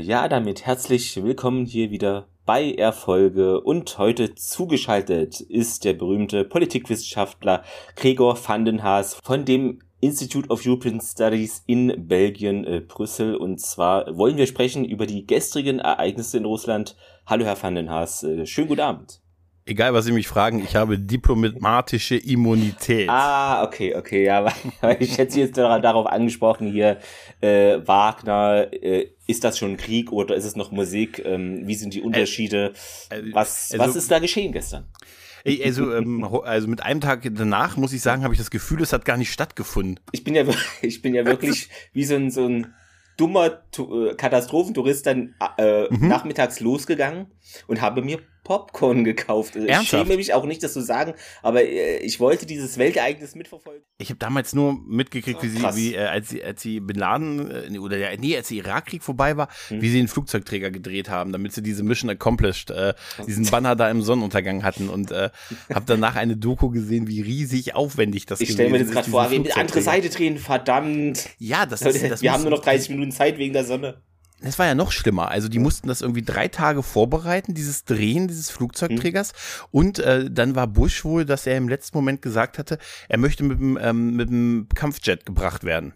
Ja, damit herzlich willkommen hier wieder bei Erfolge und heute zugeschaltet ist der berühmte Politikwissenschaftler Gregor Vandenhaas von dem Institute of European Studies in Belgien, äh, Brüssel. Und zwar wollen wir sprechen über die gestrigen Ereignisse in Russland. Hallo, Herr Vandenhaas. Äh, schönen guten Abend. Egal, was Sie mich fragen, ich habe diplomatische Immunität. Ah, okay, okay, ja, weil ich hätte Sie jetzt darauf angesprochen hier, äh, Wagner, äh, ist das schon Krieg oder ist es noch Musik? Ähm, wie sind die Unterschiede? Äh, was, also, was ist da geschehen gestern? Also, ähm, also mit einem Tag danach muss ich sagen, habe ich das Gefühl, es hat gar nicht stattgefunden. Ich bin ja, ich bin ja wirklich wie so ein, so ein dummer äh, Katastrophentourist dann äh, mhm. nachmittags losgegangen und habe mir Popcorn gekauft. Also ich schäme mich auch nicht, das zu sagen, aber äh, ich wollte dieses Weltereignis mitverfolgen. Ich habe damals nur mitgekriegt, wie sie, wie, äh, als sie, als sie Bin Laden, äh, oder ja, nee, als der Irakkrieg vorbei war, hm. wie sie den Flugzeugträger gedreht haben, damit sie diese Mission Accomplished, äh, diesen Banner da im Sonnenuntergang hatten und äh, habe danach eine Doku gesehen, wie riesig aufwendig das ich ist. Ich stelle mir das gerade vor, wir die andere Seite drehen, verdammt. Ja, das ist, das Wir haben nur noch 30 Minuten Zeit wegen der Sonne. Es war ja noch schlimmer. Also die mussten das irgendwie drei Tage vorbereiten, dieses Drehen dieses Flugzeugträgers. Mhm. Und äh, dann war Bush wohl, dass er im letzten Moment gesagt hatte, er möchte mit dem, ähm, mit dem Kampfjet gebracht werden.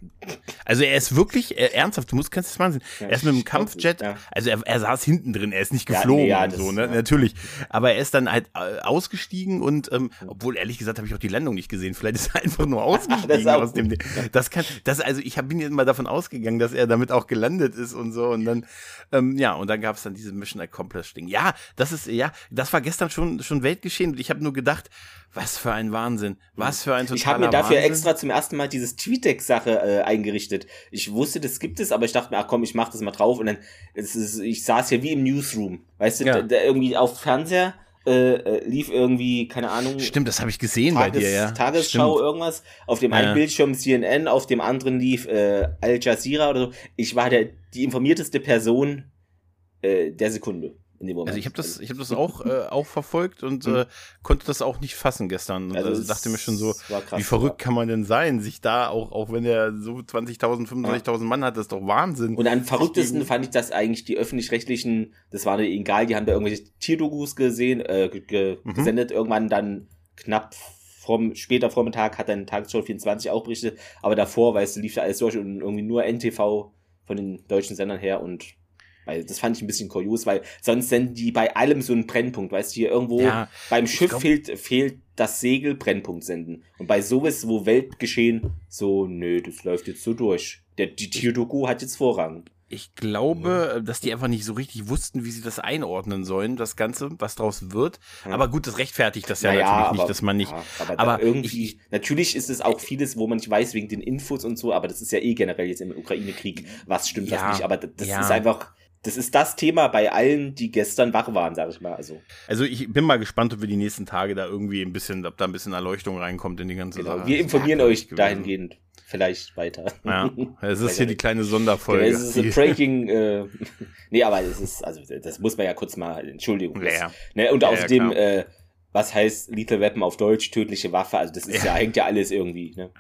Also er ist wirklich äh, ernsthaft, du musst, kannst das mal sehen. Ja, er ist mit dem Kampfjet, ja. also er, er saß hinten drin, er ist nicht geflogen ja, nee, und so, ne? Natürlich. Aber er ist dann halt äh, ausgestiegen und ähm, obwohl ehrlich gesagt habe ich auch die Landung nicht gesehen. Vielleicht ist er einfach nur ausgestiegen aus dem. Das kann, das also ich hab, bin jetzt mal davon ausgegangen, dass er damit auch gelandet ist und so und dann, ähm, ja, und dann gab es dann diese Mission Accomplished Ding. Ja, das ist, ja, das war gestern schon, schon Weltgeschehen und ich habe nur gedacht, was für ein Wahnsinn, was für ein totaler Ich habe mir dafür Wahnsinn. extra zum ersten Mal dieses TweetDeck-Sache äh, eingerichtet. Ich wusste, das gibt es, aber ich dachte mir, ach komm, ich mach das mal drauf und dann, es ist, ich saß hier wie im Newsroom, weißt du, ja. da, da irgendwie auf Fernseher äh, äh, lief irgendwie, keine Ahnung. Stimmt, das habe ich gesehen Tages, bei dir, ja. Tagesschau, Stimmt. irgendwas. Auf dem einen ja. Bildschirm CNN, auf dem anderen lief äh, Al Jazeera oder so. Ich war der, die informierteste Person äh, der Sekunde in dem Moment. Also ich habe das, ich habe das auch, äh, auch verfolgt und mhm. äh, konnte das auch nicht fassen gestern. Also, also dachte mir schon so, krass, wie verrückt kann man denn sein, sich da auch, auch wenn er so 20.000, 25.000 ja. Mann hat, das ist doch Wahnsinn. Und am verrücktesten fand ich das eigentlich die öffentlich-rechtlichen, das war egal, die haben da irgendwelche Tierdogus gesehen, äh, ge mhm. gesendet, irgendwann dann knapp vom später Vormittag hat dann Tagesschau 24 auch berichtet, aber davor, weißt du, lief da alles durch und irgendwie nur NTV von den deutschen Sendern her und weil das fand ich ein bisschen kurios, weil sonst sind die bei allem so einen Brennpunkt, weißt du, hier irgendwo ja, beim Schiff glaub, fehlt, fehlt das Segel Brennpunkt senden. Und bei sowas, wo Weltgeschehen, so, nö, das läuft jetzt so durch. Der, die Tierdoku hat jetzt Vorrang. Ich glaube, ja. dass die einfach nicht so richtig wussten, wie sie das einordnen sollen, das Ganze, was draus wird. Ja. Aber gut, das rechtfertigt das ja naja, natürlich aber, nicht, dass man nicht. Ja, aber, aber irgendwie, ich, natürlich ist es auch vieles, wo man nicht weiß wegen den Infos und so, aber das ist ja eh generell jetzt im Ukraine-Krieg, was stimmt, was nicht. Aber das ist einfach, das ist das Thema bei allen, die gestern wach waren, sag ich mal. Also, also ich bin mal gespannt, ob wir die nächsten Tage da irgendwie ein bisschen, ob da ein bisschen Erleuchtung reinkommt in die ganze genau. Sache. Wir informieren euch dahingehend vielleicht weiter. Ja, es ist hier die kleine Sonderfolge. Genau, es ist ein Breaking, äh, nee, aber es ist, also das muss man ja kurz mal, Entschuldigung. Ja. Ne, und ja, außerdem, ja, äh, was heißt Lethal Weapon auf Deutsch, tödliche Waffe, also das ist ja, ja hängt ja alles irgendwie, ne?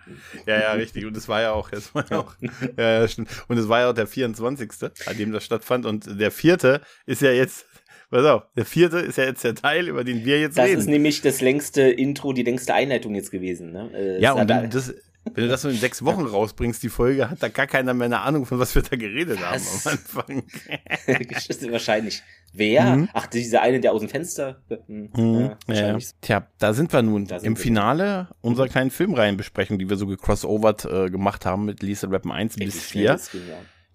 Ja, ja, richtig. Und es war ja auch, es war ja auch, ja, ja, stimmt. Und es war ja auch der 24., an dem das stattfand. Und der vierte ist ja jetzt, pass auf, der vierte ist ja jetzt der Teil, über den wir jetzt das reden. Das ist nämlich das längste Intro, die längste Einleitung jetzt gewesen, ne? Äh, ja, und das, wenn du das so in sechs Wochen rausbringst, die Folge, hat da gar keiner mehr eine Ahnung, von was wir da geredet was? haben am Anfang. wahrscheinlich. Wer? Mhm. Ach, dieser eine, der aus dem Fenster. Hm, mhm. Ja, ja. Tja, da sind wir nun sind im Finale wir. unserer kleinen Filmreihenbesprechung, die wir so gecrossovert äh, gemacht haben mit Lisa Rappen 1 Ey, bis 4.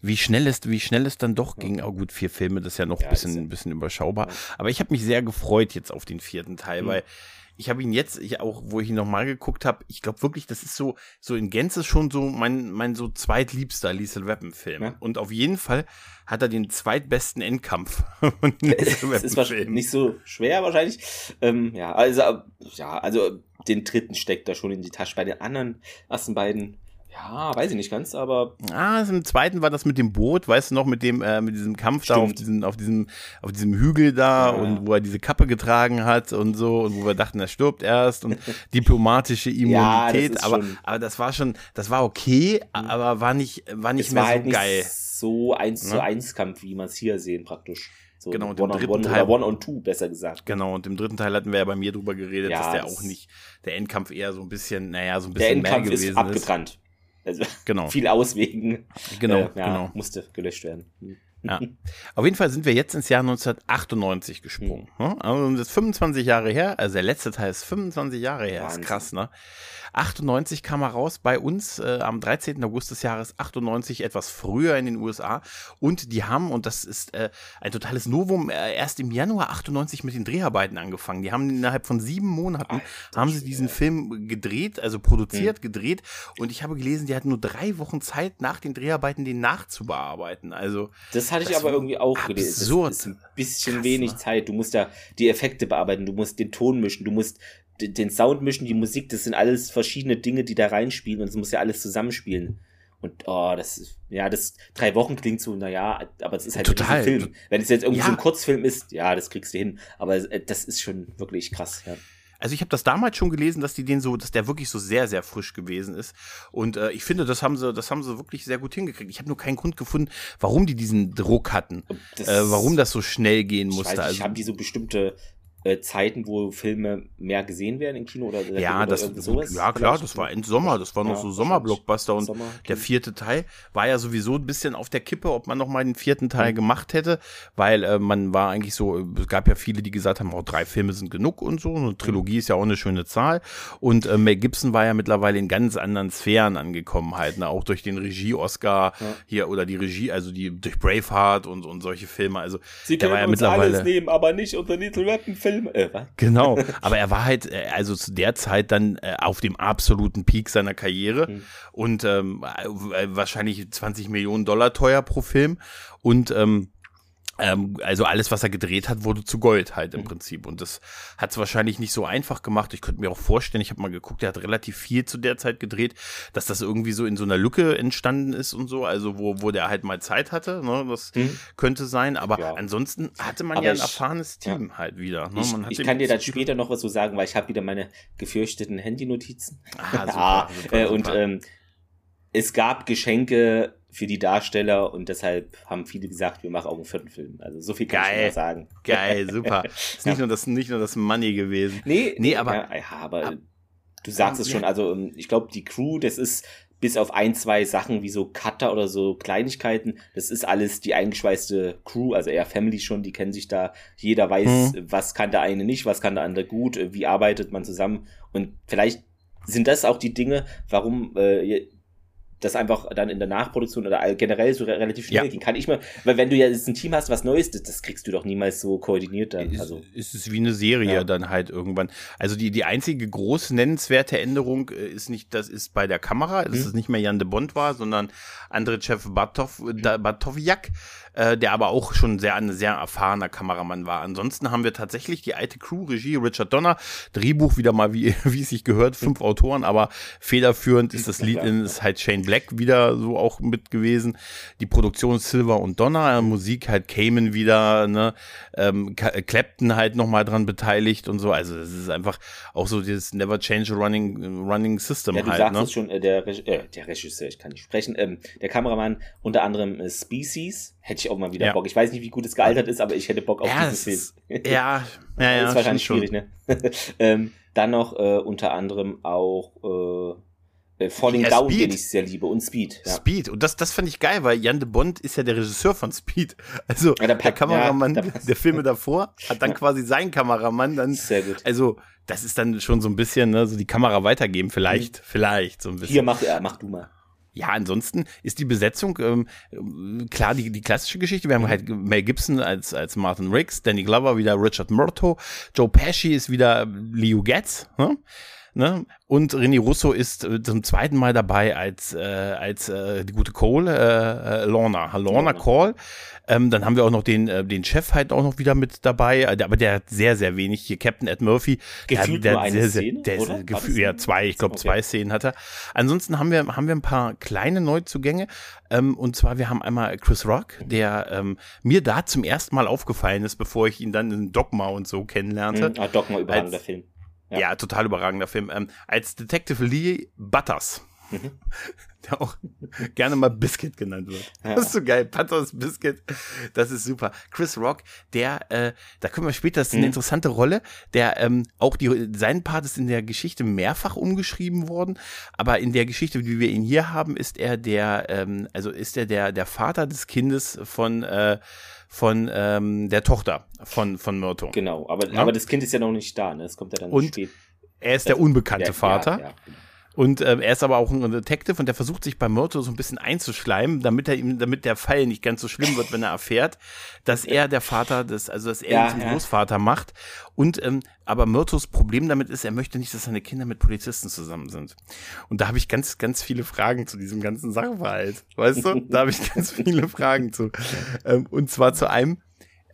Wie schnell es, wie schnell es dann doch ging. Oh gut, vier Filme, das ist ja noch ja, ein bisschen, ein bisschen überschaubar. Aber ich habe mich sehr gefreut jetzt auf den vierten Teil, mhm. weil ich habe ihn jetzt, ich auch, wo ich ihn nochmal geguckt habe, ich glaube wirklich, das ist so, so in Gänze schon so mein, mein so zweitliebster Liesel Weapon-Film. Ja. Und auf jeden Fall hat er den zweitbesten Endkampf. Es ist wahrscheinlich nicht so schwer wahrscheinlich. Ähm, ja, also, ja, also den dritten steckt er schon in die Tasche. Bei den anderen ersten beiden Ja, weiß ich nicht ganz, aber. Ah, im zweiten war das mit dem Boot, weißt du noch, mit dem, äh, mit diesem Kampf Stimmt. da auf diesem, auf diesem, auf diesem Hügel da ja. und wo er diese Kappe getragen hat und so und wo wir dachten, er stirbt erst und diplomatische Immunität, ja, aber, aber das war schon, das war okay, mhm. aber war nicht, war nicht es mehr war so halt geil. so eins ne? zu eins Kampf, wie man es hier sehen, praktisch. So genau, und im dritten one Teil. One on Two, besser gesagt. Genau, und im dritten Teil hatten wir ja bei mir drüber geredet, ja, dass der auch nicht, der Endkampf eher so ein bisschen, naja, so ein bisschen der Endkampf mehr gewesen ist. abgetrennt. Also genau. viel auswegen. Genau, äh, ja, genau. Musste gelöscht werden. Hm. Ja. Auf jeden Fall sind wir jetzt ins Jahr 1998 gesprungen. Mhm. Also das ist 25 Jahre her, also der letzte Teil ist 25 Jahre her. Wahnsinn. Ist krass, ne? 98 kam er raus bei uns äh, am 13. August des Jahres 98, etwas früher in den USA. Und die haben, und das ist äh, ein totales Novum, äh, erst im Januar 98 mit den Dreharbeiten angefangen. Die haben innerhalb von sieben Monaten, Ach, haben sie diesen Film gedreht, also produziert, mhm. gedreht. Und ich habe gelesen, die hatten nur drei Wochen Zeit nach den Dreharbeiten, den nachzubearbeiten. Also Das hatte ich das aber irgendwie auch absurd. gelesen. Das ist ein bisschen Krass, wenig ne? Zeit. Du musst da die Effekte bearbeiten, du musst den Ton mischen, du musst den Sound mischen, die Musik, das sind alles verschiedene Dinge, die da reinspielen und es muss ja alles zusammenspielen. Und oh, das ist, ja, das drei Wochen klingt so, naja, aber es ist halt Total. ein Film. Wenn es jetzt irgendwie ja. so ein Kurzfilm ist, ja, das kriegst du hin. Aber äh, das ist schon wirklich krass, ja. Also ich habe das damals schon gelesen, dass die den so, dass der wirklich so sehr, sehr frisch gewesen ist. Und äh, ich finde, das haben sie, das haben sie wirklich sehr gut hingekriegt. Ich habe nur keinen Grund gefunden, warum die diesen Druck hatten, das, äh, warum das so schnell gehen musste. Ich weiß, also, haben die so bestimmte äh, Zeiten, wo Filme mehr gesehen werden im Kino oder, ja, oder das, sowas? Ja, klar, das war Endsommer, das war noch ja, so Sommerblockbuster und Sommer, der vierte Teil war ja sowieso ein bisschen auf der Kippe, ob man noch mal den vierten Teil mhm. gemacht hätte, weil äh, man war eigentlich so, es gab ja viele, die gesagt haben, oh, drei Filme sind genug und so, eine Trilogie mhm. ist ja auch eine schöne Zahl und äh, Mel Gibson war ja mittlerweile in ganz anderen Sphären angekommen halt, ne? auch durch den Regie-Oscar ja. hier oder die Regie, also die durch Braveheart und, und solche Filme, also Sie können war ja mittlerweile alles nehmen, aber nicht unter Little Weapon Film. Äh, was? Genau, aber er war halt, äh, also zu der Zeit dann äh, auf dem absoluten Peak seiner Karriere mhm. und ähm, äh, wahrscheinlich 20 Millionen Dollar teuer pro Film und ähm, ähm, also alles, was er gedreht hat, wurde zu Gold halt im mhm. Prinzip. Und das hat es wahrscheinlich nicht so einfach gemacht. Ich könnte mir auch vorstellen, ich habe mal geguckt, er hat relativ viel zu der Zeit gedreht, dass das irgendwie so in so einer Lücke entstanden ist und so, also wo, wo der halt mal Zeit hatte. Ne? Das mhm. könnte sein. Aber ja. ansonsten hatte man Aber ja ein erfahrenes Team ja. halt wieder. Ne? Ich, ich kann dir dann später noch was so sagen, weil ich habe wieder meine gefürchteten Handynotizen. Ah, super, ah, super, super. Und ähm, es gab Geschenke für die Darsteller und deshalb haben viele gesagt, wir machen auch einen vierten Film. Also so viel kann Geil. ich mal sagen. Geil, super. Ist nicht, ja. nur das, nicht nur das Money gewesen. Nee, nee aber. Ja, aber ab, du sagst es schon, also ähm, ich glaube, die Crew, das ist bis auf ein, zwei Sachen wie so Cutter oder so Kleinigkeiten, das ist alles die eingeschweißte Crew, also eher Family schon, die kennen sich da. Jeder weiß, hm. was kann der eine nicht, was kann der andere gut, wie arbeitet man zusammen. Und vielleicht sind das auch die Dinge, warum äh, das einfach dann in der Nachproduktion oder generell so relativ schnell ja. gehen kann. Ich mal, weil wenn du ja jetzt ein Team hast, was Neues, das, das kriegst du doch niemals so koordiniert dann. Also ist, ist es wie eine Serie ja. dann halt irgendwann. Also die die einzige groß nennenswerte Änderung äh, ist nicht, das ist bei der Kamera, dass hm. es nicht mehr Jan de Bond war, sondern André Chef Bartov, Bartowiak äh, der aber auch schon sehr ein sehr erfahrener Kameramann war. Ansonsten haben wir tatsächlich die alte Crew, Regie Richard Donner, Drehbuch wieder mal, wie, wie es sich gehört, fünf Autoren, aber federführend ist das Lied in, ist halt Shane Black wieder so auch mit gewesen. Die Produktion Silver und Donner, Musik halt Cayman wieder, ne, ähm, Clapton halt nochmal dran beteiligt und so. Also es ist einfach auch so dieses Never Change a Running, running System ja, du halt. Sagst ne? es schon, äh, der, Reg äh, der Regisseur, ich kann nicht sprechen, ähm, der Kameramann unter anderem äh, Species, hätte ich auch mal wieder ja. Bock. Ich weiß nicht, wie gut es gealtert ist, aber ich hätte Bock auf ja, diesen Film. ja, ja, ja. Das ist wahrscheinlich schwierig, ne? ähm, dann noch äh, unter anderem auch äh, äh Falling ja, Down, Speed. den ich sehr liebe, und Speed. Ja. Speed. Und das, das fand ich geil, weil Jan de Bond ist ja der Regisseur von Speed. Also ja, der, der Kameramann ja, der Filme davor hat dann quasi seinen Kameramann dann. Sehr gut. Also das ist dann schon so ein bisschen, ne, so die Kamera weitergeben, vielleicht, mhm. vielleicht so ein bisschen. Hier, mach, ja, mach du mal. Ja, ansonsten ist die Besetzung ähm, klar die, die klassische Geschichte. Wir haben mhm. halt Mel Gibson als, als Martin Riggs, Danny Glover wieder Richard Murto, Joe Pesci ist wieder Leo Getz. Ne? Ne? Und René Russo ist äh, zum zweiten Mal dabei als, äh, als äh, die gute Cole, äh, äh, Lorna, Lorna Call. Ähm, dann haben wir auch noch den, äh, den Chef halt auch noch wieder mit dabei, äh, aber der hat sehr, sehr wenig. Hier Captain Ed Murphy. Gefühlt der, nur der, eine sehr, Szene, der, oder? Gefühl, ja, zwei, ich glaube, Okay. zwei Szenen hat er. Ansonsten haben wir, haben wir ein paar kleine Neuzugänge. Ähm, und zwar, wir haben einmal Chris Rock, der ähm, mir da zum ersten Mal aufgefallen ist, bevor ich ihn dann in Dogma und so kennenlernte. Mhm. Ah, Dogma überragender Film. Ja, Ja. total überragender Film. Ähm, als Detective Lee Butters, Mhm. der auch gerne mal Biscuit genannt wird. Ja. Das ist so geil. Butters Biscuit, das ist super. Chris Rock, der, äh, da können wir später, das ist eine Mhm. interessante Rolle, der ähm, auch die, sein Part ist in der Geschichte mehrfach umgeschrieben worden, aber in der Geschichte, wie wir ihn hier haben, ist er der, ähm, also ist er der, der Vater des Kindes von, äh, von ähm, der Tochter von, von Myrto. Genau, aber, Ja. aber das Kind ist ja noch nicht da, ne? Das kommt ja dann Und spät. Er ist der unbekannte Ja, Vater. Ja, ja. genau. Und ähm, er ist aber auch ein Detective und der versucht sich bei Myrto so ein bisschen einzuschleimen, damit er ihm, damit der Fall nicht ganz so schlimm wird, wenn er erfährt, dass er der Vater des, also dass er Ja, ihn zum ja. Großvater macht. Und ähm, aber Myrtos Problem damit ist, er möchte nicht, dass seine Kinder mit Polizisten zusammen sind. Und da habe ich ganz, ganz viele Fragen zu diesem ganzen Sachverhalt. Weißt du? Da habe ich ganz viele Fragen zu. Ähm, und zwar zu einem,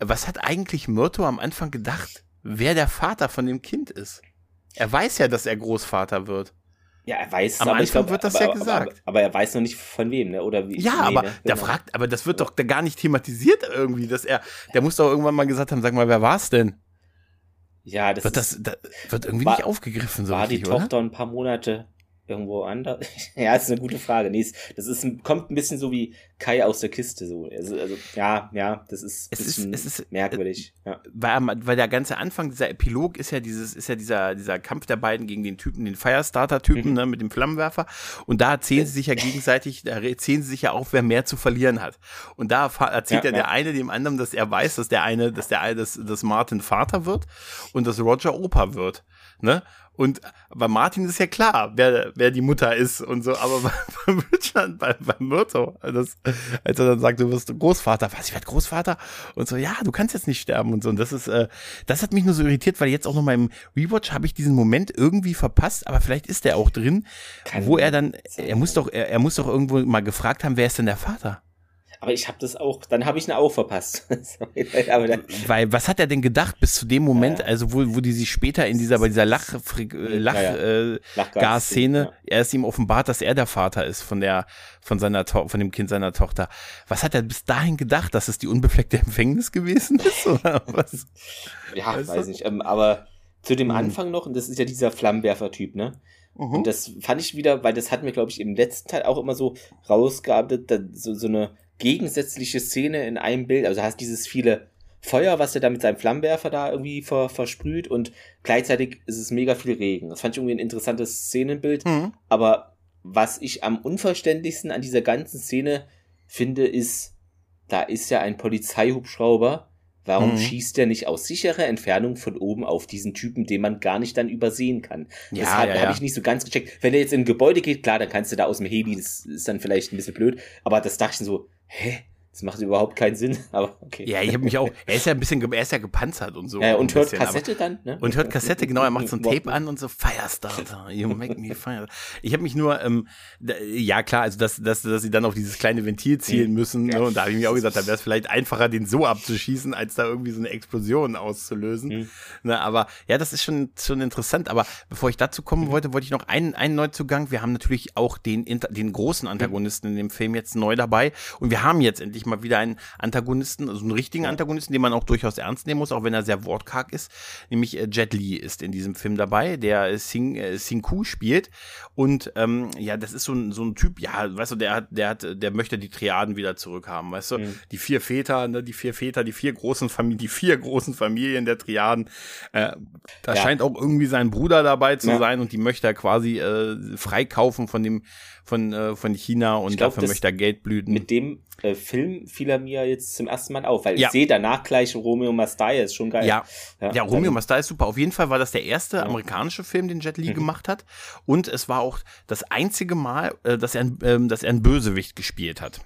was hat eigentlich Myrto am Anfang gedacht, wer der Vater von dem Kind ist? Er weiß ja, dass er Großvater wird. Ja, er weiß Am Anfang glaub, wird das aber, ja gesagt. Aber, aber er weiß noch nicht von wem, ne? Oder wie? Ja, nee, aber ne? der Genau. fragt, aber das wird doch da gar nicht thematisiert irgendwie, dass er, der muss doch irgendwann mal gesagt haben, sag mal, wer war's denn? Ja, das, Wird das, da, wird irgendwie War- nicht aufgegriffen so war die richtig, oder? Tochter ein paar Monate irgendwo anders? ja, ist eine gute Frage. Nee, das ist kommt ein bisschen so wie Kai aus der Kiste so. Also, also ja, ja, das ist Es ist- es ist- merkwürdig. ja. Weil, weil der ganze Anfang, dieser Epilog ist ja dieses, ist ja dieser, dieser Kampf der beiden gegen den Typen, den Firestarter-Typen, Mhm. ne, mit dem Flammenwerfer. Und da erzählen sie sich ja gegenseitig, da erzählen sie sich ja auch, wer mehr zu verlieren hat. Und da erzählt Ja, ja, der eine dem anderen, dass er weiß, dass der eine, dass der eine, dass, dass Martin Vater wird und dass Roger Opa wird. Ne? Und bei Martin ist ja klar, wer, wer die Mutter ist und so, aber bei, bei Richard, bei, bei Myrto, das, als er dann sagt, du wirst Großvater, was, ich werde Großvater? Und so, ja, du kannst jetzt nicht sterben und so. Und das ist, äh, das hat mich nur so irritiert, weil jetzt auch noch mal im Rewatch habe ich diesen Moment irgendwie verpasst, aber vielleicht ist der auch drin, Kann wo er dann, er muss doch, er, er muss doch irgendwo mal gefragt haben, wer ist denn der Vater? Aber ich habe das auch, dann habe ich ihn auch verpasst. Dann, Weil, was hat er denn gedacht bis zu dem Moment, Ja. also wo, wo die sich später in dieser, bei dieser Lach, Lach, Ja, ja. Äh, ja. er ist ihm offenbart, dass er der Vater ist von der, von seiner, To von dem Kind seiner Tochter. Was hat er bis dahin gedacht, dass es die unbefleckte Empfängnis gewesen ist, oder was? Ja, Weißt du? weiß nicht. Ähm, aber zu dem Mhm. Anfang noch, und das ist ja dieser Flammenwerfer-Typ, ne? Mhm. Und das fand ich wieder, weil das hatten wir, glaube ich, im letzten Teil auch immer so rausgearbeitet, so, so eine gegensätzliche Szene in einem Bild. Also hast dieses viele Feuer, was er da mit seinem Flammenwerfer da irgendwie ver, versprüht und gleichzeitig ist es mega viel Regen. Das fand ich irgendwie ein interessantes Szenenbild. Mhm. Aber was ich am unverständlichsten an dieser ganzen Szene finde, ist, da ist ja ein Polizeihubschrauber. Warum Mhm. schießt der nicht aus sicherer Entfernung von oben auf diesen Typen, den man gar nicht dann übersehen kann? Das Ja, habe ja, ja. ich nicht so ganz gecheckt. Wenn er jetzt in ein Gebäude geht, klar, dann kannst du da aus dem Heli, das ist dann vielleicht ein bisschen blöd. Aber das dachte ich so, hä? Das macht überhaupt keinen Sinn. Aber okay. Ja, ich habe mich auch, er ist ja ein bisschen, er ist ja gepanzert und so. Ja, und hört bisschen, aber- Kassette dann, ne? Und hört Kassette, genau, er macht so ein Tape an und so, Firestarter, you make me fire. Ich habe mich nur, ähm, da, ja klar, also dass, dass, dass sie dann auf dieses kleine Ventil zielen Mhm. müssen, Ja. ne, und da habe ich mir auch gesagt, da wäre es vielleicht einfacher, den so abzuschießen, als da irgendwie so eine Explosion auszulösen. Mhm. Ne, aber ja, das ist schon, schon interessant. Aber bevor ich dazu Mhm. kommen wollte, wollte ich noch einen, einen Neuzugang. Wir haben natürlich auch den, den großen Antagonisten in dem Film jetzt neu dabei. Und wir haben jetzt endlich mal wieder einen Antagonisten, also einen richtigen. Antagonisten, den man auch durchaus ernst nehmen muss, auch wenn er sehr wortkarg ist. Nämlich äh, Jet Li ist in diesem Film dabei, der äh, Sing, äh, Sinku spielt. Und ähm, ja, das ist so ein, so ein Typ, ja, weißt du, der hat, der hat, der möchte die Triaden wieder zurückhaben, weißt du? Mhm. Die vier Väter, ne, die vier Väter, die vier großen Familien, die vier großen Familien der Triaden. Äh, da Ja. scheint auch irgendwie sein Bruder dabei zu Ja. sein und die möchte er quasi äh, freikaufen von dem, von, äh, von China und glaub, dafür möchte er Geld blüten. Mit dem äh, Film fiel er mir jetzt zum ersten Mal auf, weil Ja. ich sehe danach gleich Romeo Mastaya, ist schon geil. Ja, ja, Romeo dann- Masta ist super. Auf jeden Fall war das der erste Ja. amerikanische Film, den Jet Li Mhm. gemacht hat. Und es war auch das einzige Mal, äh, dass, er, ein- ähm, dass er einen Bösewicht gespielt hat.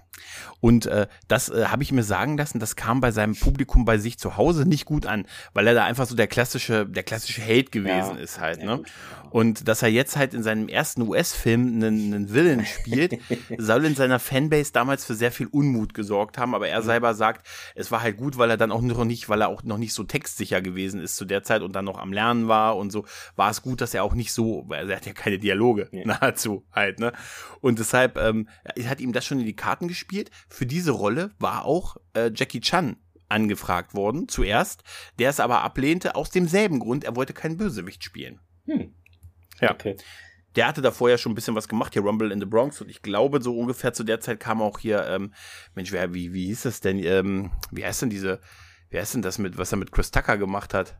Und äh, das äh, habe ich mir sagen lassen, das kam bei seinem Publikum bei sich zu Hause nicht gut an, weil er da einfach so der klassische, der klassische Hate gewesen ja. ist halt. Ne? Und dass er jetzt halt in seinem ersten US-Film einen, einen Villain spielt, soll in seiner Fanbase damals für sehr viel Unmut gesorgt haben. Aber er selber sagt, es war halt gut, weil er dann auch noch nicht, weil er auch noch nicht so textsicher gewesen ist zu der Zeit und dann noch am Lernen war und so, war es gut, dass er auch nicht so, weil er hat ja keine Dialoge ja. nahezu halt, ne? Und deshalb ähm, hat ihm das schon in die Karten gespielt. Für diese Rolle war auch äh, Jackie Chan angefragt worden, zuerst, der es aber ablehnte, aus demselben Grund, er wollte keinen Bösewicht spielen. Hm. Ja. Okay. Der hatte da vorher schon ein bisschen was gemacht, hier Rumble in the Bronx. Und ich glaube, so ungefähr zu der Zeit kam auch hier, ähm, Mensch, wer, wie, wie hieß das denn? Ähm, wie heißt denn diese, wie heißt denn das mit, was er mit Chris Tucker gemacht hat?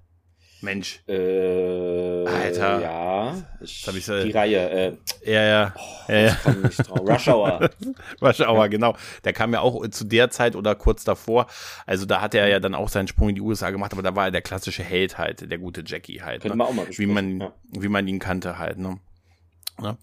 Mensch. Äh, Alter. Ja. Ich, hab ich so, die Reihe. Äh, ja, ja. Oh, ja, ja. Rush Hour. Rush Hour, genau. Der kam ja auch zu der Zeit oder kurz davor. Also da hat er ja dann auch seinen Sprung in die USA gemacht, aber da war er der klassische Held halt, der gute Jackie halt. Könnte ne? man auch mal wie man, ja. wie man ihn kannte halt, ne? Ja.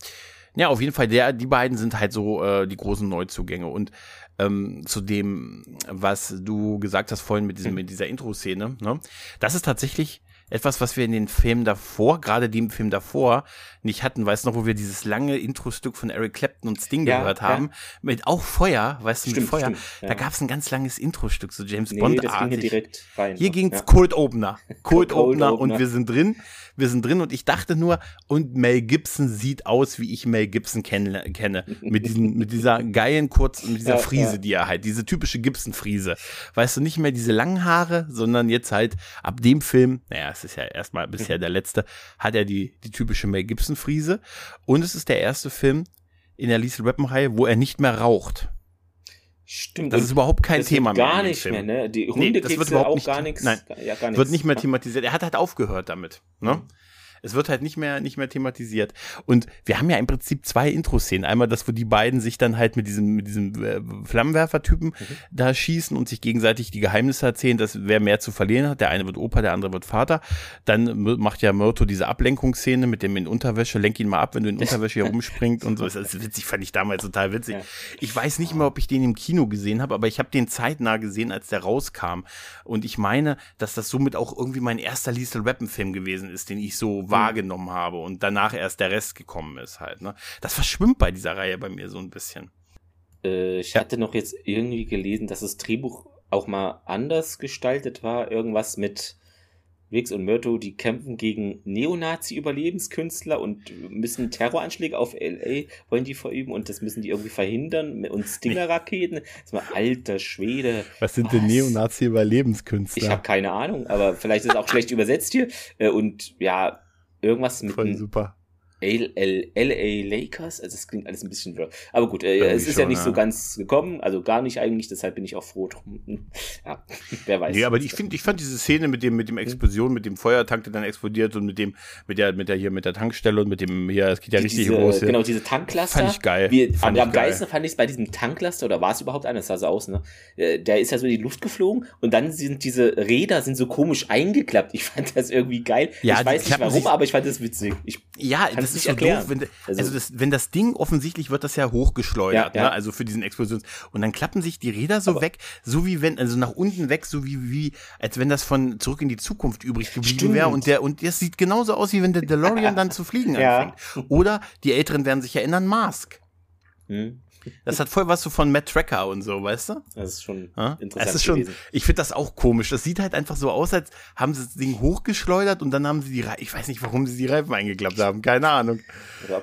Ja, auf jeden Fall, der, die beiden sind halt so äh, die großen Neuzugänge. Und ähm, zu dem, was du gesagt hast vorhin mit, diesem, hm. mit dieser Intro-Szene, ne? das ist tatsächlich etwas, was wir in den Filmen davor, gerade dem Film davor, nicht hatten. Weißt du noch, wo wir dieses lange Intro-Stück von Eric Clapton und Sting ja, gehört haben? Ja. Mit auch Feuer, weißt du, stimmt, mit Feuer. Stimmt, ja. Da gab es ein ganz langes Intro-Stück, so James nee, Bond-artig. Das ging hier direkt rein. Hier ging's ja. Cold Opener. Cold, Cold Opener, Opener und wir sind drin. Wir sind drin und ich dachte nur, und Mel Gibson sieht aus, wie ich Mel Gibson kenne. kenne mit, diesen, mit dieser geilen kurz, mit dieser Frise, die er halt, diese typische Gibson-Frise. Weißt du, nicht mehr diese langen Haare, sondern jetzt halt ab dem Film, naja, es ist ja erstmal bisher der letzte, hat er die, die typische Mel Gibson-Friese. Und es ist der erste Film in der Lethal Weapon-Reihe, wo er nicht mehr raucht. Stimmt. Das ist überhaupt kein das Thema mehr. Gar nicht mehr, ne? Die Hunde nee, das wird überhaupt auch nicht, gar nichts. Nein, ja, gar nichts. Wird nicht mehr thematisiert. Er hat halt aufgehört damit. Ne? Es wird halt nicht mehr, nicht mehr thematisiert. Und wir haben ja im Prinzip zwei Intro-Szenen. Einmal das, wo die beiden sich dann halt mit diesem, mit diesem äh, Flammenwerfer-Typen mhm. da schießen und sich gegenseitig die Geheimnisse erzählen, dass wer mehr zu verlieren hat. Der eine wird Opa, der andere wird Vater. Dann macht ja Myrto diese Ablenkungsszene mit dem in Unterwäsche. Lenk ihn mal ab, wenn du in Unterwäsche hier rumspringt und so. Das ist witzig, fand ich damals total witzig. Ich weiß nicht mehr, ob ich den im Kino gesehen habe, aber ich habe den zeitnah gesehen, als der rauskam. Und ich meine, dass das somit auch irgendwie mein erster Lethal Weapon Film gewesen ist, den ich so wahrgenommen habe und danach erst der Rest gekommen ist halt. Ne? Das verschwimmt bei dieser Reihe bei mir so ein bisschen. Äh, ich ja. hatte noch jetzt irgendwie gelesen, dass das Drehbuch auch mal anders gestaltet war. Irgendwas mit Wix und Myrto, die kämpfen gegen Neonazi-Überlebenskünstler und müssen Terroranschläge auf LA, wollen die verüben und das müssen die irgendwie verhindern und Stinger-Raketen. Das war alter Schwede. Was sind was? denn Neonazi-Überlebenskünstler? Ich habe keine Ahnung, aber vielleicht ist es auch schlecht übersetzt hier. Äh, und ja, Irgendwas mit. Voll super. LA Lakers, also das klingt alles ein bisschen wirr. Aber gut, äh, es ist schon, ja nicht ja. so ganz gekommen, also gar nicht eigentlich, deshalb bin ich auch froh drum. ja, wer weiß. Nee, aber ich finde, ich fand diese Szene mit dem, mit dem Explosion, mit dem Feuertank, der dann explodiert und mit dem, mit der, mit der hier, mit der Tankstelle und mit dem, hier, es geht ja richtig diese, groß. Genau, diese Tanklaster. Fand ich geil. Wie, fand am, am geilsten fand ich es bei diesem Tanklaster, oder war es überhaupt einer? Das sah so aus, ne? Äh, der ist ja so in die Luft geflogen und dann sind diese Räder sind so komisch eingeklappt. Ich fand das irgendwie geil. Ja, ich weiß nicht warum, aber ich fand das witzig. Ich ja, das ist so erklären. doof, wenn, also, also das, wenn das Ding offensichtlich wird das ja hochgeschleudert, ja, ja. Ne? also für diesen Explosions und dann klappen sich die Räder so aber weg, so wie wenn also nach unten weg, so wie wie als wenn das von zurück in die Zukunft übrig geblieben wäre und der und das sieht genauso aus wie wenn der DeLorean dann zu fliegen anfängt. Oder die Älteren werden sich erinnern, Mask. Hm. Das hat voll was so von Matt Tracker und so, weißt du? Das ist schon ja? interessant. Das ist schon, gewesen. ich finde das auch komisch. Das sieht halt einfach so aus, als haben sie das Ding hochgeschleudert und dann haben sie die Reifen, ich weiß nicht, warum sie die Reifen eingeklappt haben, keine Ahnung.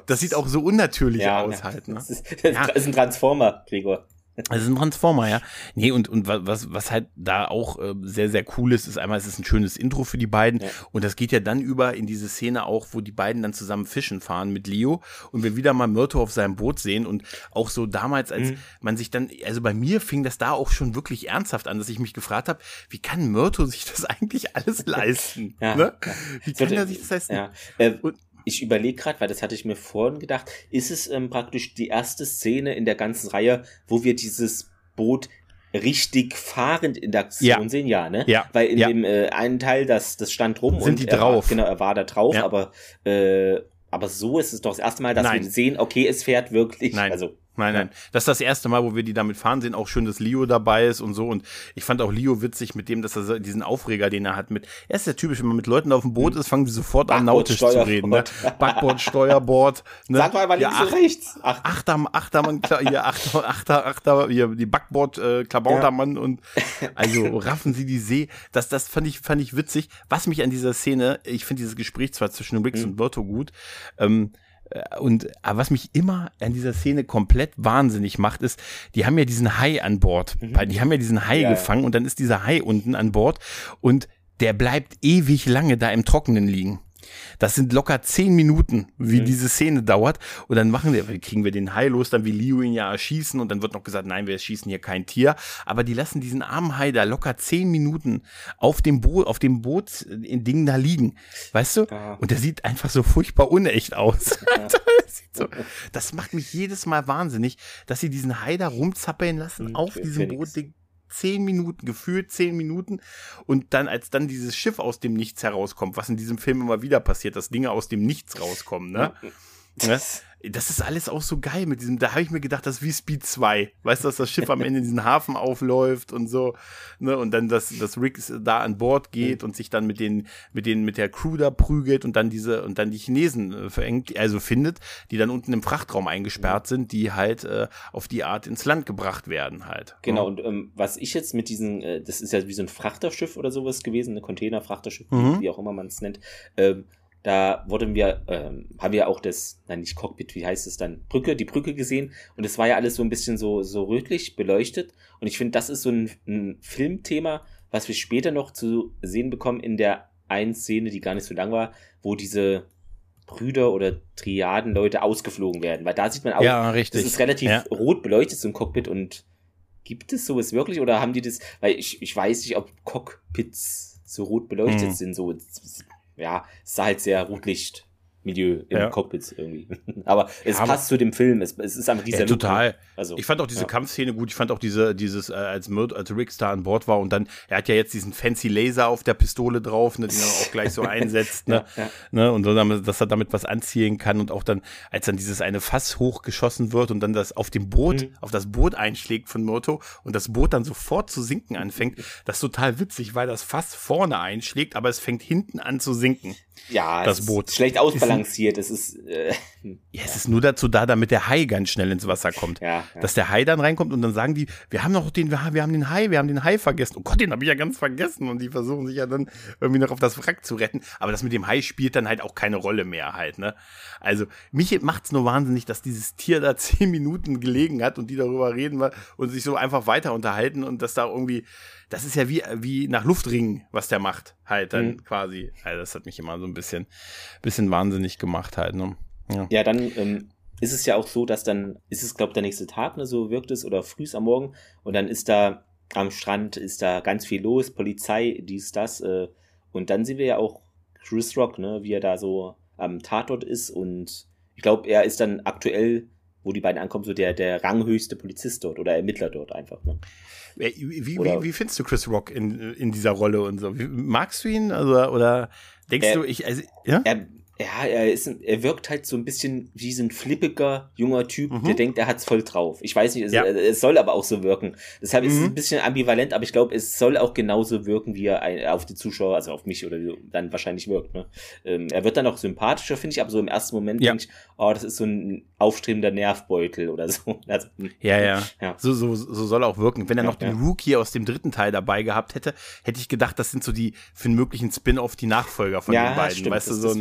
Das sieht auch so unnatürlich ja, aus halt. Ne? Das, ist, das ist ein Transformer, Gregor. Das ist ein Transformer, ja. Nee, und, und was, was halt da auch äh, sehr, sehr cool ist, ist einmal, es ist ein schönes Intro für die beiden. Ja. Und das geht ja dann über in diese Szene auch, wo die beiden dann zusammen fischen fahren mit Leo und wir wieder mal Myrto auf seinem Boot sehen. Und auch so damals, als mhm. man sich dann, also bei mir fing das da auch schon wirklich ernsthaft an, dass ich mich gefragt habe, wie kann Myrto sich das eigentlich alles leisten? ja, ne? Wie kann er sich das leisten? Ja. Äh, und, ich überlege gerade, weil das hatte ich mir vorhin gedacht, ist es ähm, praktisch die erste Szene in der ganzen Reihe, wo wir dieses Boot richtig fahrend in der Aktion ja. sehen, ja, ne? Ja. Weil in ja. dem äh, einen Teil, das, das stand rum Sind und die drauf. War, genau, er war da drauf, ja. aber äh, aber so ist es doch das erste Mal, dass Nein. wir sehen, okay, es fährt wirklich. Nein. Also nein, nein. Das ist das erste Mal, wo wir die damit fahren sehen. Auch schön, dass Leo dabei ist und so. Und ich fand auch Leo witzig mit dem, dass er diesen Aufreger, den er hat mit, er ist ja typisch, wenn man mit Leuten auf dem Boot ist, fangen die sofort an, nautisch zu reden. Ne? Backboard, Steuerbord. Ne? Sag mal, links ja, und rechts. Ach. Achter, Achtermann, hier, Achter, Achter, Achter, hier, die Backboard, äh, Klabautermann ja. und, also, raffen sie die See. Das, das fand ich, fand ich witzig. Was mich an dieser Szene, ich finde dieses Gespräch zwar zwischen Wix mhm. und Berto gut, ähm, äh, und aber was mich immer an dieser Szene komplett wahnsinnig macht, ist, die haben ja diesen Hai an Bord. Mhm. Die haben ja diesen Hai ja, gefangen und dann ist dieser Hai unten an Bord und der bleibt ewig lange da im Trockenen liegen. Das sind locker zehn Minuten, wie mhm. diese Szene dauert. Und dann machen wir, kriegen wir den Hai los, dann will Liu ihn ja erschießen und dann wird noch gesagt, nein, wir schießen hier kein Tier. Aber die lassen diesen armen Hai da locker zehn Minuten auf dem Boot, auf dem Boot in Ding da liegen. Weißt du? Ja. Und der sieht einfach so furchtbar unecht aus. Ja. so, das macht mich jedes Mal wahnsinnig, dass sie diesen Hai da rumzappeln lassen mhm, auf diesem Boot zehn Minuten, gefühlt zehn Minuten. Und dann, als dann dieses Schiff aus dem Nichts herauskommt, was in diesem Film immer wieder passiert, dass Dinge aus dem Nichts rauskommen, ne? Das, das ist alles auch so geil mit diesem, da habe ich mir gedacht, das ist wie Speed 2. Weißt du, dass das Schiff am Ende in diesen Hafen aufläuft und so, ne, und dann, dass, dass Rick da an Bord geht mhm. und sich dann mit den, mit den, mit der Crew da prügelt und dann diese, und dann die Chinesen äh, verengt, also findet, die dann unten im Frachtraum eingesperrt mhm. sind, die halt äh, auf die Art ins Land gebracht werden halt. Genau, und ähm, was ich jetzt mit diesen, äh, das ist ja wie so ein Frachterschiff oder sowas gewesen, ein Container-Frachterschiff, mhm. wie auch immer man es nennt, ähm, da wurden wir, ähm, haben wir auch das, nein, nicht Cockpit, wie heißt es dann, Brücke, die Brücke gesehen und es war ja alles so ein bisschen so, so rötlich beleuchtet und ich finde, das ist so ein, ein Filmthema, was wir später noch zu sehen bekommen in der einen Szene, die gar nicht so lang war, wo diese Brüder oder Triaden-Leute ausgeflogen werden, weil da sieht man auch, ja, richtig. das ist relativ ja. rot beleuchtet, so ein Cockpit und gibt es sowas wirklich oder haben die das, weil ich, ich weiß nicht, ob Cockpits so rot beleuchtet hm. sind, so ja, es sah halt sehr Rotlicht Milieu im ja. Cockpit irgendwie. Aber es ja, passt zu dem Film. Es, es ist einfach dieser ja, total. Look. Also, ich fand auch diese ja. Kampfszene gut. Ich fand auch diese, dieses, äh, als, Murd, als Rick da an Bord war und dann, er hat ja jetzt diesen fancy Laser auf der Pistole drauf, ne, den er auch gleich so einsetzt, ne, ne, und so, dass er damit was anziehen kann und auch dann, als dann dieses eine Fass hochgeschossen wird und dann das auf dem Boot, mhm. auf das Boot einschlägt von Murto und das Boot dann sofort zu sinken anfängt, das ist total witzig, weil das Fass vorne einschlägt, aber es fängt hinten an zu sinken. Ja, das Boot. schlecht ausbalanciert. Es ist, äh, ja, es ist nur dazu da, damit der Hai ganz schnell ins Wasser kommt. Ja, ja. Dass der Hai dann reinkommt und dann sagen die, wir haben noch den, wir haben, wir haben den Hai, wir haben den Hai vergessen. Oh Gott, den habe ich ja ganz vergessen. Und die versuchen sich ja dann irgendwie noch auf das Wrack zu retten. Aber das mit dem Hai spielt dann halt auch keine Rolle mehr halt, ne? Also, mich macht's nur wahnsinnig, dass dieses Tier da zehn Minuten gelegen hat und die darüber reden und sich so einfach weiter unterhalten und dass da irgendwie, das ist ja wie, wie nach Luftringen, was der macht, halt dann mhm. quasi. Also das hat mich immer so ein bisschen, bisschen wahnsinnig gemacht halt, ne? Ja, ja dann ähm, ist es ja auch so, dass dann, ist es, glaube ich, der nächste Tag, ne, so wirkt es, oder frühs am Morgen, und dann ist da am Strand, ist da ganz viel los, Polizei, dies, das, äh, und dann sehen wir ja auch Chris Rock, ne, wie er da so am Tatort ist, und ich glaube, er ist dann aktuell, wo die beiden ankommen, so der, der ranghöchste Polizist dort oder Ermittler dort einfach, ne? Wie, wie, wie, wie, findest du Chris Rock in, in dieser Rolle und so? Wie, magst du ihn? Also, oder denkst er, du, ich, also, ja? Er, ja, er ist, er wirkt halt so ein bisschen wie so ein flippiger junger Typ, mhm. der denkt, er hat's voll drauf. Ich weiß nicht, es, ja. es soll aber auch so wirken. Deshalb mhm. ist es mhm. ein bisschen ambivalent, aber ich glaube, es soll auch genauso wirken, wie er auf die Zuschauer, also auf mich oder dann wahrscheinlich wirkt. Ne? Ähm, er wird dann auch sympathischer, finde ich, aber so im ersten Moment ja. denke ich, oh, das ist so ein aufstrebender Nervbeutel oder so. Also, hm. ja, ja, ja. So, so, so soll er auch wirken. Wenn er noch den Rookie aus dem dritten Teil dabei gehabt hätte, hätte ich gedacht, das sind so die für einen möglichen Spin-off die Nachfolger von den beiden. Stimmt, weißt du, so ein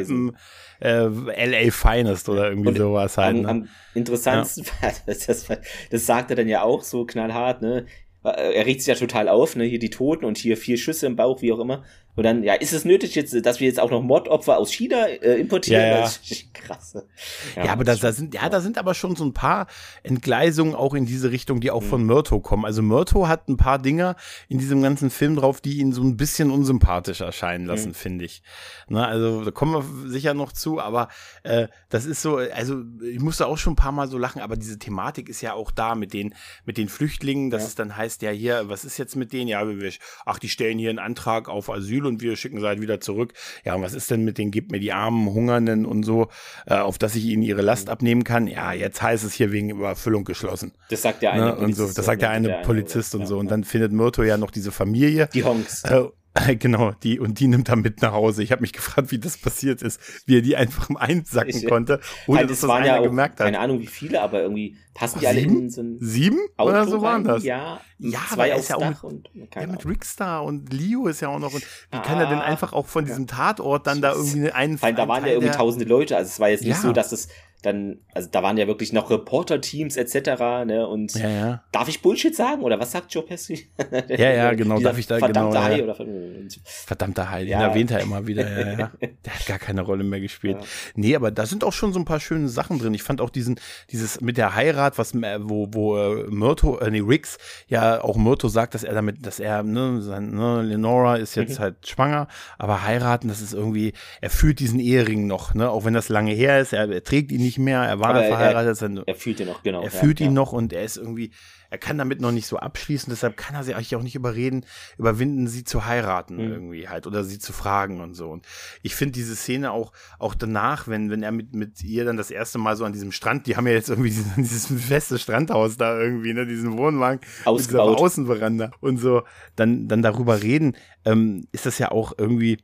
Weapon äh, LA Finest oder irgendwie und sowas halt. Am, ne? am interessantesten, ja. das, das sagt er dann ja auch so knallhart, ne? Er riecht sich ja total auf, ne? Hier die Toten und hier vier Schüsse im Bauch, wie auch immer. Und dann, ja, ist es nötig jetzt, dass wir jetzt auch noch Mordopfer aus China äh, importieren? Ja, ja. Krasse. Ja, ja aber da, da sind, ja, da sind aber schon so ein paar Entgleisungen auch in diese Richtung, die auch mhm. von Myrto kommen. Also Myrto hat ein paar Dinger in diesem ganzen Film drauf, die ihn so ein bisschen unsympathisch erscheinen lassen, mhm. finde ich. Na, also da kommen wir sicher noch zu, aber äh, das ist so, also ich musste auch schon ein paar Mal so lachen, aber diese Thematik ist ja auch da mit den, mit den Flüchtlingen, dass ja. es dann heißt, ja hier, was ist jetzt mit denen? Ja, ach, die stellen hier einen Antrag auf Asyl und wir schicken sie halt wieder zurück. Ja, und was ist denn mit den, gebt mir die armen Hungernden und so, äh, auf dass ich ihnen ihre Last abnehmen kann? Ja, jetzt heißt es hier wegen Überfüllung geschlossen. Das sagt der eine ne? und so, Das sagt der eine Polizist und so. Und dann findet Myrto ja noch diese Familie. Die Honks. Äh, Genau, die und die nimmt er mit nach Hause. Ich habe mich gefragt, wie das passiert ist, wie er die einfach einsacken ich, konnte, ohne dass das, waren ja auch, gemerkt hat. Keine Ahnung, wie viele, aber irgendwie passen die alle in so ein Sieben Auto oder so waren das? Ja, ja zwei aber ist ja auch mit, und, ja, mit Rickstar und Leo ist ja auch noch. Und wie ah, kann er denn einfach auch von diesem Tatort dann da irgendwie einen? Weil da waren ja irgendwie tausende Leute. Also es war jetzt nicht ja. so, dass es dann, also da waren ja wirklich noch Reporter-Teams etc. Ne? Und ja, ja. darf ich Bullshit sagen oder was sagt Joe Pesci? ja, ja, genau, darf ich da verdammte genau. Hai oder verdammter Hai, den erwähnt er immer wieder. Ja, ja. Der hat gar keine Rolle mehr gespielt. Ja. Nee, aber da sind auch schon so ein paar schöne Sachen drin. Ich fand auch diesen, dieses mit der Heirat, was äh, wo, wo äh, Myrto, äh, nee, Riggs ja auch Myrto sagt, dass er damit, dass er, ne, sein, ne, Lenora ist jetzt mhm. halt schwanger, aber heiraten, das ist irgendwie, er fühlt diesen Ehering noch, ne, auch wenn das lange her ist, er, er trägt ihn nicht mehr, er war aber verheiratet. Er, er, fühlt ihn noch, genau. Er fühlt ihn noch und er ist irgendwie, er kann damit noch nicht so abschließen, deshalb kann er sie eigentlich auch nicht überreden, überwinden, sie zu heiraten mhm. irgendwie halt oder sie zu fragen und so. Und ich finde diese Szene auch, auch danach, wenn, wenn er mit, mit ihr dann das erste Mal so an diesem Strand, die haben ja jetzt irgendwie dieses, dieses feste Strandhaus da irgendwie, ne, diesen Wohnwagen Ausgebaut. mit dieser Außenveranda und so, dann, dann darüber reden, ähm, ist das ja auch irgendwie,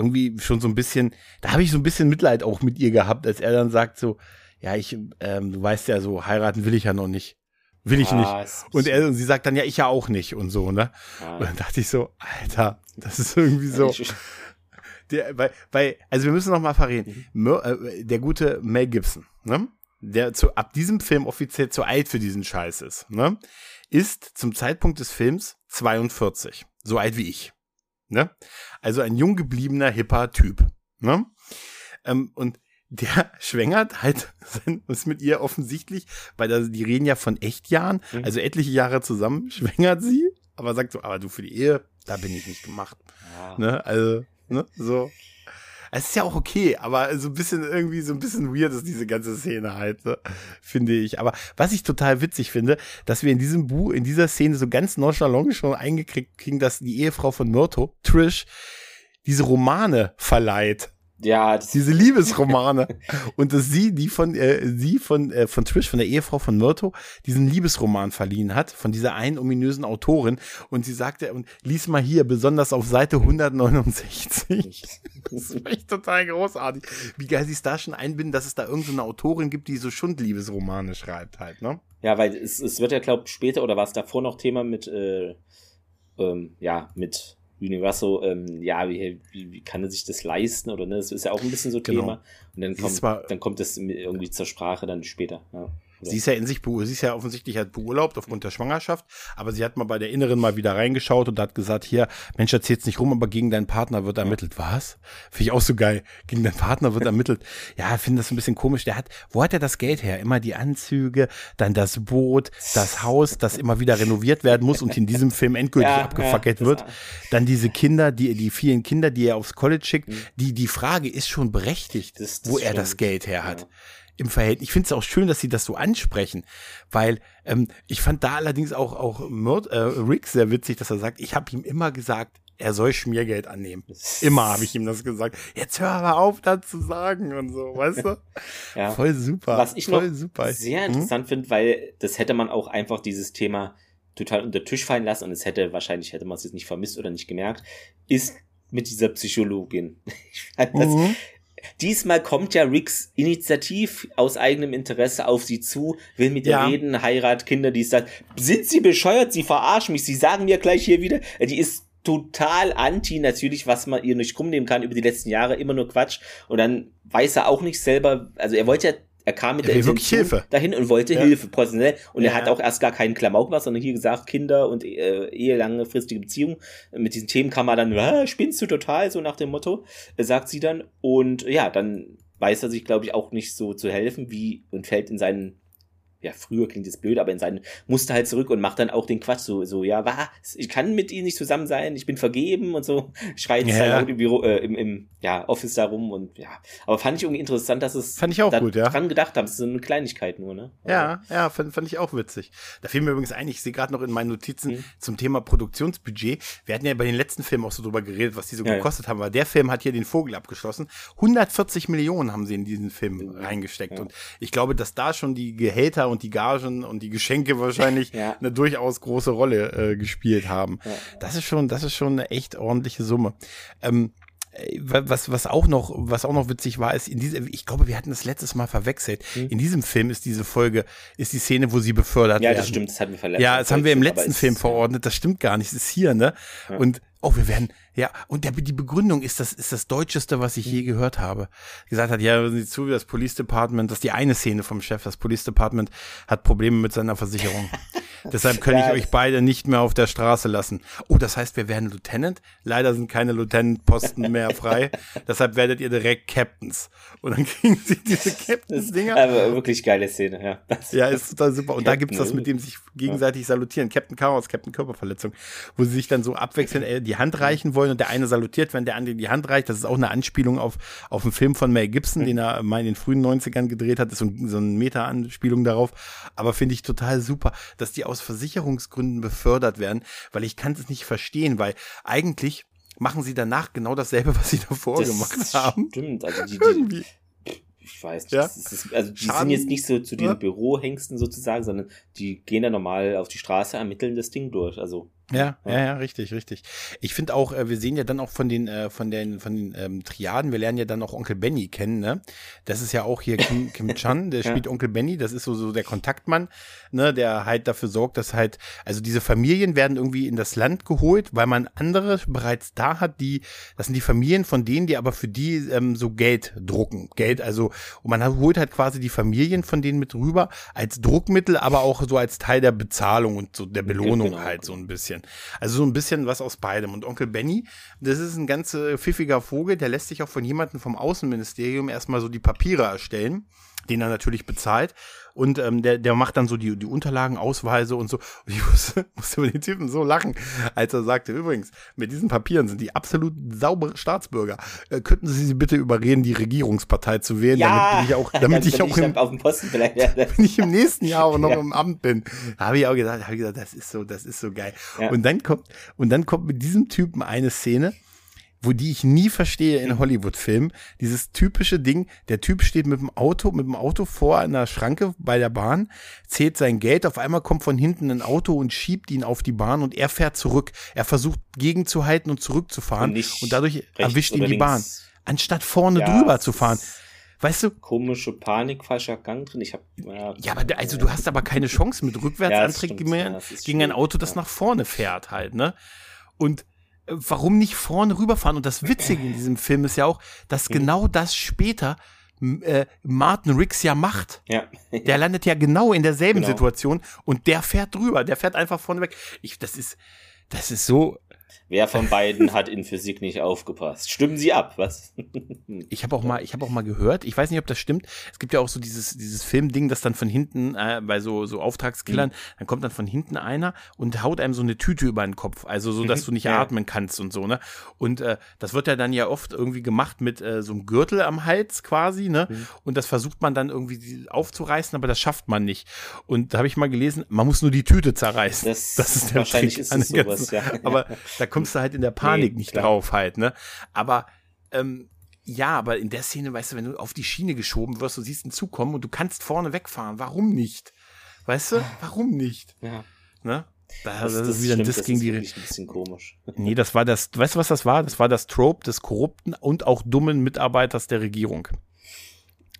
irgendwie schon so ein bisschen, da habe ich so ein bisschen Mitleid auch mit ihr gehabt, als er dann sagt so, ja, ich, ähm, du weißt ja so, heiraten will ich ja noch nicht. Will ich ah, nicht. Und er und sie sagt dann, ja, ich ja auch nicht und so, ne? Ah. Und dann dachte ich so, Alter, das ist irgendwie so. Der, weil, weil, also wir müssen noch mal verreden. Mhm. Äh, der gute Mel Gibson, ne? Der zu, ab diesem Film offiziell zu alt für diesen Scheiß ist, ne? Ist zum Zeitpunkt des Films 42. So alt wie ich. Ne? Also ein jung gebliebener, hipper Typ. Ne? Ähm, und der schwängert halt ist mit ihr offensichtlich, weil da, die reden ja von Echtjahren, mhm. also etliche Jahre zusammen, schwängert sie, aber sagt so, aber du für die Ehe, da bin ich nicht gemacht. Ja. Ne? Also, ne, so. Es ist ja auch okay, aber so ein bisschen irgendwie so ein bisschen weird ist diese ganze Szene halt, ne? finde ich. Aber was ich total witzig finde, dass wir in diesem Buch, in dieser Szene so ganz nonchalant schon eingekriegt kriegen, dass die Ehefrau von Myrto, Trish, diese Romane verleiht ja, diese Liebesromane und dass sie die von äh, sie von äh, von Trish von der Ehefrau von Myrto diesen Liebesroman verliehen hat von dieser einen ominösen Autorin und sie sagte und lies mal hier besonders auf Seite 169. das ist echt total großartig. Wie geil sie es da schon einbinden, dass es da irgendeine so Autorin gibt, die so Schundliebesromane schreibt halt, ne? Ja, weil es, es wird ja glaub später oder war es davor noch Thema mit äh, ähm, ja, mit Universo, ähm, ja, wie, wie, wie, kann er sich das leisten oder ne? Das ist ja auch ein bisschen so genau. Thema. Und dann kommt, dann kommt das irgendwie zur Sprache dann später. Ja. Sie ist ja in sich, sie ist ja offensichtlich halt beurlaubt aufgrund der Schwangerschaft, aber sie hat mal bei der Inneren mal wieder reingeschaut und hat gesagt, hier, Mensch, erzähl's nicht rum, aber gegen deinen Partner wird ermittelt. Was? Finde ich auch so geil. Gegen deinen Partner wird ermittelt. Ja, finde das ein bisschen komisch. Der hat, wo hat er das Geld her? Immer die Anzüge, dann das Boot, das Haus, das immer wieder renoviert werden muss und in diesem Film endgültig ja, abgefackelt ja, wird. Dann diese Kinder, die, die vielen Kinder, die er aufs College schickt. Mhm. Die, die Frage ist schon berechtigt, das, das wo er das Geld her hat. Im Verhältnis. Ich finde es auch schön, dass sie das so ansprechen, weil ähm, ich fand da allerdings auch auch Mord, äh, Rick sehr witzig, dass er sagt, ich habe ihm immer gesagt, er soll Schmiergeld annehmen. Immer habe ich ihm das gesagt. Jetzt hör aber auf, das zu sagen und so, weißt du? ja. Voll super. Was ich noch super. sehr hm? interessant hm? finde, weil das hätte man auch einfach dieses Thema total unter Tisch fallen lassen und es hätte wahrscheinlich hätte man es jetzt nicht vermisst oder nicht gemerkt, ist mit dieser Psychologin. Ich fand das, mhm. Diesmal kommt ja Ricks Initiativ aus eigenem Interesse auf sie zu, will mit ihr ja. reden, Heirat, Kinder, die sagt, sind sie bescheuert, sie verarschen mich, sie sagen mir gleich hier wieder, äh, die ist total anti, natürlich, was man ihr nicht rumnehmen kann über die letzten Jahre, immer nur Quatsch. Und dann weiß er auch nicht selber, also er wollte ja er kam mit er der Intention dahin und wollte ja. Hilfe, professionell. Und ja. er hat auch erst gar keinen Klamauk gemacht, sondern hier gesagt, Kinder und äh, ehelange fristige Beziehungen. Mit diesen Themen kam er dann, ah, spinnst du total, so nach dem Motto, äh, sagt sie dann. Und ja, dann weiß er sich, glaube ich, auch nicht so zu helfen, wie und fällt in seinen ja, früher klingt jetzt blöd, aber in sein Muster halt zurück und macht dann auch den Quatsch so, so, ja, was, ich kann mit ihnen nicht zusammen sein, ich bin vergeben und so, schreit ja. halt im Büro, äh, im, im, ja, Office da rum und ja, aber fand ich irgendwie interessant, dass es fand ich auch gut, ja. dran gedacht haben, das ist so eine Kleinigkeit nur, ne? Ja, ja, fand, fand ich auch witzig. Da fiel mir übrigens ein, ich sehe gerade noch in meinen Notizen mhm. zum Thema Produktionsbudget, wir hatten ja bei den letzten Filmen auch so drüber geredet, was die so ja, gekostet haben, weil der Film hat hier den Vogel abgeschlossen, 140 Millionen haben sie in diesen Film mhm. reingesteckt und ich glaube, dass da schon die Gehälter und die Gagen und die Geschenke wahrscheinlich ja. eine durchaus große Rolle äh, gespielt haben. Ja. Das ist schon, das ist schon eine echt ordentliche Summe. Ähm, äh, was, was auch noch, was auch noch witzig war, ist in diese, ich glaube, wir hatten das letztes Mal verwechselt. Hm. In diesem Film ist diese Folge, ist die Szene, wo sie befördert ja, werden. Ja, das stimmt, das hatten wir verletzt. Ja, das haben wir im letzten Film verordnet, das stimmt gar nicht, das ist hier, ne? Ja. Und Oh, wir werden, ja, und der, die Begründung ist das, ist das Deutscheste, was ich je gehört habe. Gesagt hat, ja, hören Sie zu, das Police Department, das ist die eine Szene vom Chef, das Police Department hat Probleme mit seiner Versicherung. Deshalb kann ich euch beide nicht mehr auf der Straße lassen. Oh, das heißt, wir werden Lieutenant? Leider sind keine Lieutenant-Posten mehr frei. Deshalb werdet ihr direkt Captains. Und dann kriegen sie diese Captains-Dinger. Aber wirklich geile Szene, ja. Das ja, ist total super. Und Captain, da gibt's das mit dem sich gegenseitig salutieren. Captain Chaos, Captain Körperverletzung. Wo sie sich dann so abwechseln, äh, die Hand reichen wollen und der eine salutiert, wenn der andere die Hand reicht. Das ist auch eine Anspielung auf, auf einen Film von Mel Gibson, mhm. den er mal in den frühen 90ern gedreht hat. Das ist so, so eine Meta-Anspielung darauf. Aber finde ich total super, dass die aus Versicherungsgründen befördert werden, weil ich kann es nicht verstehen, weil eigentlich machen sie danach genau dasselbe, was sie davor das gemacht haben. Stimmt, also die, die ich weiß nicht, ja? ist, also die Schaden, sind jetzt nicht so zu diesen ja? Bürohengsten sozusagen, sondern die gehen da normal auf die Straße, ermitteln das Ding durch. Also ja, ja, ja, richtig, richtig. Ich finde auch, äh, wir sehen ja dann auch von den, äh, von den, von den ähm, Triaden, wir lernen ja dann auch Onkel Benny kennen, ne? Das ist ja auch hier Kim, Kim Chan, der spielt ja. Onkel Benny, das ist so, so der Kontaktmann, ne, der halt dafür sorgt, dass halt, also diese Familien werden irgendwie in das Land geholt, weil man andere bereits da hat, die, das sind die Familien von denen, die aber für die ähm, so Geld drucken. Geld, also, und man holt halt quasi die Familien von denen mit rüber als Druckmittel, aber auch so als Teil der Bezahlung und so der Belohnung genau, halt so ein bisschen bisschen. Also so ein bisschen was aus beidem. Und Onkel Benny, das ist ein ganz äh, pfiffiger Vogel, der lässt sich auch von jemandem vom Außenministerium erstmal so die Papiere erstellen den er natürlich bezahlt. Und ähm, der, der macht dann so die, die Unterlagen, Ausweise und so. Und ich musste, musste über den Typen so lachen, als er sagte, übrigens, mit diesen Papieren sind die absolut saubere Staatsbürger. Äh, könnten Sie sie bitte überreden, die Regierungspartei zu wählen, ja, damit ich auch, damit ich auch im, auf dem Posten vielleicht, ja. wenn ich im nächsten Jahr auch noch ja. im Amt bin. Habe ich auch gesagt, habe ich gesagt, das ist so, das ist so geil. Ja. Und dann kommt, und dann kommt mit diesem Typen eine Szene, wo die ich nie verstehe in Hollywood-Filmen. Dieses typische Ding, der Typ steht mit dem Auto, mit dem Auto vor einer Schranke bei der Bahn, zählt sein Geld, auf einmal kommt von hinten ein Auto und schiebt ihn auf die Bahn und er fährt zurück. Er versucht gegenzuhalten und zurückzufahren und, und dadurch erwischt ihn die Bahn. Anstatt vorne ja, drüber zu fahren. Weißt du? Komische Panik, falscher Gang drin. Ich hab, ja, ja, aber also du hast aber keine Chance mit Rückwärtsantritt ja, gegen ein Auto, das nach vorne fährt halt, ne? Und warum nicht vorne rüberfahren? Und das Witzige in diesem Film ist ja auch, dass mhm. genau das später äh, Martin Riggs ja macht. Ja. Der landet ja genau in derselben genau. Situation und der fährt drüber, der fährt einfach vorne weg. Ich, das ist, das ist so, Wer von beiden hat in Physik nicht aufgepasst? Stimmen Sie ab, was? ich habe auch mal, ich habe auch mal gehört, ich weiß nicht, ob das stimmt. Es gibt ja auch so dieses dieses Filmding, das dann von hinten äh, bei so so Auftragskillern, mhm. dann kommt dann von hinten einer und haut einem so eine Tüte über den Kopf, also so, dass mhm. du nicht ja. atmen kannst und so, ne? Und äh, das wird ja dann ja oft irgendwie gemacht mit äh, so einem Gürtel am Hals quasi, ne? Mhm. Und das versucht man dann irgendwie aufzureißen, aber das schafft man nicht. Und da habe ich mal gelesen, man muss nur die Tüte zerreißen. Das, das ist der wahrscheinlich Trick ist es sowas, ja. Aber da kommt kommst du halt in der Panik nee, nicht klar. drauf halt, ne? Aber ähm, ja, aber in der Szene, weißt du, wenn du auf die Schiene geschoben wirst, du siehst einen Zug kommen und du kannst vorne wegfahren, warum nicht? Weißt du, ah. warum nicht? Ja. Ne? Da, das, das, ist wieder stimmt, ein Diss gegen die. Ein bisschen komisch. Nee, das war das, weißt du, was das war? Das war das Trope des korrupten und auch dummen Mitarbeiters der Regierung.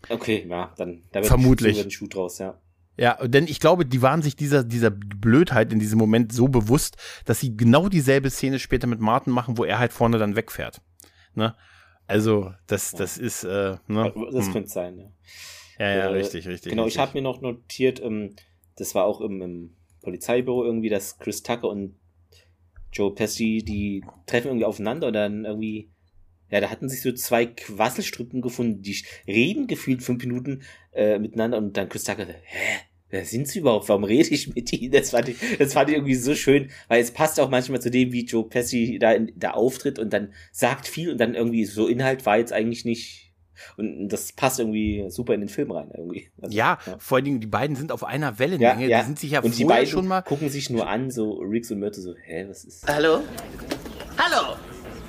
Okay, ja, dann da wird Vermutlich. ein Schuh draus, ja. Ja, denn ich glaube, die waren sich dieser, dieser Blödheit in diesem Moment so bewusst, dass sie genau dieselbe Szene später mit Martin machen, wo er halt vorne dann wegfährt. Ne? Also, das, das ist, äh, ne? Das hm. könnte sein, ja. Ja, ja, äh, richtig, richtig. Genau, richtig. ich habe mir noch notiert, ähm, das war auch im, im Polizeibüro irgendwie, dass Chris Tucker und Joe Pesci, die treffen irgendwie aufeinander und dann irgendwie ja, da hatten sich so zwei Quasselstrippen gefunden, die reden gefühlt fünf Minuten äh, miteinander und dann Chris Tucker, hä? Wer sind sie überhaupt? Warum rede ich mit ihnen? Das fand ich, das fand ich irgendwie so schön, weil es passt auch manchmal zu dem, wie Joe Pesci da, in, da auftritt und dann sagt viel und dann irgendwie so Inhalt war jetzt eigentlich nicht und das passt irgendwie super in den Film rein. Irgendwie. Also, ja, ja, vor allen Dingen, die beiden sind auf einer Wellenlänge. Ja, ja. Die sind sich ja und die beiden schon mal. gucken sich nur an, so Riggs und Myrte so, hä, was ist. Hallo? Hallo!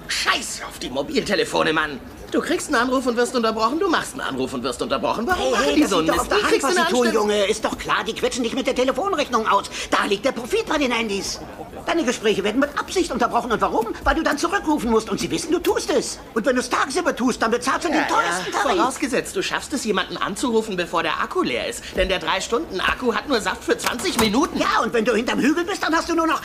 Scheiß auf die Mobiltelefone, Mann! Du kriegst einen Anruf und wirst unterbrochen, du machst einen Anruf und wirst unterbrochen. Warum hey, hey, die so Mist? Der Hand, was sie tun, Junge. Ist doch klar, die quetschen dich mit der Telefonrechnung aus. Da liegt der Profit bei den Handys. Deine Gespräche werden mit Absicht unterbrochen. Und warum? Weil du dann zurückrufen musst und sie wissen, du tust es. Und wenn du es tagsüber tust, dann bezahlst du ja, den teuersten ja. Tarif. Vorausgesetzt, du schaffst es, jemanden anzurufen, bevor der Akku leer ist. Denn der 3-Stunden-Akku hat nur Saft für 20 Minuten. Ja, und wenn du hinterm Hügel bist, dann hast du nur noch...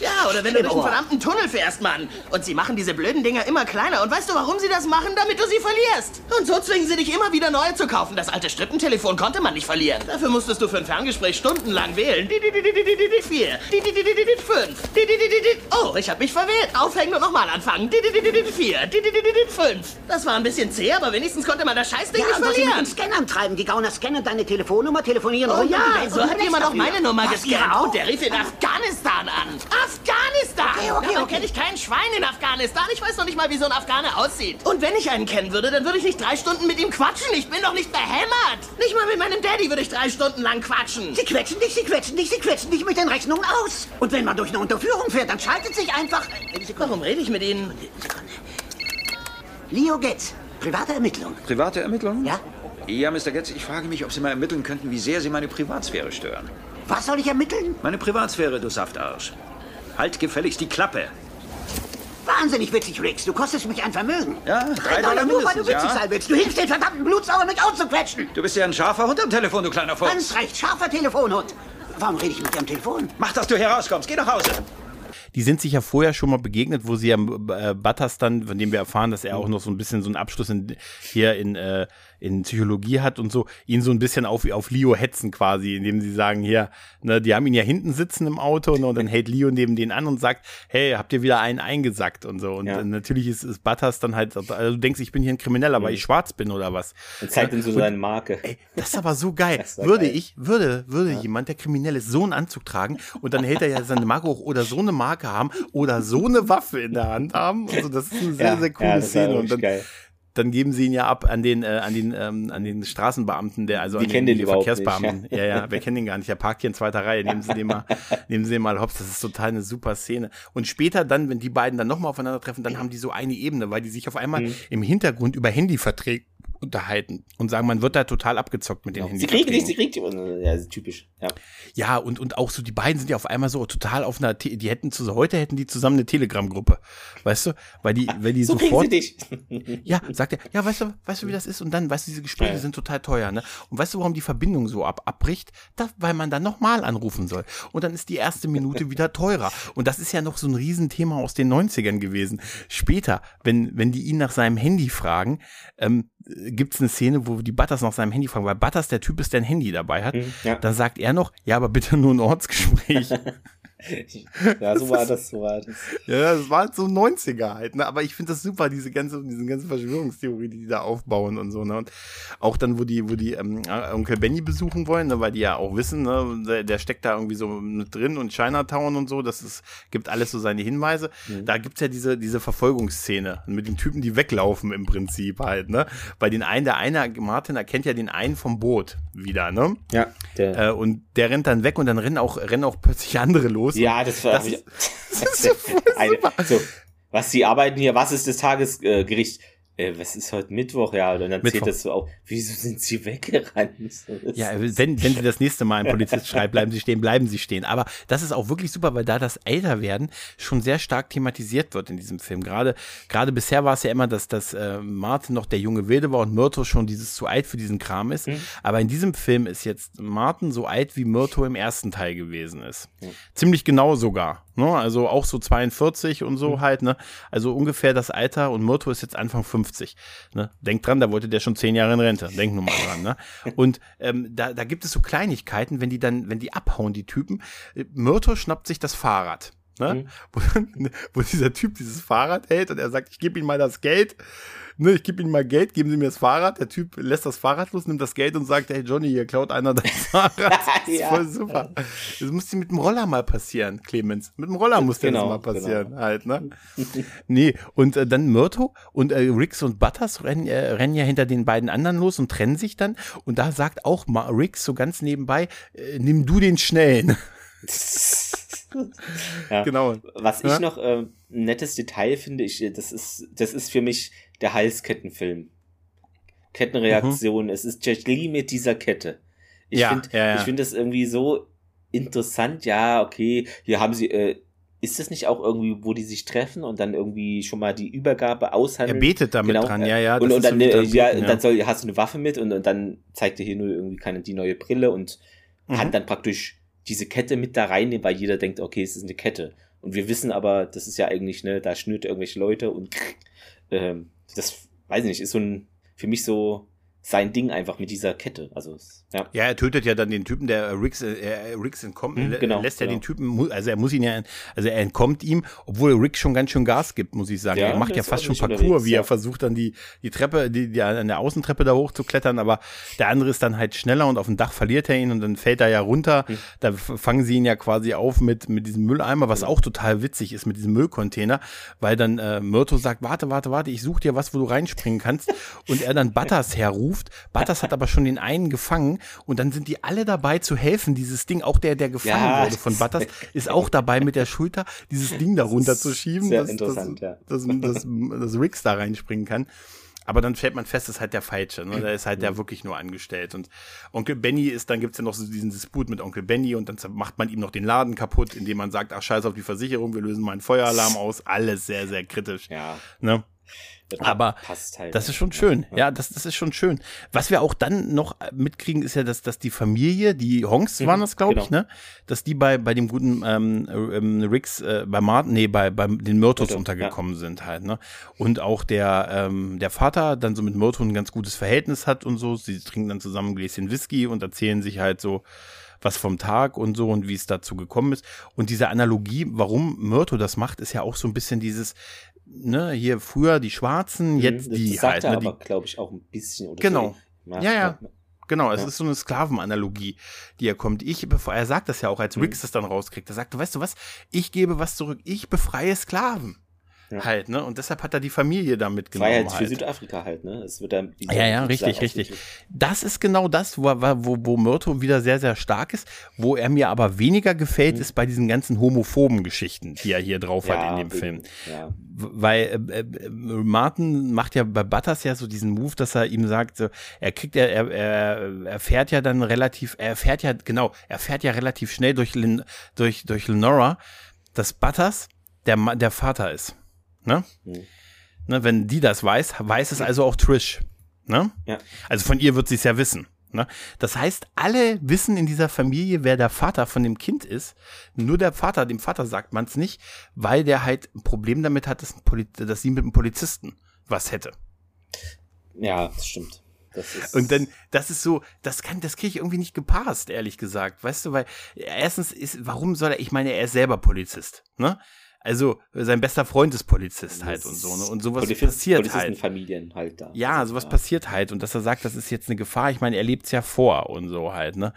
Ja, oder wenn du durch einen verdammten Tunnel fährst, Mann. Und sie machen diese blöden Dinger immer kleiner. Und weißt du, warum sie das machen? Damit du sie verlierst. Und so zwingen sie dich immer wieder neue zu kaufen. Das alte Strippentelefon konnte man nicht verlieren. Dafür musstest du für ein Ferngespräch stundenlang wählen. Vier. Fünf. Oh, ich hab mich verwählt. Aufhängen und nochmal anfangen. Vier. Fünf. Das war ein bisschen zäh, aber wenigstens konnte man das Scheißding ja, nicht verlieren. Mit Scannern treiben. Die Gauner scannen deine Telefonnummer, telefonieren oh, ja, so hat jemand auch meine Nummer gescannt. Und der rief in Afghanistan an. Afghanistan! Okay, okay, okay. kenne ich kein Schwein in Afghanistan. Ich weiß noch nicht mal, wie so ein Afghaner aussieht. Und wenn ich einen kennen würde, dann würde ich nicht drei Stunden mit ihm quatschen. Ich bin doch nicht behämmert. Nicht mal mit meinem Daddy würde ich drei Stunden lang quatschen. Sie quetschen dich, sie quetschen dich, sie quetschen dich mit den Rechnungen aus. Und wenn man durch eine Unterführung fährt, dann schaltet sich einfach... Warum rede ich mit Ihnen? Leo Getz, private Ermittlung. Private Ermittlung? Ja. Ja, Mr. Getz, ich frage mich, ob Sie mal ermitteln könnten, wie sehr Sie meine Privatsphäre stören. Was soll ich ermitteln? Meine Privatsphäre, du Saftarsch. Halt gefälligst die Klappe. Wahnsinnig witzig, Riggs. Du kostest mich ein Vermögen. Ja, drei Dollar nur, weil du witzig ja? sein willst. Du hilfst den verdammten Blutsauer, mich auszuquetschen. Du bist ja ein scharfer Hund am Telefon, du kleiner Fuchs. Ganz recht, scharfer Telefonhund. Warum rede ich mit dir am Telefon? Mach, dass du herauskommst. Geh nach Hause. Die sind sich ja vorher schon mal begegnet, wo sie ja äh, Butters dann, von dem wir erfahren, dass er auch noch so ein bisschen so einen Abschluss in, hier in äh, in Psychologie hat und so, ihn so ein bisschen auf, auf Leo hetzen quasi, indem sie sagen, hier, ne, die haben ihn ja hinten sitzen im Auto ne, und dann hält Leo neben den an und sagt, hey, habt ihr wieder einen eingesackt und so. Und ja. natürlich ist, ist Butters dann halt, also du denkst, ich bin hier ein Krimineller, mhm. weil ich schwarz bin oder was. Und zeigt ihm so und, seine Marke. Ey, das ist aber so geil. Würde geil. ich, würde, würde ja. jemand, der kriminell ist, so einen Anzug tragen und dann hält er ja seine Marke hoch oder so eine Marke haben oder so eine Waffe in der Hand haben. Also das ist eine sehr, ja, sehr coole Szene. Und dann, geil dann geben sie ihn ja ab an den, äh, an den, ähm, an den Straßenbeamten, der, also die an kennen den, den Verkehrsbeamten. Nicht, ja. ja, ja, wir kennen den gar nicht. Er parkt hier in zweiter Reihe. Nehmen Sie den mal, nehmen Sie den mal hops. Das ist total eine super Szene. Und später dann, wenn die beiden dann nochmal aufeinandertreffen, dann haben die so eine Ebene, weil die sich auf einmal mhm. im Hintergrund über Handyverträge unterhalten und sagen, man wird da total abgezockt mit den ja. Handys. Sie kriegen nicht, sie kriegt die, ja, typisch. Ja, ja und, und auch so, die beiden sind ja auf einmal so total auf einer, die hätten zu, heute hätten die zusammen eine Telegram-Gruppe. Weißt du? Weil die, weil die so sofort. Sie dich. ja, sagt er, ja, weißt du, weißt du, wie das ist? Und dann, weißt du, diese Gespräche ja. sind total teuer, ne? Und weißt du, warum die Verbindung so ab, abbricht? Das, weil man dann nochmal anrufen soll. Und dann ist die erste Minute wieder teurer. Und das ist ja noch so ein Riesenthema aus den 90ern gewesen. Später, wenn, wenn die ihn nach seinem Handy fragen, ähm, gibt es eine Szene, wo die Butters nach seinem Handy fragen, weil Butters der Typ ist, der ein Handy dabei hat. Mhm, ja. Dann sagt er noch, ja, aber bitte nur ein Ortsgespräch. ja, so war das, so war das. Ja, das war halt so 90er halt, ne? Aber ich finde das super, diese ganze, diese ganze Verschwörungstheorie, die die da aufbauen und so, ne? Und auch dann, wo die, wo die ähm, Onkel Benny besuchen wollen, ne? weil die ja auch wissen, ne? Der, der, steckt da irgendwie so mit drin und Chinatown und so, das ist, gibt alles so seine Hinweise. Mhm. Da gibt's ja diese, diese Verfolgungsszene mit den Typen, die weglaufen im Prinzip halt, ne? Weil den einen, der eine, Martin erkennt ja den einen vom Boot wieder, ne? Ja. Der. Äh, und der rennt dann weg und dann rennen auch, rennen auch plötzlich andere los los. Ja, das war. Das, ist, das ist eine, so, was sie arbeiten hier, was ist das Tagesgericht? Äh, äh, was ist heute Mittwoch? Ja, und dann Mittwoch. zählt das so auf. Wieso sind sie weggerannt? Ja, wenn, wenn sie das nächste Mal ein Polizist schreibt, bleiben sie stehen, bleiben sie stehen. Aber das ist auch wirklich super, weil da das Älterwerden schon sehr stark thematisiert wird in diesem Film. Gerade, gerade bisher war es ja immer, dass, dass äh, Martin noch der junge Wilde war und Myrto schon dieses zu alt für diesen Kram ist. Mhm. Aber in diesem Film ist jetzt Martin so alt, wie Myrto im ersten Teil gewesen ist. Mhm. Ziemlich genau sogar. Ne? Also auch so 42 und so mhm. halt, ne? Also ungefähr das Alter und Myrto ist jetzt Anfang 50. Ne? Denkt dran, da wollte der schon zehn Jahre in Rente. Denk nur mal dran, ne? Und ähm, da, da gibt es so Kleinigkeiten, wenn die dann, wenn die abhauen, die Typen. Myrto schnappt sich das Fahrrad Ne? Mhm. Wo, wo, dieser Typ dieses Fahrrad hält und er sagt, ich gebe ihm mal das Geld ne, ich gebe Ihnen mal Geld, geben Sie mir das Fahrrad. Der Typ lässt das Fahrrad los, nimmt das Geld und sagt, hey Johnny, hier klaut einer dein Fahrrad. Das ist ja. voll super. Das muss dir mit dem Roller mal passieren, Clemens. Mit dem Roller muss genau, das mal passieren, genau. halt, ne? nee, und äh, dann Myrto und äh, Rix und Butters rennen, äh, rennen ja hinter den beiden anderen los und trennen sich dann. Und da sagt auch Rix so ganz nebenbei, äh, nimm du den Schnellen. ja. Genau. Was ich ja? noch äh, nettes Detail finde, ich, das ist, das ist für mich der Halskettenfilm. Kettenreaktion, mhm. es ist Jet Li mit dieser Kette. Ich ja, finde ja, ja. ich finde das irgendwie so interessant. Ja, okay, hier haben sie, äh, ist das nicht auch irgendwie, wo die sich treffen und dann irgendwie schon mal die Übergabe aushandeln? Er betet damit genau. dran, ja, ja. Und, und dann, so äh, ja, beten, dann soll, hast du eine Waffe mit und, und dann zeigt er hier nur irgendwie keine, die neue Brille und mhm. hat dann praktisch diese Kette mit da reinnehmen, weil jeder denkt, okay, es ist eine Kette. Und wir wissen aber, das ist ja eigentlich, ne, da schnürt irgendwelche Leute und ähm, das, weiß ich nicht, ist so ein, für mich so sein Ding einfach mit dieser Kette. Also ja. ja, er tötet ja dann den Typen, der Riggs, äh, Riggs entkommt, mhm, genau, lässt ja genau. den Typen, also er muss ihn ja, also er entkommt ihm, obwohl Riggs schon ganz schön Gas gibt, muss ich sagen. Ja, er macht ja fast schon Parcours, wie ja. er versucht dann die die Treppe, die, die an der Außentreppe da hoch zu klettern, aber der andere ist dann halt schneller und auf dem Dach verliert er ihn und dann fällt er ja runter. Mhm. Da fangen sie ihn ja quasi auf mit mit diesem Mülleimer, was mhm. auch total witzig ist mit diesem Müllcontainer, weil dann äh, Myrto sagt, warte, warte, warte, ich such dir was, wo du reinspringen kannst und er dann Butters herruft ruft. Butters hat aber schon den einen gefangen und dann sind die alle dabei zu helfen, dieses Ding, auch der, der gefangen ja, wurde von Butters, ist auch dabei mit der Schulter, dieses Ding darunter zu schieben, dass, interessant, dass, ja. dass, dass, dass Riggs da reinspringen kann. Aber dann stellt man fest, das ist halt der Falsche. Ne? Der ist halt der wirklich nur angestellt. Und Onkel Benny ist, dann gibt's ja noch so diesen Disput mit Onkel Benny und dann macht man ihm noch den Laden kaputt, indem man sagt, ach scheiß auf die Versicherung, wir lösen mal einen Feueralarm aus. Alles sehr, sehr kritisch. Ja. Ne? Aber halt das ist schon schön. Ja, das, das ist schon schön. Was wir auch dann noch mitkriegen, ist ja, dass, dass die Familie, die Hongs mhm, waren das, glaube genau. ich, ne? Dass die bei, bei dem guten ähm, ähm, Ricks, äh, bei Martin, nee, bei, bei den Myrtos Myrto, untergekommen ja. sind halt, ne? Und auch der, ähm, der Vater dann so mit Myrto ein ganz gutes Verhältnis hat und so. Sie trinken dann zusammen ein Gläschen Whisky und erzählen sich halt so, was vom Tag und so und wie es dazu gekommen ist. Und diese Analogie, warum Myrto das macht, ist ja auch so ein bisschen dieses, ne, hier früher die Schwarzen, mhm, jetzt das die sagt halt. Ne, aber, glaube ich, auch ein bisschen. Oder genau. So. Ja, ja. Genau, es ja. ist so eine Sklavenanalogie, die er kommt. Ich, bevor er sagt das ja auch, als Riggs mhm. das dann rauskriegt, er sagt, weißt du was, ich gebe was zurück, ich befreie Sklaven. Ja. Halt, ne? Und deshalb hat er die Familie da mitgenommen. Freiheit halt. für Südafrika halt, ne? Es wird dann ja, ja, richtig, richtig. Das ist genau das, wo, wo, wo Myrto wieder sehr, sehr stark ist. Wo er mir aber weniger gefällt, mhm. ist bei diesen ganzen homophoben Geschichten, die er hier drauf ja, hat in dem wegen, Film. Ja. Weil äh, äh, Martin macht ja bei Butters ja so diesen Move, dass er ihm sagt, so, er kriegt ja, er, er, er fährt ja dann relativ, er fährt ja, genau, er fährt ja relativ schnell durch, Lin, durch, durch Lenora, dass Butters der, der Vater ist. Ne? Mhm. ne? Wenn die das weiß, weiß es also auch Trish. Ne? Ja. Also von ihr wird sie es ja wissen. Ne? Das heißt, alle wissen in dieser Familie, wer der Vater von dem Kind ist. Nur der Vater, dem Vater sagt man es nicht, weil der halt ein Problem damit hat, dass, dass sie mit einem Polizisten was hätte. Ja, das stimmt. Das und dann, das ist so, das kann, das kriege ich irgendwie nicht gepasst, ehrlich gesagt. Weißt du, weil erstens ist, warum soll er, ich meine, er ist selber Polizist, ne? Also sein bester Freund ist Polizist halt und so. Ne? Und sowas Polizist, passiert halt. Familien halt da. Ja, also, sowas ja. passiert halt. Und dass er sagt, das ist jetzt eine Gefahr. Ich meine, er lebt es ja vor und so halt, ne?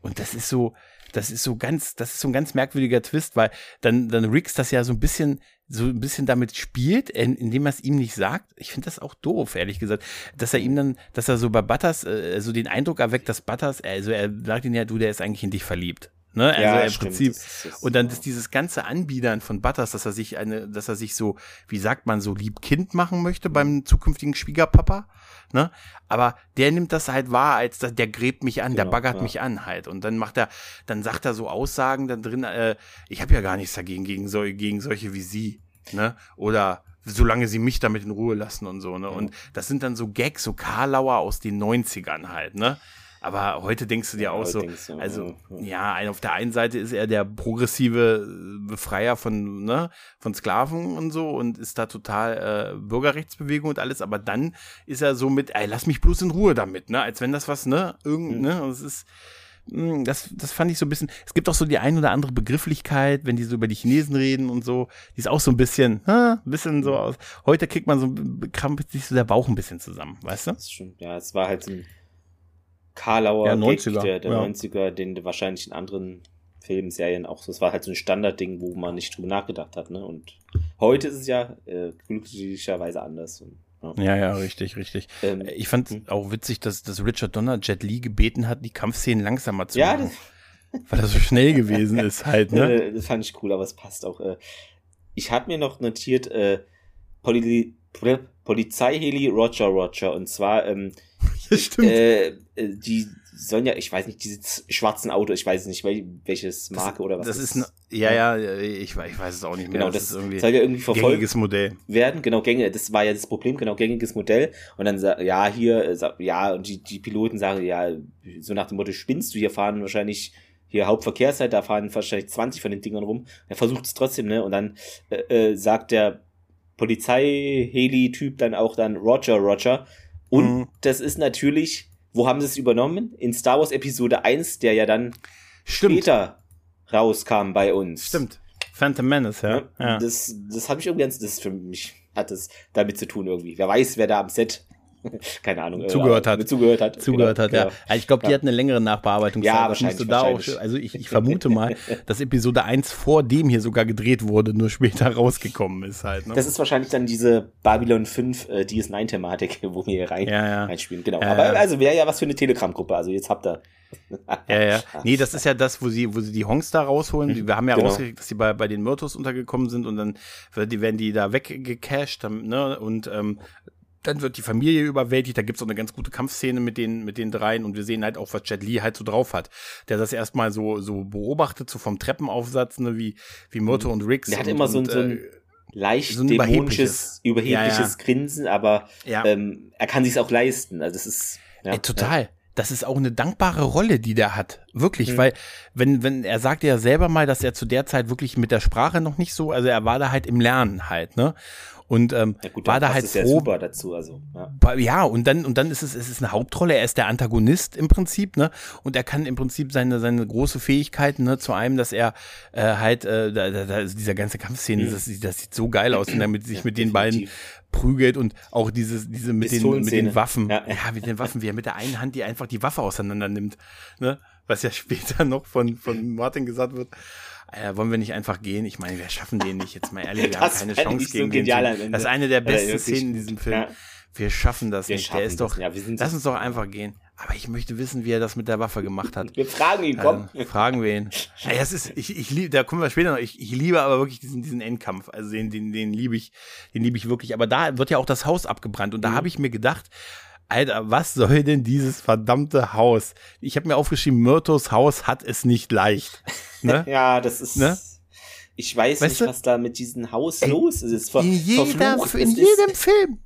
Und das ist so, das ist so ganz, das ist so ein ganz merkwürdiger Twist, weil dann, dann Riggs das ja so ein bisschen, so ein bisschen damit spielt, indem er es ihm nicht sagt. Ich finde das auch doof, ehrlich gesagt, dass er ihm dann, dass er so bei Butters äh, so den Eindruck erweckt, dass Butters, also er sagt ihn ja, du, der ist eigentlich in dich verliebt. Ne? Also ja, im stimmt. Prinzip. Das, das, und dann ist dieses ganze Anbiedern von Butters, dass er sich eine, dass er sich so, wie sagt man, so lieb Kind machen möchte beim zukünftigen Schwiegerpapa. Ne? Aber der nimmt das halt wahr, als der gräbt mich an, genau, der baggert ja. mich an halt. Und dann macht er, dann sagt er so Aussagen dann drin, äh, ich habe ja gar nichts dagegen, gegen, so, gegen solche wie sie. Ne? Oder solange sie mich damit in Ruhe lassen und so, ne? Ja. Und das sind dann so Gags, so Karlauer aus den 90ern halt, ne? Aber heute denkst du dir ja, auch so, du, also ja. ja, auf der einen Seite ist er der progressive Befreier von, ne, von Sklaven und so und ist da total äh, Bürgerrechtsbewegung und alles, aber dann ist er so mit, ey, lass mich bloß in Ruhe damit, ne, als wenn das was, ne, irgend, mhm. ne, das ist, hm, das, das fand ich so ein bisschen, es gibt auch so die ein oder andere Begrifflichkeit, wenn die so über die Chinesen reden und so, die ist auch so ein bisschen, ein bisschen so aus. Heute kriegt man so, krampft sich so der Bauch ein bisschen zusammen, weißt du? Das stimmt, ja, es war halt so ein Karlauer Ja, Gag 90er, der, der ja. 90er, den wahrscheinlich in anderen Filmen, Serien auch so, es war halt so ein Standardding, wo man nicht drüber nachgedacht hat, ne, und heute ist es ja äh, glücklicherweise anders. Und, ja. Ja, ja, richtig, richtig. Ähm, ich fand hm. auch witzig, dass, dass Richard Donner Jet Li gebeten hat, die Kampfszenen langsamer zu Ja, machen. Weil das so schnell gewesen ist halt, ne? Äh, das fand ich cool, aber es passt auch. Äh, ich hatte mir noch notiert, äh, Poli Pol- Polizeiheli Roger Roger. Und zwar, ähm, Stimmt. äh, die sollen ja, ich weiß nicht, diese schwarzen Autos, ich weiß nicht, wel welches Marke oder was das ist, ein, ja, ja, ich, weiß- ich weiß es auch nicht mehr. Genau, das ist irgendwie soll ja irgendwie verfolgt gängiges Modell. werden, genau, gängige, das war ja das Problem, genau, gängiges Modell. Und dann, ja, hier, äh, ja, und die, die Piloten sagen, ja, so nach dem Motto, spinnst du, hier fahren wahrscheinlich, hier Hauptverkehrszeit, da fahren wahrscheinlich 20 von den Dingern rum. Er versucht es trotzdem, ne, und dann äh, äh, sagt der Polizei-Heli-Typ dann auch dann Roger, Roger. Und Mhm. das ist natürlich, wo haben sie es übernommen? In Star Wars Episode 1, der ja dann Stimmt, später rauskam bei uns. stimmt. Phantom Menace, ja. Ja, ja. Das, das habe ich irgendwie ganz, das für mich hat das damit zu tun irgendwie. Wer weiß, wer da am Set, keine Ahnung, Zugehört äh, hat. Zugehört hat. zugehört genau, hat, ja. genau. ja. Ich glaube, die Ja. hat eine längere Nachbearbeitung. Ja, wahrscheinlich, Da auch, wahrscheinlich. also ich, ich vermute mal, dass Episode 1 vor dem hier sogar gedreht wurde, nur später rausgekommen ist halt. Ne? Das ist wahrscheinlich dann diese Babylon 5 äh, DS9-Thematik, wo wir hier rein, Ja, ja. reinspielen. Genau. Aber also wäre ja was für eine Telegram-Gruppe. Also jetzt habt ihr. Ja, ja. Nee, das ist ja das, wo sie, wo sie die Honks da rausholen. Wir haben ja Genau. rausgekriegt, dass sie bei, bei den Myrtos untergekommen sind und dann werden die da weggecasht, ne, und, ähm, dann wird die Familie überwältigt, da gibt's auch eine ganz gute Kampfszene mit den, mit den dreien und wir sehen halt auch, was Jet Li halt so drauf hat. Der das erstmal so, so beobachtet, so vom Treppenaufsatz, ne, wie, wie Myrto und Riggs. Der hat und, immer so ein- und, so ein- äh, Leicht So ein dämonisches, überhebliches Ja, ja. Grinsen, aber Ja. ähm, er kann sich's auch leisten. Also das ist. Ja, Ey, total. Das ist auch eine dankbare Rolle, die der hat. Wirklich, Mhm. weil, wenn, wenn, er sagte ja selber mal, dass er zu der Zeit wirklich mit der Sprache noch nicht so, also er war da halt im Lernen halt, ne? Und ähm, Ja, gut, war da halt ja froh, super dazu. Also, ja. Ja, und dann, und dann ist es, es ist eine Hauptrolle, er ist der Antagonist im Prinzip, ne? Und er kann im Prinzip seine, seine große Fähigkeiten, ne, zu einem, dass er äh, halt, äh, da, da, also dieser ganze Kampfszene, das, sieht- das sieht so geil aus, wenn er mit, sich mit den beiden prügelt und auch dieses, diese mit den, mit den Waffen. Ja. Ja. mit den Waffen, wie er mit der einen Hand die einfach die Waffe auseinander nimmt, ne? Was ja später noch von, von Martin gesagt wird. Äh, wollen wir nicht einfach gehen? Ich meine, wir schaffen den nicht. Jetzt mal ehrlich, wir haben keine Chance so gegen den. Das ist eine der besten. Szenen in diesem Film. Ja. Wir schaffen das Wir nicht. Der schaffen ist das. doch. Ja, lass uns doch einfach gehen. Aber ich möchte wissen, wie er das mit der Waffe gemacht hat. Wir fragen ihn, komm. Ähm, fragen wir ihn. Ey, das ist, ich, ich liebe, da kommen wir später noch. Ich, ich liebe aber wirklich diesen, diesen Endkampf. Also den, den, den liebe ich, den liebe ich wirklich. Aber da wird ja auch das Haus abgebrannt. Mhm. Und da habe ich mir gedacht, Alter, was soll denn dieses verdammte Haus? Ich habe mir aufgeschrieben, Myrtos Haus hat es nicht leicht. Ne? Ja, das ist. Ne? Ich weiß Weißt nicht, du? was da mit diesem Haus los ist. Es ist ver in jeder, in jedem Film.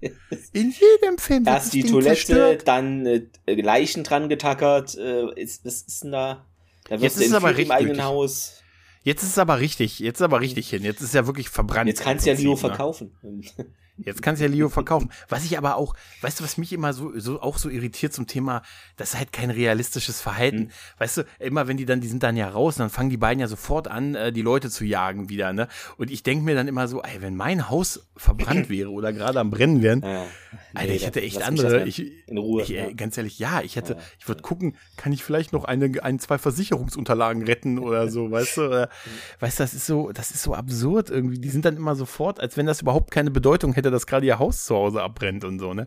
In jedem Film erst die Ding Toilette, zerstört. dann äh, Leichen dran getackert. Äh, ist, was ist denn da? Da Jetzt wirst du ist es aber im eigenen richtig. Haus. Jetzt ist es aber richtig. Jetzt ist aber richtig hin. Jetzt ist es ja wirklich verbrannt. Jetzt kannst du ja Leo ne? Jetzt kannst du ja Leo verkaufen. Was ich aber auch, weißt du, was mich immer so, so auch so irritiert zum Thema, das ist halt kein realistisches Verhalten. Hm. Weißt du, immer wenn die dann, die sind dann ja raus, dann fangen die beiden ja sofort an, äh, die Leute zu jagen wieder, ne? Und ich denke mir dann immer so, ey, wenn mein Haus verbrannt wäre oder gerade am Brennen wären, Ja. Alter, Nee, ich hätte echt andere. Ich, in Ruhe, Ich, äh, ja. Ganz ehrlich, ja, ich hätte, ich würde gucken, kann ich vielleicht noch eine, ein, zwei Versicherungsunterlagen retten oder so, weißt du? Oder, weißt du, das ist so, das ist so absurd irgendwie. Die sind dann immer sofort, als wenn das überhaupt keine Bedeutung hätte, dass gerade ihr Haus zu Hause abbrennt und so, ne?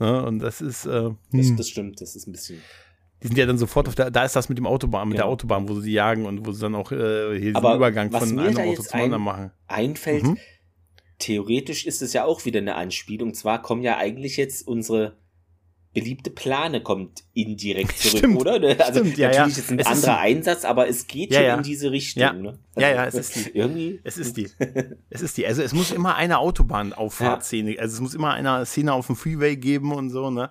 Ja, und das ist, äh, Das, hm. das stimmt, das ist ein bisschen. die sind ja dann sofort auf der, da ist das mit dem Autobahn, mit der Genau. Autobahn, wo sie die jagen und wo sie dann auch äh, hier diesen Aber Übergang was von einem Auto zum anderen machen. einfällt, Mhm. theoretisch ist es ja auch wieder eine Anspielung. Zwar kommen ja eigentlich jetzt unsere beliebte Plane kommt indirekt zurück, Stimmt, oder? Also stimmt, ja, natürlich ja. ist ein Es ist anderer ein- Einsatz, aber es geht Ja, schon ja. in diese Richtung. Ja. Ne? Ja, ja, es ist die. Irgendwie. Es ist die. Es ist die. Also es muss immer eine Autobahnauffahrtszene, also es muss immer eine Szene auf dem Freeway geben und so, ne?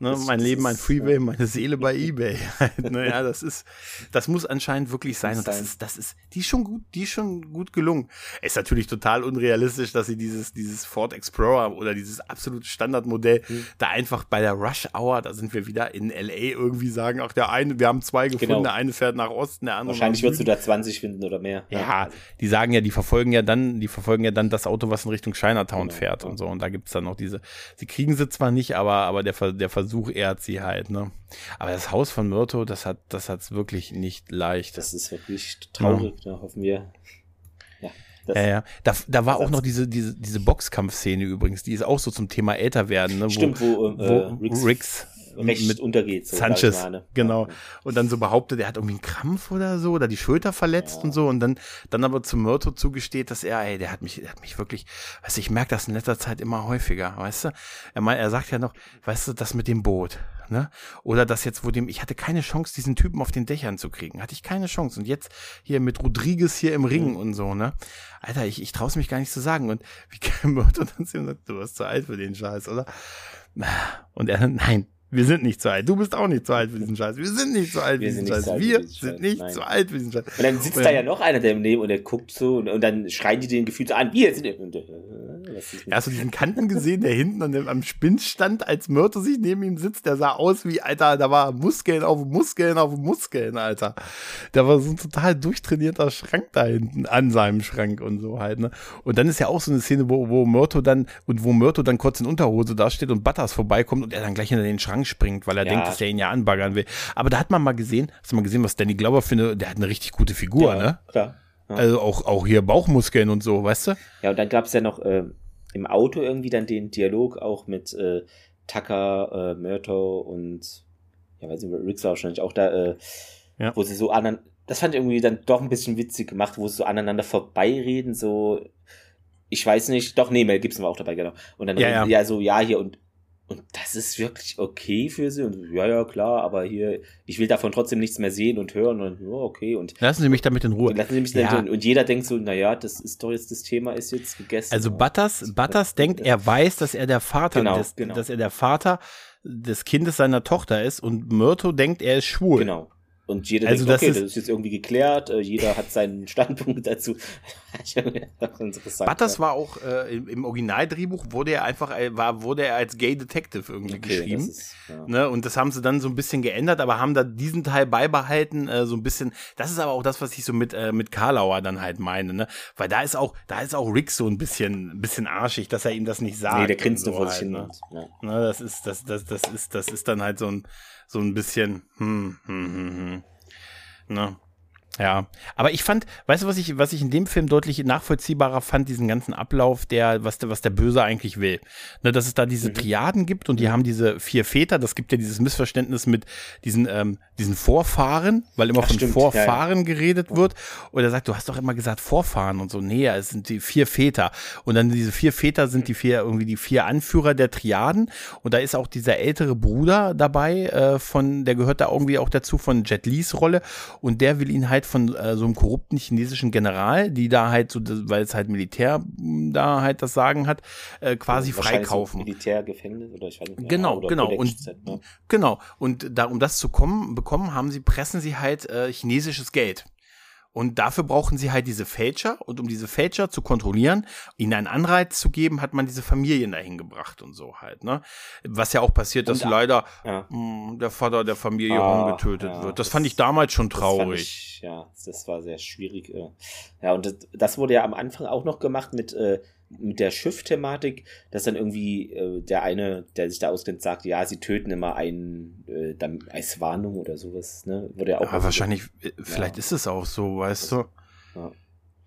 Ne, mein Leben, mein Freeway, meine Seele bei Ebay. naja, das ist, das muss anscheinend wirklich sein. Und das ist, das ist, die ist schon gut, die ist schon gut gelungen. Ist natürlich total unrealistisch, dass sie dieses, dieses Ford Explorer oder dieses absolute Standardmodell Hm. da einfach bei der Rush Hour, da sind wir wieder in LA irgendwie sagen, ach, der eine, wir haben zwei gefunden, Genau. der eine fährt nach Osten, der andere Wahrscheinlich wirst du da 20 finden oder mehr. Ja, die sagen ja, die verfolgen ja dann, die verfolgen ja dann das Auto, was in Richtung Chinatown Genau, fährt ja. und so. Und da gibt's dann noch diese, sie kriegen sie zwar nicht, aber, aber der, der Versuch ehrt sie halt, ne. Aber das Haus von Myrto, das hat, das hat's wirklich nicht leicht. Das ist wirklich traurig. Da hoffen wir. Ja, ja, ja. Da, da war auch noch diese, diese, diese Boxkampfszene übrigens, die ist auch so zum Thema älter werden, ne? Stimmt, wo, äh, wo Riggs Riggs recht mit untergeht. So, Sanchez, ne? genau. Ja. Und dann so behauptet, er hat irgendwie einen Krampf oder so, oder die Schulter verletzt und so. Und dann, dann aber zu Myrto zugesteht, dass er, ey, der hat mich, der hat mich wirklich, weißt du, ich merke das in letzter Zeit immer häufiger, weißt du? Er meint, er sagt ja noch, weißt du, das mit dem Boot, ne? Oder das jetzt, wo dem, ich hatte keine Chance, diesen Typen auf den Dächern zu kriegen. Hatte ich keine Chance. Und jetzt hier mit Rodriguez hier im Ring und so, ne? Alter, ich, ich traue mich gar nicht zu sagen. Und wie kann Myrto dann zu ihm sagen, du warst zu alt für den Scheiß, oder? Und er, nein, wir sind nicht zu alt. Du bist auch nicht zu alt für diesen Scheiß. Wir sind nicht zu alt für diesen Scheiß. Wir sind nicht zu alt für diesen Scheiß. Und dann sitzt Und da ja noch einer daneben und der guckt so und, und dann schreien die den gefühlt so an, wir sind. Ja, Hast du diesen Kanten gesehen, der hinten an dem, am Spind stand, als Myrte sich neben ihm sitzt? Der sah aus wie, Alter, da war Muskeln auf Muskeln auf Muskeln, Alter. Da war so ein total durchtrainierter Schrank da hinten an seinem Schrank und so halt, ne? Und dann ist ja auch so eine Szene, wo, wo Myrto dann, und wo Myrto dann kurz in Unterhose da steht und Butters vorbeikommt und er dann gleich hinter den Schrank springt, weil er Ja. denkt, dass er ihn ja anbaggern will. Aber da hat man mal gesehen, hast du mal gesehen, was Danny Glover für eine, der hat eine richtig gute Figur, ja, ne? Klar. Ja. Also auch, auch hier Bauchmuskeln und so, weißt du? Ja, und dann gab es ja noch äh, im Auto irgendwie dann den Dialog auch mit äh, Tucker, äh, Myrto und ja, weiß nicht, Riggs war wahrscheinlich auch da, äh, Ja. wo sie so aneinander, das fand ich irgendwie dann doch ein bisschen witzig gemacht, wo sie so aneinander vorbeireden, so, ich weiß nicht, doch, nee, Mel Gibson war auch dabei, genau. Und dann Ja, ja. ja so, ja, hier und und das ist wirklich okay für sie. Und ja, ja, klar, aber hier, ich will davon trotzdem nichts mehr sehen und hören. Und ja, okay. Und Lassen Sie mich damit in Ruhe. lassen Sie mich Ja. so, und jeder denkt so, naja, das ist doch jetzt das Thema, ist jetzt gegessen. Also. Butters, Butters denkt, er weiß, dass er der Vater, Genau, des, genau. dass er der Vater des Kindes seiner Tochter ist und Myrto denkt, er ist schwul. Genau. Und jeder Also denkt, das okay, ist- das ist jetzt irgendwie geklärt, äh, jeder hat seinen Standpunkt dazu. Butters war auch äh, im, im Originaldrehbuch wurde er einfach äh, war wurde er als Gay Detective irgendwie okay, das geschrieben. ist, ja. Ne, und das haben sie dann so ein bisschen geändert, aber haben da diesen Teil beibehalten, äh, so ein bisschen. Das ist aber auch das, was ich so mit äh, mit Karlauer dann halt meine, ne? Weil da ist auch da ist auch Rick so ein bisschen ein bisschen arschig, dass er ihm das nicht sagt. Nee, der grinst nur vor so sich hin. halt, ne? und, ja. Ne, das ist, das, das, das ist, das ist dann halt so ein, so ein bisschen, hm, hm, hm, hm. Ne? Ja, aber ich fand, weißt du, was ich, was ich in dem Film deutlich nachvollziehbarer fand, diesen ganzen Ablauf, der, was der, was der Böse eigentlich will. Ne, dass es da Mhm. diese Triaden gibt und die haben diese vier Väter, das gibt ja dieses Missverständnis mit diesen, ähm, diesen Vorfahren, weil immer Ach, von stimmt, Vorfahren geredet wird. Und er sagt, du hast doch immer gesagt Vorfahren und so. Nee, es sind die vier Väter. Und dann diese vier Väter sind die vier, irgendwie die vier Anführer der Triaden. Und da ist auch dieser ältere Bruder dabei, äh, von, der gehört da irgendwie auch dazu von Jet Lis Rolle. Und der will ihn halt von äh, so einem korrupten chinesischen General, die da halt so, weil es halt Militär mh, da halt das Sagen hat, äh, quasi freikaufen. So Militärgefängnis oder ich weiß nicht. Genau, oder genau. Kodex Und, ne? genau. Und da, um das zu kommen, bekommen, haben sie, pressen sie halt äh, chinesisches Geld. Und dafür brauchen sie halt diese Fälscher. Und um diese Fälscher zu kontrollieren, ihnen einen Anreiz zu geben, hat man diese Familien dahin gebracht und so halt. Ne? Was ja auch passiert, dass Und- leider Ja. mh, der Vater der Familie Ah, Hong getötet ja, wird. Das, das- fand ich damals schon traurig. Ich, ja, das war sehr schwierig. äh. Ja, und das, das wurde ja am Anfang auch noch gemacht mit, äh, mit der Schiff-Thematik, dass dann irgendwie äh, der eine, der sich da auskennt, sagt, ja, sie töten immer einen äh, dann als Warnung oder sowas. Ne? Wurde ja auch Aber wahrscheinlich, äh, vielleicht ist es auch so, weißt du. Ja.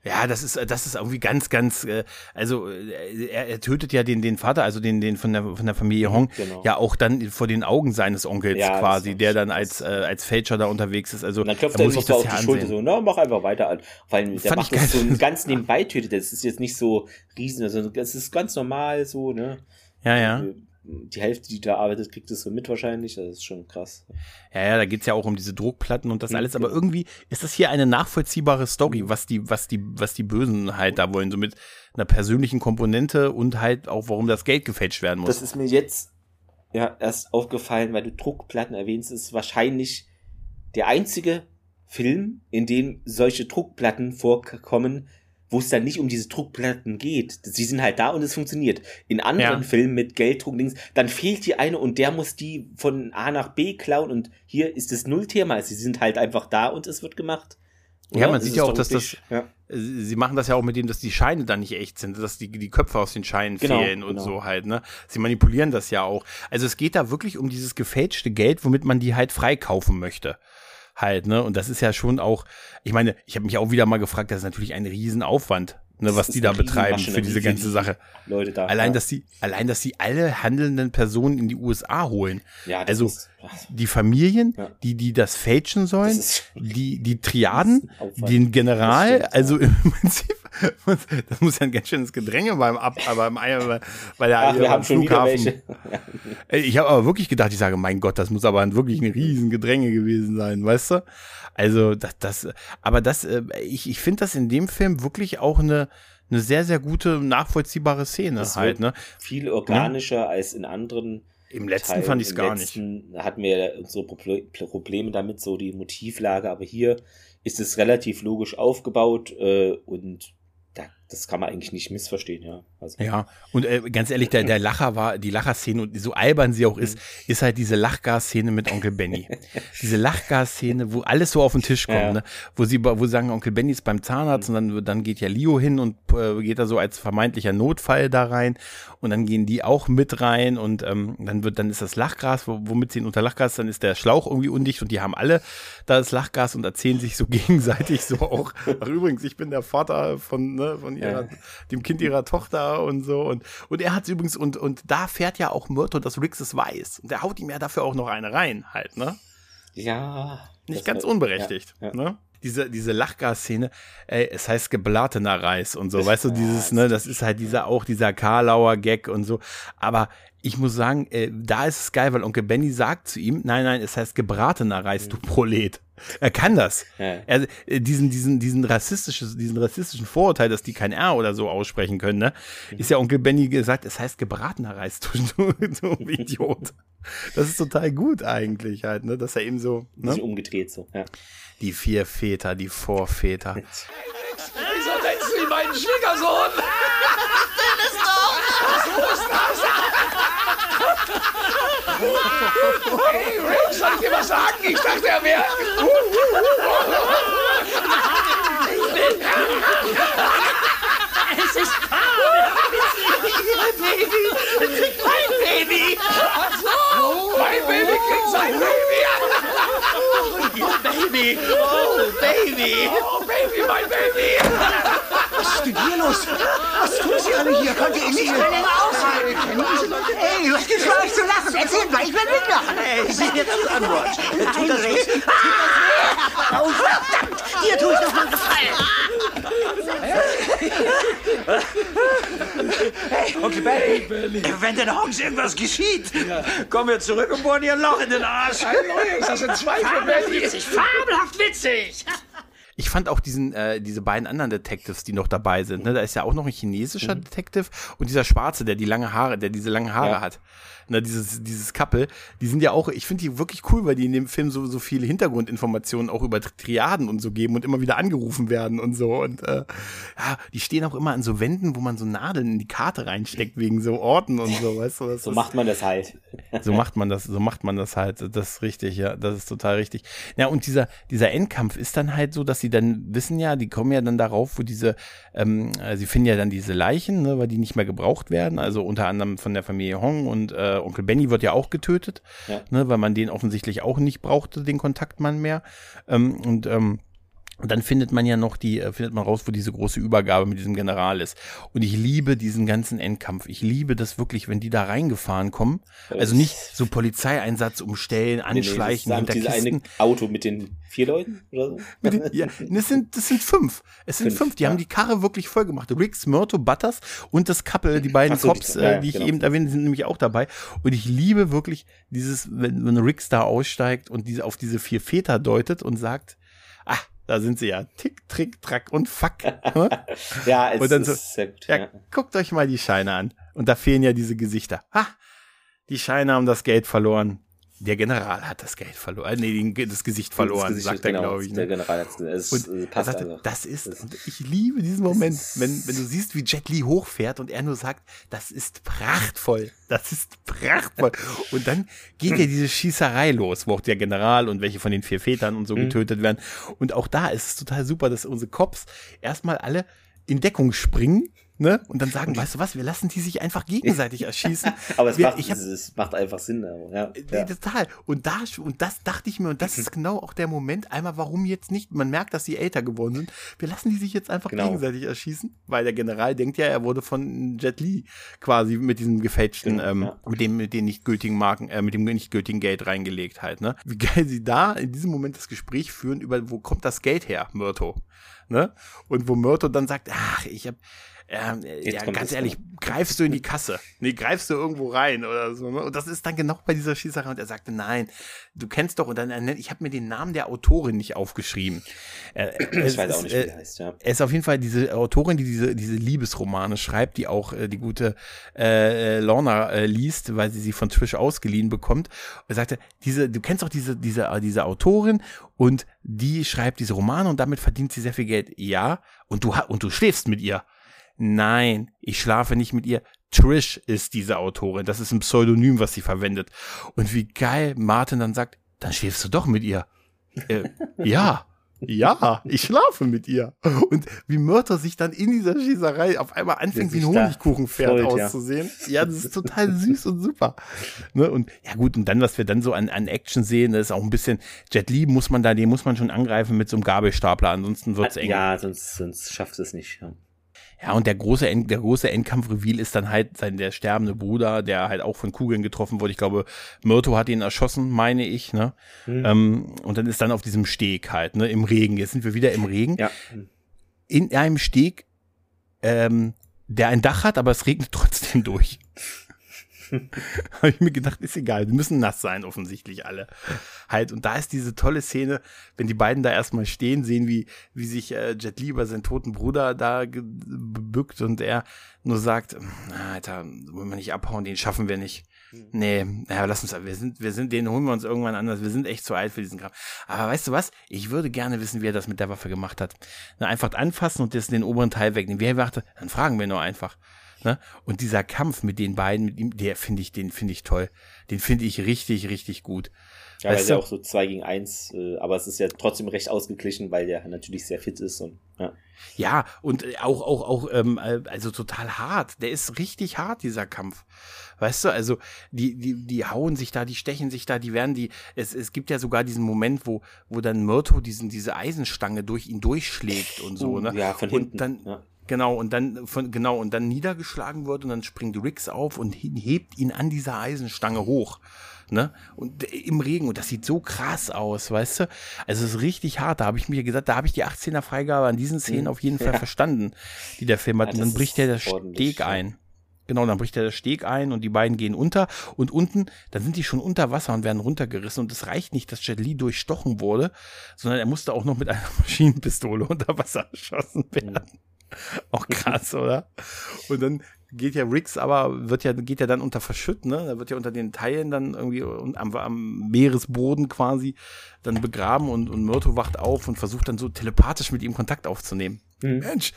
Ja, das ist, das ist irgendwie ganz, ganz, äh, also äh, er, er tötet ja den, den Vater, also den, den von der, von der Familie Hong, genau. ja auch dann vor den Augen seines Onkels Ja, quasi, der dann als, äh, als Fälscher da unterwegs ist. Also Und dann klopft da er muss ihm ich noch so das auf die Schulter, ansehen. so, na, mach einfach weiter an. Weil der Fand macht das so ganz nebenbei tötet. Das ist jetzt nicht so riesen, also das ist ganz normal so, ne? Ja, ja. Die Hälfte, die da arbeitet, kriegt es so mit wahrscheinlich. Das ist schon krass. Ja, ja, da geht's ja auch um diese Druckplatten und das Mhm, alles, aber irgendwie ist das hier eine nachvollziehbare Story, was die, was die, was die Bösen halt da wollen, so mit einer persönlichen Komponente und halt auch, warum das Geld gefälscht werden muss. Das ist mir jetzt ja erst aufgefallen, weil du Druckplatten erwähnst, ist wahrscheinlich der einzige Film, in dem solche Druckplatten vorkommen, wo es dann nicht um diese Druckplatten geht. Sie sind halt da und es funktioniert. In anderen Ja. Filmen mit Gelddruckdings, dann fehlt die eine und der muss die von A nach B klauen und hier ist das Nullthema. Sie sind halt einfach da und es wird gemacht. Ja, man Das sieht ja auch, dass das- ja. Sie sie machen das ja auch mit dem, dass die Scheine dann nicht echt sind, dass die, die Köpfe aus den Scheinen Genau, fehlen und genau. so halt, ne? Sie manipulieren das ja auch. Also es geht da wirklich um dieses gefälschte Geld, womit man die halt freikaufen möchte. Halt, ne? Und das ist ja schon auch, ich meine, ich habe mich auch wieder mal gefragt, das ist natürlich ein Riesenaufwand, ne, was die da betreiben für diese ganze die Sache. Leute da. Allein, ja. dass sie, allein, dass sie alle handelnden Personen in die USA holen. ja, also ist, die Familien, Ja. die, die das fälschen sollen, Das die, die Triaden, den General, stimmt, also im Prinzip, das muss ja ein ganz schönes Gedränge beim Ab, aber im Eier, weil, weil der Ach, wir haben. Ey, Ich habe aber wirklich gedacht, ich sage, mein Gott, das muss aber wirklich ein riesen Gedränge gewesen sein, weißt du? Also das, das, aber das, äh, ich, ich finde das in dem Film wirklich auch eine, eine sehr, sehr gute, nachvollziehbare Szene Das halt, ne? viel organischer als in anderen. Im letzten Teilen. fand ich es gar nicht. letzten hatten wir ja unsere Proble- Probleme damit, so die Motivlage, aber hier ist es relativ logisch aufgebaut äh, und das kann man eigentlich nicht missverstehen, ja. Also, Ja, und äh, ganz ehrlich, der, der Lacher war, die Lacherszene und so albern sie auch ist, Mhm. ist halt diese Lachgas-Szene mit Onkel Benny. diese Lachgas-Szene, wo alles so auf den Tisch kommt, Ja. ne? wo sie, wo sie sagen, Onkel Benny ist beim Zahnarzt und dann, dann geht ja Leo hin und äh, geht da so als vermeintlicher Notfall da rein und dann gehen die auch mit rein und ähm, dann wird, dann ist das Lachgas, wo, womit sie ihn unter Lachgas, dann ist der Schlauch irgendwie undicht und die haben alle da das Lachgas und erzählen sich so gegenseitig so auch, ach übrigens, ich bin der Vater von, ne, von ihrer, dem Kind ihrer Tochter und so und, und er hat übrigens und, und da fährt ja auch Myrto, dass Rix es weiß und der haut ihm ja dafür auch noch eine rein halt, ne? ja. Nicht ganz unberechtigt, ne? Diese, diese Lachgas-Szene, ey, es heißt geblatener Reis und so, weißt du, dieses, ne, das ist halt dieser, auch dieser Karlauer Gag und so, aber ich muss sagen, äh, da ist es geil, weil Onkel Benny sagt zu ihm, nein, nein, es heißt gebratener Reis, du Prolet. Er kann das. Ja. Er, äh, diesen, diesen, diesen rassistischen, diesen rassistischen Vorurteil, dass die kein R oder so aussprechen können, ne, ist ja Onkel Benny gesagt, es heißt gebratener Reis, du, du, du Idiot. Das ist total gut eigentlich halt, ne, dass er eben so, ne? Sich umgedreht so, ja. Die vier Väter, die Vorväter. Wieso nennst du ihn meinen Schwiegersohn? Hey, Rick, soll ich dir was sagen? Ich dachte, er wäre... Es ist mein Baby! Mein Baby kriegt sein Baby. Baby! Oh, Baby! Oh, Baby, mein Baby. Was ist denn hier los? Was tun Sie alle hier? Könnt ihr nicht mehr länger aushalten? Kennen diese Leute? Ey, was gibt's für euch zu lachen? Erzählt mal, ich will mitmachen. Ey, sieh dir das an, Rog. Tut das weh? Ah! Oh, verdammt! Dir tue ich doch mal einen Gefallen. Onkel Benny, wenn den Honks irgendwas geschieht, kommen wir zurück und bohren ihr ein Loch in den Arsch. Ein neues, das sind zwei für Betty. Fabelhaft witzig! Ich fand auch diesen, äh, diese beiden anderen Detectives, die noch dabei sind. Ne? Da ist ja auch noch ein chinesischer Detective und dieser Schwarze, der die lange Haare, der diese lange Haare Ja. hat. Ne, dieses, dieses Couple, die sind ja auch, ich finde die wirklich cool, weil die in dem Film so, so viele Hintergrundinformationen auch über Tri- Triaden und so geben und immer wieder angerufen werden und so. Und äh, ja, die stehen auch immer an so Wänden, wo man so Nadeln in die Karte reinsteckt, wegen so Orten und so, weißt du? Das So ist- macht man das halt. so macht man das, so macht man das halt. Das ist richtig, ja, das ist total richtig. Ja, und dieser, dieser Endkampf ist dann halt so, dass sie dann wissen ja, die kommen ja dann darauf, wo diese, ähm, äh, sie finden ja dann diese Leichen, ne, weil die nicht mehr gebraucht werden, also unter anderem von der Familie Hong und äh, Onkel Benny wird ja auch getötet, Ja. ne, weil man den offensichtlich auch nicht brauchte, den Kontaktmann mehr. Ähm, und ähm, und dann findet man ja noch die, äh, findet man raus, wo diese große Übergabe mit diesem General ist. Und ich liebe diesen ganzen Endkampf. Ich liebe das wirklich, wenn die da reingefahren kommen. Also nicht so Polizeieinsatz umstellen, Nee, nee, anschleichen, das hinter Kisten. eine Auto mit den vier Leuten oder so. Den- ja, das sind, das sind fünf. Es sind fünf. Fünf, Die ja. haben die Karre wirklich voll gemacht. Riggs, Myrto, Butters und das Couple, die beiden Ach so, Cops, ja, äh, ja, die ich genau. eben erwähne, sind nämlich auch dabei. Und ich liebe wirklich dieses, wenn, wenn Riggs da aussteigt und diese, auf diese vier Väter deutet und sagt, ah, da sind sie ja. Tick, Trick, Track und Fuck. Ja, es Und dann ist so- sehr gut. Ja, Ja. guckt euch mal die Scheine an. Und da fehlen ja diese Gesichter. Ha! die Scheine haben das Geld verloren. Der General hat das Geld verloren. Äh, nee, das Gesicht verloren, das Gesicht, sagt er, genau, glaube ich. Ne? Der General hat es und passt sagte, einfach. Das ist, das ich liebe diesen Moment, wenn, wenn du siehst, wie Jet Li hochfährt und er nur sagt, das ist prachtvoll. Das ist prachtvoll. und dann geht ja diese Schießerei los, wo auch der General und welche von den vier Vätern und so mhm. getötet werden. Und auch da ist es total super, dass unsere Cops erstmal alle in Deckung springen Ne? Und dann sagen, weißt du was, wir lassen die sich einfach gegenseitig erschießen. aber es, wir, macht, hab, es macht einfach Sinn. Ja, äh, ja. Total. Und, da, und das dachte ich mir, und das ist genau auch der Moment, einmal, warum jetzt nicht, man merkt, dass sie älter geworden sind. Wir lassen die sich jetzt einfach genau. gegenseitig erschießen, weil der General denkt ja, er wurde von Jet Li quasi mit diesem gefälschten, genau, ähm, ja. mit dem, mit den nicht gültigen Marken, äh, mit dem nicht gültigen Geld reingelegt halt, ne? Wie geil sie da in diesem Moment das Gespräch führen über, wo kommt das Geld her, Myrto? Ne? Und wo Myrto dann sagt, ach, ich habe ähm, ja, ganz ehrlich, dann. greifst du in die Kasse? Nee, greifst du irgendwo rein oder so. Ne? Und das ist dann genau bei dieser Schießerei. Und er sagte, nein, du kennst doch, und dann, ich habe mir den Namen der Autorin nicht aufgeschrieben. Äh, ich weiß ist, auch nicht, wie die heißt, ja. Er ist auf jeden Fall diese Autorin, die diese, diese Liebesromane schreibt, die auch äh, die gute äh, Lorna äh, liest, weil sie sie von Trish ausgeliehen bekommt. Und er sagte, diese, du kennst doch diese, diese, diese Autorin und die schreibt diese Romane und damit verdient sie sehr viel Geld. Ja, und du, und du schläfst mit ihr. Nein, ich schlafe nicht mit ihr. Trish ist diese Autorin. Das ist ein Pseudonym, was sie verwendet. Und wie geil Martin dann sagt, dann schläfst du doch mit ihr. Äh, ja. Ja, ich schlafe mit ihr. Und wie Mörter sich dann in dieser Schießerei auf einmal anfängt, wie ein Honigkuchenpferd freut, auszusehen. Ja. ja. das ist total süß und super. Ne? Und ja gut, und dann, was wir dann so an, an Action sehen, das ist auch ein bisschen, Jet Li muss man da, den muss man schon angreifen mit so einem Gabelstapler, ansonsten wird's eng. Ja, sonst, sonst schafft es nicht. Ja. Ja, und der große, End, der große Endkampf-Reveal ist dann halt sein, der sterbende Bruder, der halt auch von Kugeln getroffen wurde. Ich glaube, Myrto hat ihn erschossen, meine ich, ne? Mhm. Ähm, und dann ist dann auf diesem Steg halt, ne, im Regen. Jetzt sind wir wieder im Regen. Ja. In einem Steg, ähm, der ein Dach hat, aber es regnet trotzdem durch. habe ich mir gedacht, ist egal, die müssen nass sein, offensichtlich alle. Halt, und da ist diese tolle Szene, wenn die beiden da erstmal stehen, sehen, wie, wie sich äh, Jet Li über seinen toten Bruder da bückt und er nur sagt, Alter, wollen wir nicht abhauen, den schaffen wir nicht. Hm. Nee, naja, lass uns, wir sind, wir sind, den holen wir uns irgendwann anders. Wir sind echt zu alt für diesen Kram. Aber weißt du was? Ich würde gerne wissen, wie er das mit der Waffe gemacht hat. Na, einfach anfassen und das den oberen Teil wegnehmen. Wie er dachte, dann fragen wir nur einfach. Ne? Und dieser Kampf mit den beiden, mit ihm, der finde ich, den finde ich toll. Den finde ich richtig, richtig gut. Ja, weil es ja auch so zwei gegen eins, äh, aber es ist ja trotzdem recht ausgeglichen, weil der natürlich sehr fit ist und ja. Ja, und auch, auch, auch, ähm, äh, also total hart. Der ist richtig hart, dieser Kampf. Weißt du, also die, die, die hauen sich da, die stechen sich da, die werden die. Es, es gibt ja sogar diesen Moment, wo, wo dann Myrto diesen, diese Eisenstange durch ihn durchschlägt und so, ne? Ja, von hinten. Und dann, ja. Genau, und dann von, genau, und dann niedergeschlagen wird und dann springt Rix auf und hebt ihn an dieser Eisenstange hoch. Ne? Und im Regen, und das sieht so krass aus, weißt du? Also es ist richtig hart. Da habe ich mir gesagt, da habe ich die 18er Freigabe an diesen Szenen auf jeden Fall ja. verstanden, die der Film hat. Und dann bricht der der Steg ein. Genau, dann bricht er der Steg ein und die beiden gehen unter und unten, dann sind die schon unter Wasser und werden runtergerissen und es reicht nicht, dass Jet Li durchstochen wurde, sondern er musste auch noch mit einer Maschinenpistole unter Wasser erschossen werden. Auch krass, oder? Und dann geht ja Riggs aber, wird ja, geht ja dann unter Verschütt, ne? Da wird ja unter den Teilen dann irgendwie am, am Meeresboden quasi dann begraben und, und Myrto wacht auf und versucht dann so telepathisch mit ihm Kontakt aufzunehmen. Mhm. Mensch,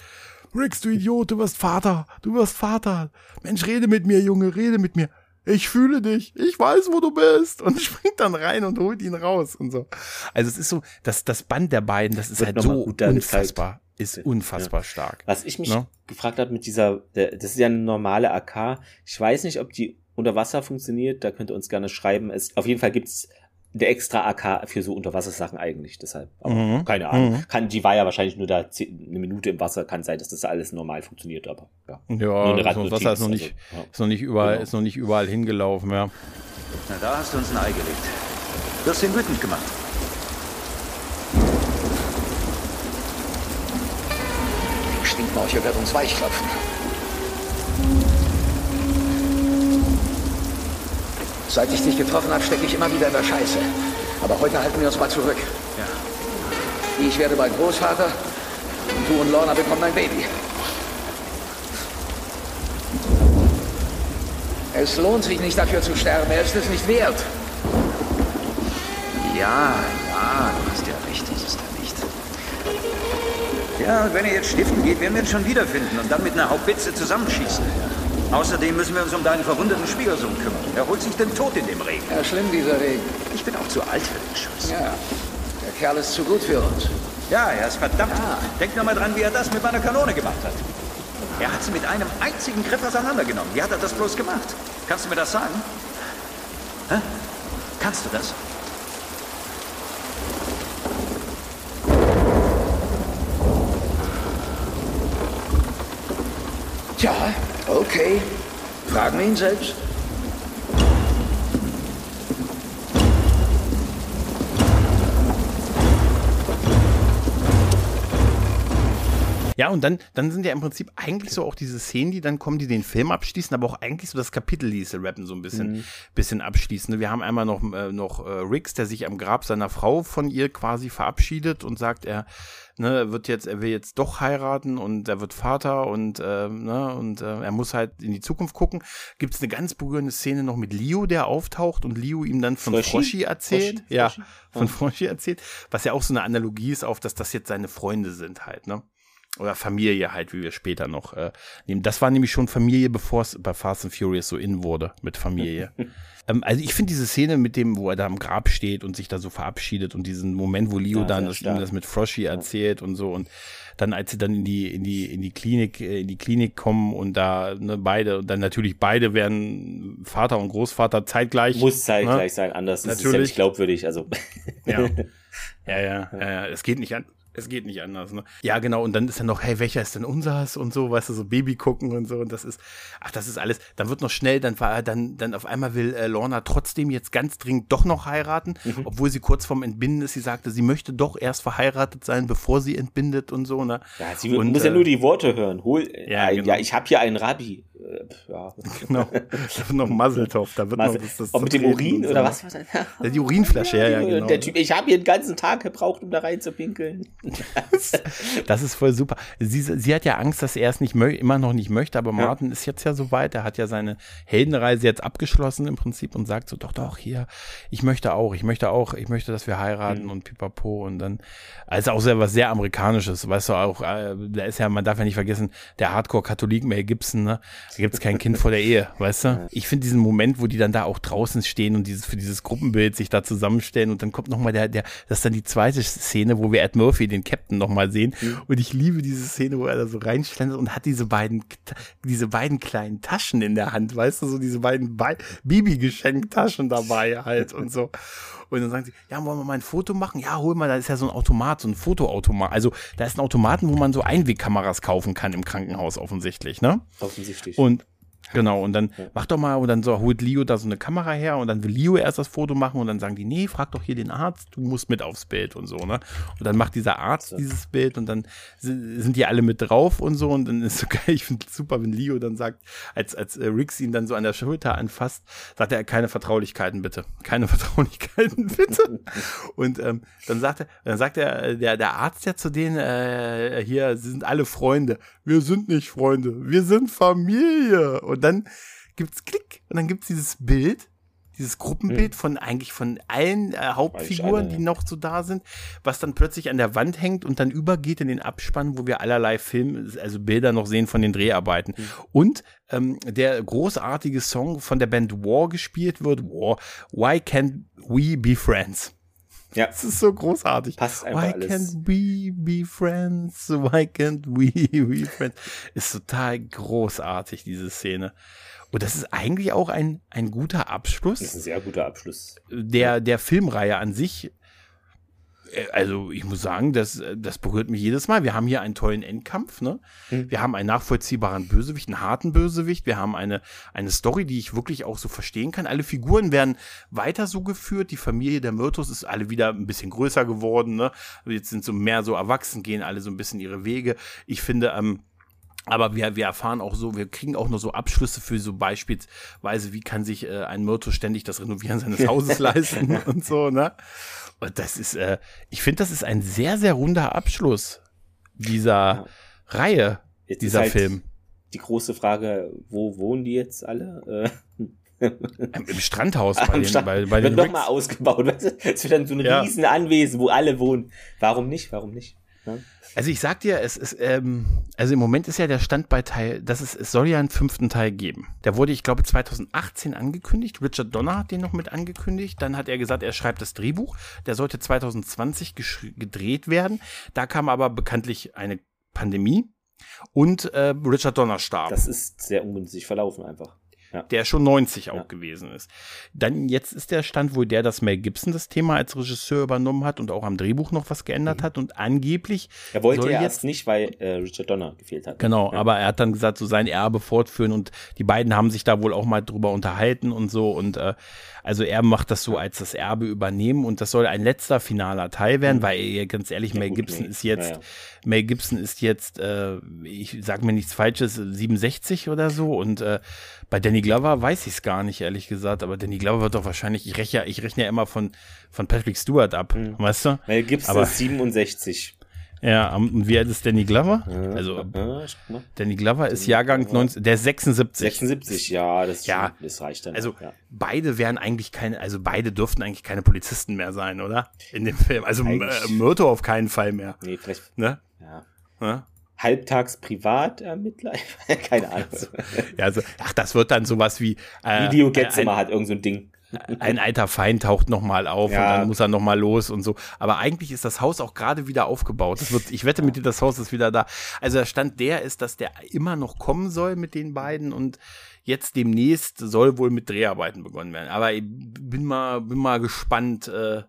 Riggs, du Idiot, du wirst Vater, du wirst Vater. Mensch, rede mit mir, Junge, rede mit mir. Ich fühle dich, ich weiß, wo du bist. Und springt dann rein und holt ihn raus und so. Also es ist so, das, das Band der beiden, das ist Wird halt so unfassbar ist unfassbar ja. stark. Was ich mich no? Ne? gefragt habe mit dieser, das ist ja eine normale AK. Ich weiß nicht, ob die unter Wasser funktioniert. Da könnt ihr uns gerne schreiben. Es, auf jeden Fall gibt's eine extra AK für so Unterwassersachen eigentlich. Deshalb, aber mhm. keine Ahnung. Mhm. Kann, die war ja wahrscheinlich nur da zehn, eine Minute im Wasser. Kann sein, dass das alles normal funktioniert, aber ja. Ja, das Wasser ist noch nicht, also, ja. ist noch nicht überall, genau. ist noch nicht überall hingelaufen, ja. Na, da hast du uns ein Ei gelegt. Du hast ihn wütend gemacht. Stinkmorche wird uns weichklopfen. Seit ich dich getroffen habe, stecke ich immer wieder in der Scheiße. Aber heute halten wir uns mal zurück. Ja. Ich werde bald Großvater und du und Lorna bekommen ein Baby. Es lohnt sich nicht dafür zu sterben, er ist es nicht wert. Ja, ja, du hast ja recht, das ist er nicht. Ja, und wenn er jetzt stiften geht, werden wir ihn schon wiederfinden und dann mit einer Haubitze zusammenschießen. Außerdem müssen wir uns um deinen verwundeten Schwiegersohn kümmern. Er holt sich den Tod in dem Regen. Ja, schlimm, dieser Regen. Ich bin auch zu alt für den Schuss. Ja, der Kerl ist zu gut für uns. Ja, er ist verdammt. Denk nur mal dran, wie er das mit meiner Kanone gemacht hat. Er hat sie mit einem einzigen Griff auseinandergenommen. Wie hat er das bloß gemacht? Kannst du mir das sagen? Hä? Kannst du das? Tja, okay. Fragen wir ihn selbst. Ja, und dann, dann sind ja im Prinzip eigentlich so auch diese Szenen, die dann kommen, die den Film abschließen, aber auch eigentlich so das Kapitel, diese Rappen so ein bisschen, mhm. bisschen abschließen. Wir haben einmal noch, äh, noch äh, Riggs, der sich am Grab seiner Frau von ihr quasi verabschiedet und sagt, er ne, wird jetzt, er will jetzt doch heiraten und er wird Vater und, äh, ne, und äh, er muss halt in die Zukunft gucken. Gibt es eine ganz berührende Szene noch mit Leo, der auftaucht und Leo ihm dann von Froschi, Froschi erzählt. Froschi? Ja, Froschi? von Froschi erzählt, was ja auch so eine Analogie ist auf, dass das jetzt seine Freunde sind halt, ne? Oder Familie halt, wie wir später noch äh, nehmen. Das war nämlich schon Familie, bevor es bei Fast and Furious so in wurde mit Familie. ähm, also ich finde diese Szene mit dem, wo er da am Grab steht und sich da so verabschiedet und diesen Moment, wo Leo ja, dann das, das, mit Froschi erzählt und so und dann als sie dann in die in die in die Klinik äh, in die Klinik kommen und da ne, beide und dann natürlich beide werden Vater und Großvater zeitgleich muss zeitgleich ne? sein anders natürlich. ist ja nicht glaubwürdig also. Ja. Ja ja, ja, ja es geht nicht an es geht nicht anders, ne? Ja, genau. Und dann ist ja noch, hey, welcher ist denn unseres und so, weißt du, so Baby gucken und so. Und das ist, ach, das ist alles. Dann wird noch schnell, dann war dann, dann auf einmal will äh, Lorna trotzdem jetzt ganz dringend doch noch heiraten, mhm. obwohl sie kurz vorm Entbinden ist. Sie sagte, sie möchte doch erst verheiratet sein, bevor sie entbindet und so, ne? Ja, sie und, muss äh, ja nur die Worte hören. Hol, ja, äh, genau. ja ich habe hier einen Rabbi. Äh, ja. Genau. Noch Muzzletop. Da wird Muzzle. noch das, das Auch mit dem Urin oder was? Ja, die Urinflasche, ja, ja, genau. Der Typ, ich habe hier den ganzen Tag gebraucht, um da rein zu pinkeln. das ist voll super. Sie, sie hat ja Angst, dass er es nicht immer noch nicht möchte, aber Martin ja. ist jetzt ja soweit. Er hat ja seine Heldenreise jetzt abgeschlossen im Prinzip und sagt so, doch, doch, hier, ich möchte auch, ich möchte auch, ich möchte, dass wir heiraten mhm. und pipapo und dann, also auch sehr was sehr Amerikanisches, weißt du, auch, äh, da ist ja, man darf ja nicht vergessen, der Hardcore-Katholik Mel Gibson, ne? Da gibt's kein Kind vor der Ehe, weißt du? Ich finde diesen Moment, wo die dann da auch draußen stehen und dieses, für dieses Gruppenbild sich da zusammenstellen und dann kommt nochmal der, der, das ist dann die zweite Szene, wo wir Ed Murphy, den Captain, nochmal sehen. Mhm. Und ich liebe diese Szene, wo er da so reinschlendert und hat diese beiden, diese beiden kleinen Taschen in der Hand, weißt du, so diese beiden Bibi-Geschenktaschen dabei halt und so. Und dann sagen sie, ja, wollen wir mal ein Foto machen? Ja, hol mal, da ist ja so ein Automat, so ein Fotoautomat. Also da ist ein Automaten, wo man so Einwegkameras kaufen kann im Krankenhaus offensichtlich, ne? Offensichtlich. Und Genau, und dann ja. mach doch mal, und dann so holt Leo da so eine Kamera her und dann will Leo erst das Foto machen und dann sagen die, nee, frag doch hier den Arzt, du musst mit aufs Bild und so, ne? Und dann macht dieser Arzt so. dieses Bild und dann sind die alle mit drauf und so und dann ist so geil, ich finde super, wenn Leo dann sagt, als, als äh, Riggs ihn dann so an der Schulter anfasst, sagt er, keine Vertraulichkeiten bitte, keine Vertraulichkeiten bitte. und ähm, dann sagt er, dann sagt er, äh, der, der Arzt ja zu denen, äh, hier, sie sind alle Freunde. Wir sind nicht Freunde, wir sind Familie. Und dann gibt's Klick und dann gibt's dieses Bild, dieses Gruppenbild mhm. von eigentlich von allen äh, Hauptfiguren, die noch so da sind, was dann plötzlich an der Wand hängt und dann übergeht in den Abspann, wo wir allerlei Film, also Bilder noch sehen von den Dreharbeiten. Mhm. Und ähm, der großartige Song von der Band War gespielt wird, War, Why Can't We Be Friends? Ja. Das ist so großartig. Passt einfach Why alles. can't we be friends? Why can't we be friends? Ist total großartig, diese Szene. Und das ist eigentlich auch ein, ein guter Abschluss. Das ist ein sehr guter Abschluss. Der, der Filmreihe an sich also ich muss sagen, das, das berührt mich jedes Mal. Wir haben hier einen tollen Endkampf, ne? Mhm. Wir haben einen nachvollziehbaren Bösewicht, einen harten Bösewicht. Wir haben eine, eine Story, die ich wirklich auch so verstehen kann. Alle Figuren werden weiter so geführt. Die Familie der Myrtus ist alle wieder ein bisschen größer geworden, ne? Jetzt sind so mehr so erwachsen, gehen alle so ein bisschen ihre Wege. Ich finde, ähm, aber wir, wir erfahren auch so, wir kriegen auch nur so Abschlüsse für so beispielsweise, wie kann sich äh, ein Myrtus ständig das Renovieren seines Hauses leisten und so, ne? Und das ist, äh, ich finde, das ist ein sehr, sehr runder Abschluss dieser ja. Reihe, Jetzt dieser halt Film. die große Frage, wo wohnen die jetzt alle? Äh, Im Strandhaus bei am den, Strand. bei, bei wird den noch Ricks. mal ausgebaut. Weißt du? Es wird dann so ein Ja. riesen Anwesen, wo alle wohnen. Warum nicht? Warum nicht? Ja? Also ich sag dir, es ist, ähm, also im Moment ist ja der Stand bei Teil, dass es, es soll ja einen fünften Teil geben. Der wurde, ich glaube, 2018 angekündigt. Richard Donner hat den noch mit angekündigt. Dann hat er gesagt, er schreibt das Drehbuch. Der sollte 2020 geschri- gedreht werden. Da kam aber bekanntlich eine Pandemie und äh, Richard Donner starb. Das ist sehr ungünstig verlaufen einfach. Der schon 90 auch Ja. gewesen ist. Dann jetzt ist der Stand wohl der, dass Mel Gibson das Thema als Regisseur übernommen hat und auch am Drehbuch noch was geändert hat und angeblich Er wollte ja jetzt nicht, weil äh, Richard Donner gefehlt hat. Genau, Ja. aber er hat dann gesagt, so sein Erbe fortführen und die beiden haben sich da wohl auch mal drüber unterhalten und so und äh, also er macht das so als das Erbe übernehmen und das soll ein letzter finaler Teil werden, weil äh, ganz ehrlich, Ja, Mel Gibson nee. ist jetzt, Ja, ja. Mel Gibson ist jetzt, äh, ich sag mir nichts Falsches, 67 oder so und äh, bei Danny Glover weiß ich es gar nicht, ehrlich gesagt, aber Danny Glover wird doch wahrscheinlich, ich rechne ja, ich rechne ja immer von, von Patrick Stewart ab, Mhm. weißt du? Mel Gibson Aber- ist 67. Ja, und wie alt ist Danny Glover? Also Ja, guck mal. Danny Glover ist Jahrgang 19, der ist 76. 76, ja, das, Ja. das reicht dann. Also auch, ja. beide wären eigentlich keine, also beide dürften eigentlich keine Polizisten mehr sein, oder? In dem Film. Also äh, Eigentlich- Myrto auf keinen Fall mehr. Nee, vielleicht, Ne? ja. Halbtags Privatermittler? Keine Ahnung. Ja, also, ach, das wird dann sowas wie äh, Video Gets ein, immer hat irgend so ein Ding. ein alter Feind taucht noch mal auf Ja. und dann muss er noch mal los und so. Aber eigentlich ist das Haus auch gerade wieder aufgebaut. Das wird, ich wette mit dir, das Haus ist wieder da. Also der Stand der ist, dass der immer noch kommen soll mit den beiden und jetzt demnächst soll wohl mit Dreharbeiten begonnen werden. Aber ich bin mal, bin mal gespannt, äh,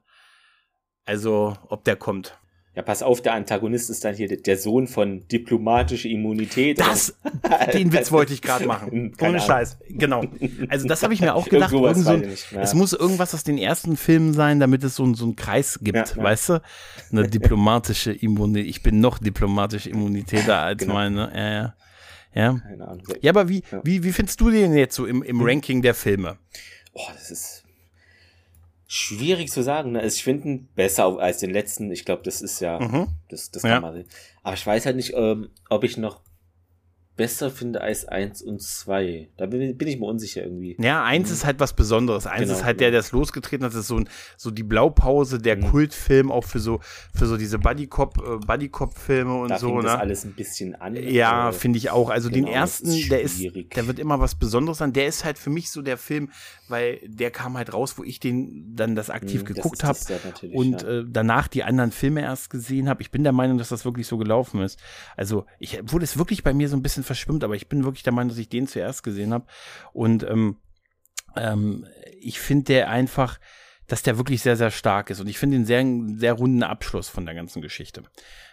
also ob der kommt. Ja, pass auf, der Antagonist ist dann hier der- Sohn von diplomatischer Immunität. Das, den Witz wollte ich gerade machen. Keine Ohne. Scheiß. Genau. Also das habe ich mir auch gedacht. Irgend so, ein- ja. Es muss irgendwas aus den ersten Filmen sein, damit es so, so einen Kreis gibt, Ja, ja. weißt du? Eine diplomatische Immunität. Ich bin noch diplomatische Immunitäter als Genau. meine. Ja, ja. Ja. Keine Ahnung. Ja, aber wie, wie, wie findest du den jetzt so im, im Ranking der Filme? Oh, das ist schwierig zu sagen. Ne? Also ich finde ihn besser als den letzten. Ich glaube, das ist ja, Mhm. das, das Ja. kann man sehen. Aber ich weiß halt nicht, ähm, ob ich noch besser finde als eins und zwei. Da bin, bin ich mir unsicher irgendwie. Ja, eins ist halt was Besonderes. Eins Mhm. Genau, ist halt der, genau. der es losgetreten hat. Das ist so, ein, so die Blaupause, der Mhm. Kultfilm auch für so, für so diese äh, Buddy-Cop-Filme und Da so, fing das ne? alles ein bisschen an. Ja, Äh, finde ich auch. Also den genau, das ersten, ist der ist, der wird immer was Besonderes sein. Der ist halt für mich so der Film, weil der kam halt raus, wo ich den dann das aktiv mh, das geguckt habe das und ja. äh, danach die anderen Filme erst gesehen habe. Ich bin der Meinung, dass das wirklich so gelaufen ist. Also ich wurde es wirklich bei mir so ein bisschen verschwimmt, aber ich bin wirklich der Meinung, dass ich den zuerst gesehen habe. Und ähm, ähm, ich finde der einfach, dass der wirklich sehr, sehr stark ist. Und ich finde den sehr, sehr runden Abschluss von der ganzen Geschichte.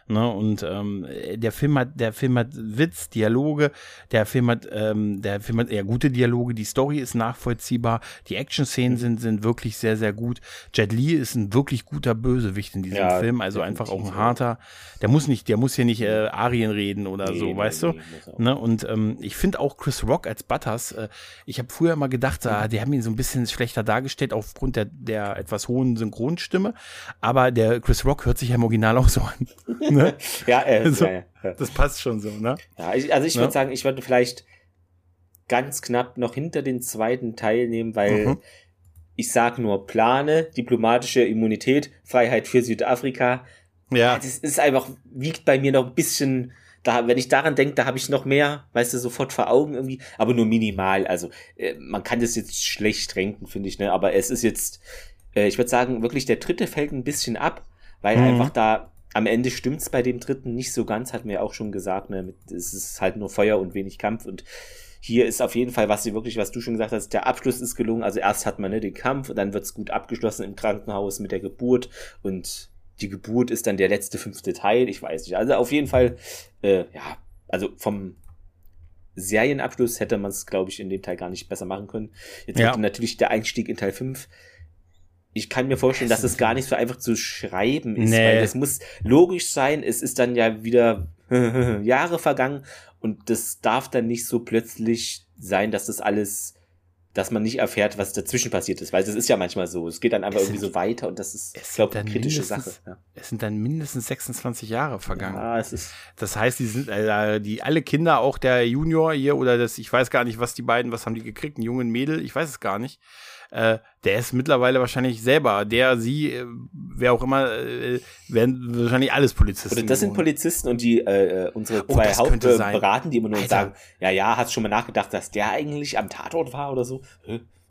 Ne? Und ähm, der Film hat, der Film hat Witz, Dialoge, der Film hat, ähm, der Film hat eher gute Dialoge, die Story ist nachvollziehbar, die Action-Szenen sind, sind wirklich sehr, sehr gut. Jet Li ist ein wirklich guter Bösewicht in diesem Ja, Film, also einfach auch ein harter. Der muss nicht, der muss hier nicht äh, Arien reden oder Nee, so, nee, weißt nee, du? Ne? Und ähm, ich finde auch Chris Rock als Butters, äh, ich habe früher mal gedacht, ah, die haben ihn so ein bisschen schlechter dargestellt aufgrund der, der etwas hohen Synchronstimme, aber der Chris Rock hört sich ja im Original auch so an. ne? Ja, äh, Also, ja, ja. Das passt schon so, ne? ja ich, also ich würde sagen, ich würde vielleicht ganz knapp noch hinter den zweiten Teil nehmen, weil Mhm. ich sage nur Plane, diplomatische Immunität, Freiheit für Südafrika. Ja. Das ist einfach, wiegt bei mir noch ein bisschen, da, wenn ich daran denke, da habe ich noch mehr, weißt du, sofort vor Augen irgendwie, aber nur minimal. Also äh, man kann das jetzt schlecht renken, finde ich, ne? Aber es ist jetzt, äh, ich würde sagen, wirklich der dritte fällt ein bisschen ab, weil Mhm. einfach da am Ende stimmt's bei dem dritten nicht so ganz, hatten wir ja auch schon gesagt, ne? Es ist halt nur Feuer und wenig Kampf und hier ist auf jeden Fall, was sie wirklich, was du schon gesagt hast, der Abschluss ist gelungen. Also erst hat man ne, den Kampf und dann wird's gut abgeschlossen im Krankenhaus mit der Geburt und die Geburt ist dann der letzte fünfte Teil. Ich weiß nicht. Also auf jeden Fall, äh, ja, also vom Serienabschluss hätte man es, glaube ich, in dem Teil gar nicht besser machen können. Jetzt Ja. wird natürlich der Einstieg in Teil 5. Ich kann mir vorstellen, dass es gar nicht so einfach zu schreiben ist, Nee. weil es muss logisch sein. Es ist dann ja wieder Jahre vergangen und das darf dann nicht so plötzlich sein, dass das alles dass man nicht erfährt, was dazwischen passiert ist, weil es ist ja manchmal so. Es geht dann einfach Es irgendwie sind- so weiter und das ist, Es glaube sind eine dann kritische mindestens- Sache. Ja. Es sind dann mindestens 26 Jahre vergangen. ja, es ist Das heißt, die sind äh, die alle Kinder, auch der Junior hier oder das, ich weiß gar nicht, was die beiden, was haben die gekriegt, ein jungen Mädel, ich weiß es gar nicht. Äh, der ist mittlerweile wahrscheinlich selber, der, sie, äh, wer auch immer, äh, werden wahrscheinlich alles Polizisten. Oder das sind. Polizisten und die äh, äh, unsere Oh, zwei sein. Hauptberaten, die immer nur Alter. sagen, ja, ja, hast schon mal nachgedacht, dass der eigentlich am Tatort war oder so?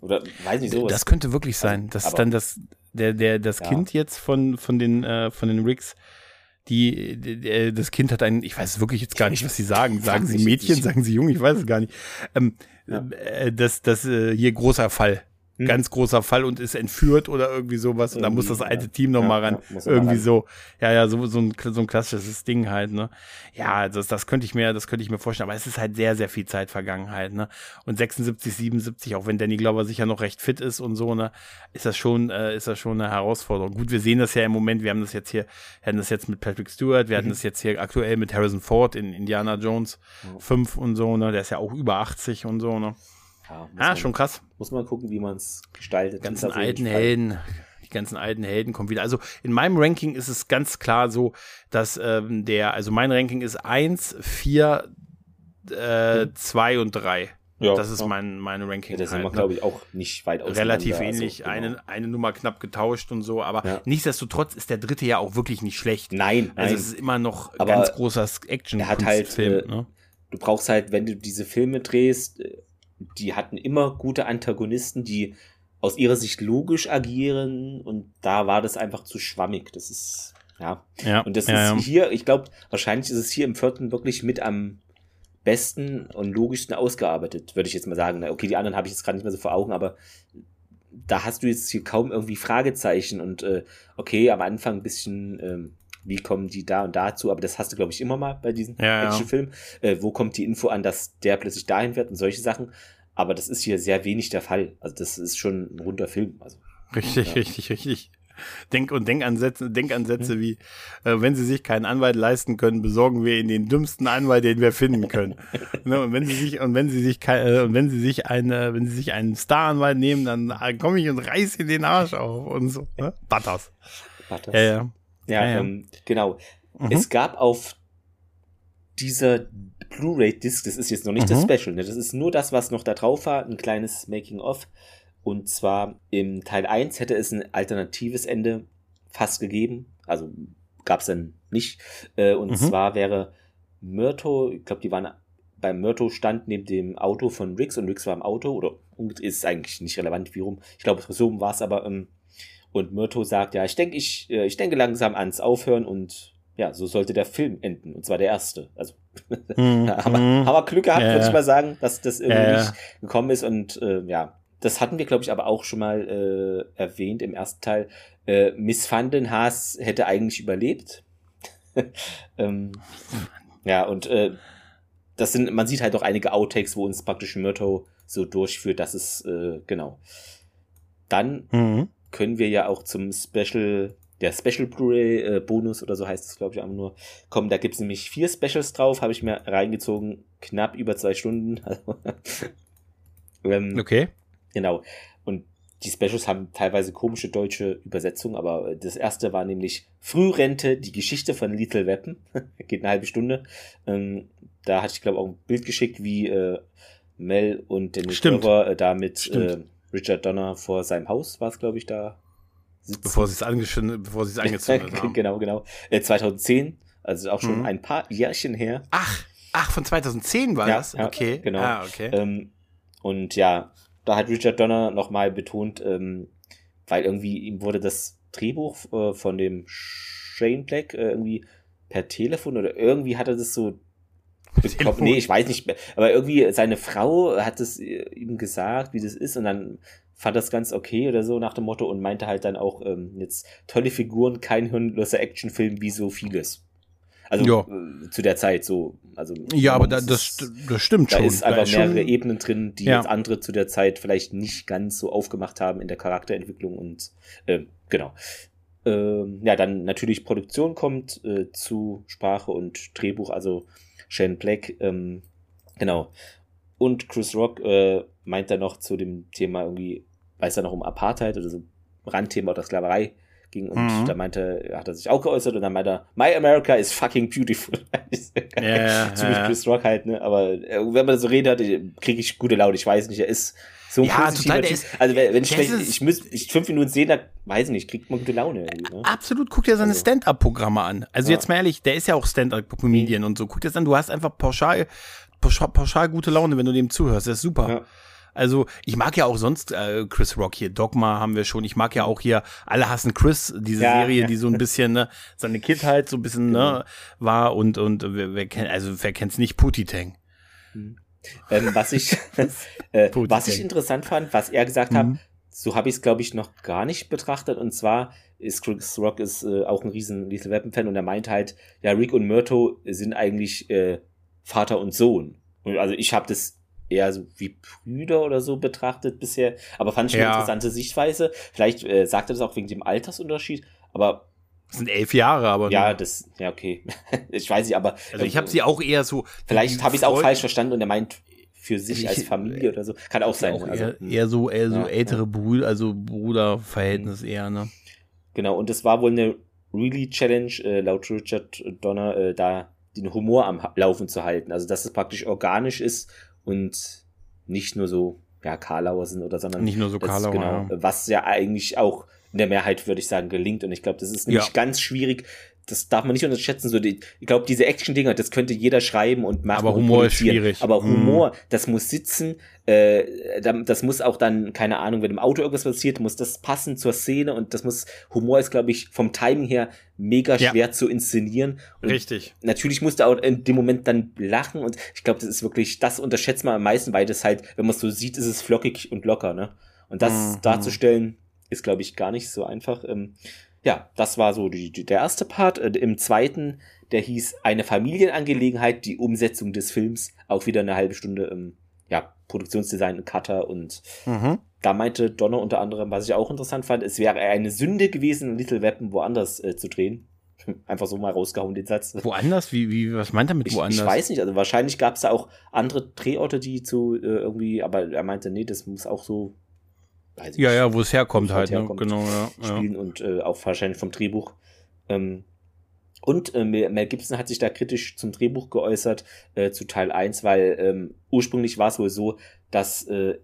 Oder weiß nicht sowas. Das könnte wirklich sein. Das ist aber- dann das, der, der, das Ja. Kind jetzt von, von den, äh, von den Ricks. Die, die, die, das Kind hat einen, ich weiß wirklich jetzt gar nicht, was sie sagen. Sagen sie Mädchen, sagen sie Jung, ich weiß es gar nicht. Ähm, äh, das, das, äh, hier großer Fall. Hm. Ganz großer Fall und ist entführt oder irgendwie sowas. Und da muss das alte. Team noch Ja, mal ran. ja, irgendwie ran. so. Ja, ja, so, so, ein, so ein klassisches Ding halt, ne? Ja, das, das könnte ich mir, das könnte ich mir vorstellen. Aber es ist halt sehr, sehr viel Zeit vergangen halt, ne? Und 76, 77, auch wenn Danny Glover sicher noch recht fit ist und so, ne? Ist das schon, äh, ist das schon eine Herausforderung. Gut, wir sehen das ja im Moment. Wir haben das jetzt hier, wir hatten das jetzt mit Patrick Stewart, wir hatten Mhm. das jetzt hier aktuell mit Harrison Ford in Indiana Jones 5 und so, ne? Der ist ja auch über 80 und so, ne? Ja, Ah, man, schon krass. muss man gucken, wie man es gestaltet. Die ganzen alten Helden, die ganzen alten Helden kommen wieder. Also in meinem Ranking ist es ganz klar so, dass ähm, der, also mein Ranking ist 1, 4, äh, 2 und 3. Mhm. Ja, das ist mein, meine Ranking. Ja, da sind halt, wir, ne? glaube ich, auch nicht weit auseinander. Relativ also, ähnlich, genau. eine, eine Nummer knapp getauscht und so, aber Ja. nichtsdestotrotz ist der dritte ja auch wirklich nicht schlecht. Nein, nein. Also es ist immer noch Aber ganz großer action er hat halt, Film, äh, ne? du brauchst halt, wenn du diese Filme drehst, äh, die hatten immer gute Antagonisten, die aus ihrer Sicht logisch agieren und da war das einfach zu schwammig. Das ist, ja. Ja, Und das ja, ist hier, ich glaube, wahrscheinlich ist es hier im vierten wirklich mit am besten und logischsten ausgearbeitet, würde ich jetzt mal sagen. Okay, die anderen habe ich jetzt gerade nicht mehr so vor Augen, aber da hast du jetzt hier kaum irgendwie Fragezeichen und äh, okay, am Anfang ein bisschen, ähm, wie kommen die da und dazu, aber das hast du, glaube ich, immer mal bei diesen Ja. Actionfilmen. Äh, wo kommt die Info an, dass der plötzlich dahin wird und solche Sachen. Aber das ist hier sehr wenig der Fall. Also das ist schon ein runder Film. Also Richtig, Ja. richtig, richtig. Denk und Denkansätze, Denkansätze wie, äh, wenn Sie sich keinen Anwalt leisten können, besorgen wir Ihnen den dümmsten Anwalt, den wir finden können. ne, und wenn Sie sich und wenn Sie sich kein, äh, und wenn Sie sich eine, wenn Sie sich einen Staranwalt nehmen, dann äh, komme ich und reiß Ihnen den Arsch auf und so. Ne? Butters. Butters. Ja, ja. Ja, Ja, ja. Ähm, genau. Mhm. Es gab auf dieser Blu-ray-Disc, das ist jetzt noch nicht das Mhm. Special, ne? das ist nur das, was noch da drauf war, ein kleines Making-of. Und zwar im Teil 1 hätte es ein alternatives Ende fast gegeben. Also gab es dann nicht. Äh, und Mhm. zwar wäre Myrto, ich glaube, die waren beim Myrto stand neben dem Auto von Rix und Rix war im Auto oder ist eigentlich nicht relevant, wie rum. Ich glaube, so war es aber. Ähm, und Myrto sagt, ja, ich denke, ich, äh, ich denke langsam ans Aufhören und ja, so sollte der Film enden. Und zwar der erste. Also Mhm. aber, Mhm. aber Glück gehabt, Ja, würde ich mal sagen, dass das irgendwie ja. nicht gekommen ist. Und äh, ja, das hatten wir, glaube ich, aber auch schon mal äh, erwähnt im ersten Teil. Äh, Miss Vandenhaas hätte eigentlich überlebt. ähm, ja, und äh, das sind, man sieht halt auch einige Outtakes, wo uns praktisch Myrto so durchführt, dass es, äh, genau. Dann Mhm. Können wir ja auch zum Special, der Special Blu-ray äh, Bonus oder so heißt es, glaube ich, einfach nur, kommen. Da gibt's nämlich vier Specials drauf, habe ich mir reingezogen, knapp über zwei Stunden. ähm, Okay. Genau. Und die Specials haben teilweise komische deutsche Übersetzungen, aber das erste war nämlich Frührente, die Geschichte von Little Weapon. Geht eine halbe Stunde. Ähm, da hatte ich, glaube ich, auch ein Bild geschickt, wie äh, Mel und Stimmt. Glover äh, da mit Stimmt. äh, Richard Donner vor seinem Haus, war es, glaube ich, da sitzen. Bevor sie es angeschnitten, bevor sie es angezündet haben. genau, genau. Äh, 2010, also auch schon Mhm. ein paar Jährchen her. Ach, ach, von 2010 war Ja, das? ja, Okay. genau. Ah, okay. Ähm, und ja, da hat Richard Donner nochmal betont, ähm, weil irgendwie ihm wurde das Drehbuch äh, von dem Shane Black äh, irgendwie per Telefon oder irgendwie hat er das so bekommen. Telefon? Nee, ich weiß nicht mehr. Aber irgendwie seine Frau hat es äh, ihm gesagt, wie das ist und dann fand das ganz okay oder so nach dem Motto und meinte halt dann auch ähm, jetzt tolle Figuren, kein hirnloser Actionfilm wie so vieles. Also Ja. äh, zu der Zeit so. Also ja, aber da, das, das stimmt da schon. ist einfach mehrere schon- Ebenen drin, die Ja. jetzt andere zu der Zeit vielleicht nicht ganz so aufgemacht haben in der Charakterentwicklung und ähm, genau. Ähm, ja, dann natürlich Produktion kommt äh, zu Sprache und Drehbuch, also Shane Black, ähm, genau. Und Chris Rock äh, meint dann noch zu dem Thema irgendwie, weiß er noch um Apartheid oder so Randthema oder Sklaverei ging und Mhm. da meinte, hat er sich auch geäußert und dann meinte er, My America is fucking beautiful. Ja, Ziemlich ja. Chris Rock halt, ne? Aber äh, wenn man so redet, kriege ich gute Laune. Ich weiß nicht, er ist so ein Ja, total, der Typ. ist- Also wenn, ich, ist- ich müsste ich fünf Minuten sehen, da weiß ich nicht, kriegt man gute Laune ne? Absolut, guck dir seine Also- Stand-Up-Programme an. Also Ja. jetzt mal ehrlich, der ist ja auch Stand-Up-Comedian und so. Guck dir das an, du hast einfach pauschal, pauschal, pauschal gute Laune, wenn du dem zuhörst. Das ist super. Ja. Also ich mag ja auch sonst äh, Chris Rock hier. Dogma haben wir schon. Ich mag ja auch hier Alle hassen Chris, diese Ja, Serie, die so ein bisschen ne, seine Kindheit so ein bisschen ne, war und und wer, wer kennt also wer kennt's nicht Pootie Tang. Ähm, was ich, äh, was ich interessant fand, was er gesagt hat, Mhm. so habe ich es, glaube ich, noch gar nicht betrachtet. Und zwar ist Chris Rock ist äh, auch ein riesen Lethal Weapon Fan und er meint halt, ja, Rick und Myrto sind eigentlich äh, Vater und Sohn. Und also ich habe das eher so wie Brüder oder so betrachtet bisher, aber fand ich eine Ja. interessante Sichtweise. Vielleicht äh, sagt er das auch wegen dem Altersunterschied, aber Das sind elf Jahre, aber ja, das, ja, okay. ich weiß nicht, aber also ich äh, habe sie auch eher so. Vielleicht habe ich es auch falsch verstanden und er meint für sich Ich- als Familie oder so. Kann auch sein. Auch also, eher, hm. eher so, eher so Ja, ältere Brüder, also Bruderverhältnis eher, ne? Genau, und es war wohl eine Really Challenge, äh, laut Richard Donner, äh, da den Humor am Laufen zu halten. Also, dass es praktisch organisch ist und nicht nur so, ja, Karlauer sind oder, sondern Nicht nur so Karlauer, genau, ja. was ja eigentlich auch in der Mehrheit, würde ich sagen, gelingt. Und ich glaube, das ist nämlich Ja. ganz schwierig. Das darf man nicht unterschätzen. So die, ich glaube, diese Action-Dinger, das könnte jeder schreiben und machen. Aber Humor ist schwierig. Aber Mhm. Humor, das muss sitzen. Äh, da- das muss auch dann, keine Ahnung, wenn im Auto irgendwas passiert, muss das passen zur Szene und das muss, Humor ist, glaube ich, vom Timing her mega Ja. schwer zu inszenieren. Und Richtig. Natürlich musst du auch in dem Moment dann lachen und ich glaube, das ist wirklich, das unterschätzt man am meisten, weil das halt, wenn man es so sieht, ist es flockig und locker, ne? Und das Mhm. darzustellen, ist, glaube ich, gar nicht so einfach. Ähm, ja, das war so die, die, der erste Part. Äh, Im zweiten, der hieß eine Familienangelegenheit, die Umsetzung des Films, auch wieder eine halbe Stunde, ähm, ja, Produktionsdesign, Cutter und Mhm. da meinte Donner unter anderem, was ich auch interessant fand, es wäre eine Sünde gewesen, Little Weapon woanders äh, zu drehen. Einfach so mal rausgehauen, den Satz. Woanders? Wie, wie, was meint er mit Ich, woanders? ich weiß nicht, also wahrscheinlich gab es da auch andere Drehorte, die zu äh, irgendwie, aber er meinte, nee, das muss auch so, weiß ich Ja, ja, wo es herkommt halt, ne? herkommt. Genau, ja. ja. spielen und äh, auch wahrscheinlich vom Drehbuch. Ähm, und äh, Mel Gibson hat sich da kritisch zum Drehbuch geäußert, äh, zu Teil 1, weil ähm, ursprünglich war es wohl so, dass äh,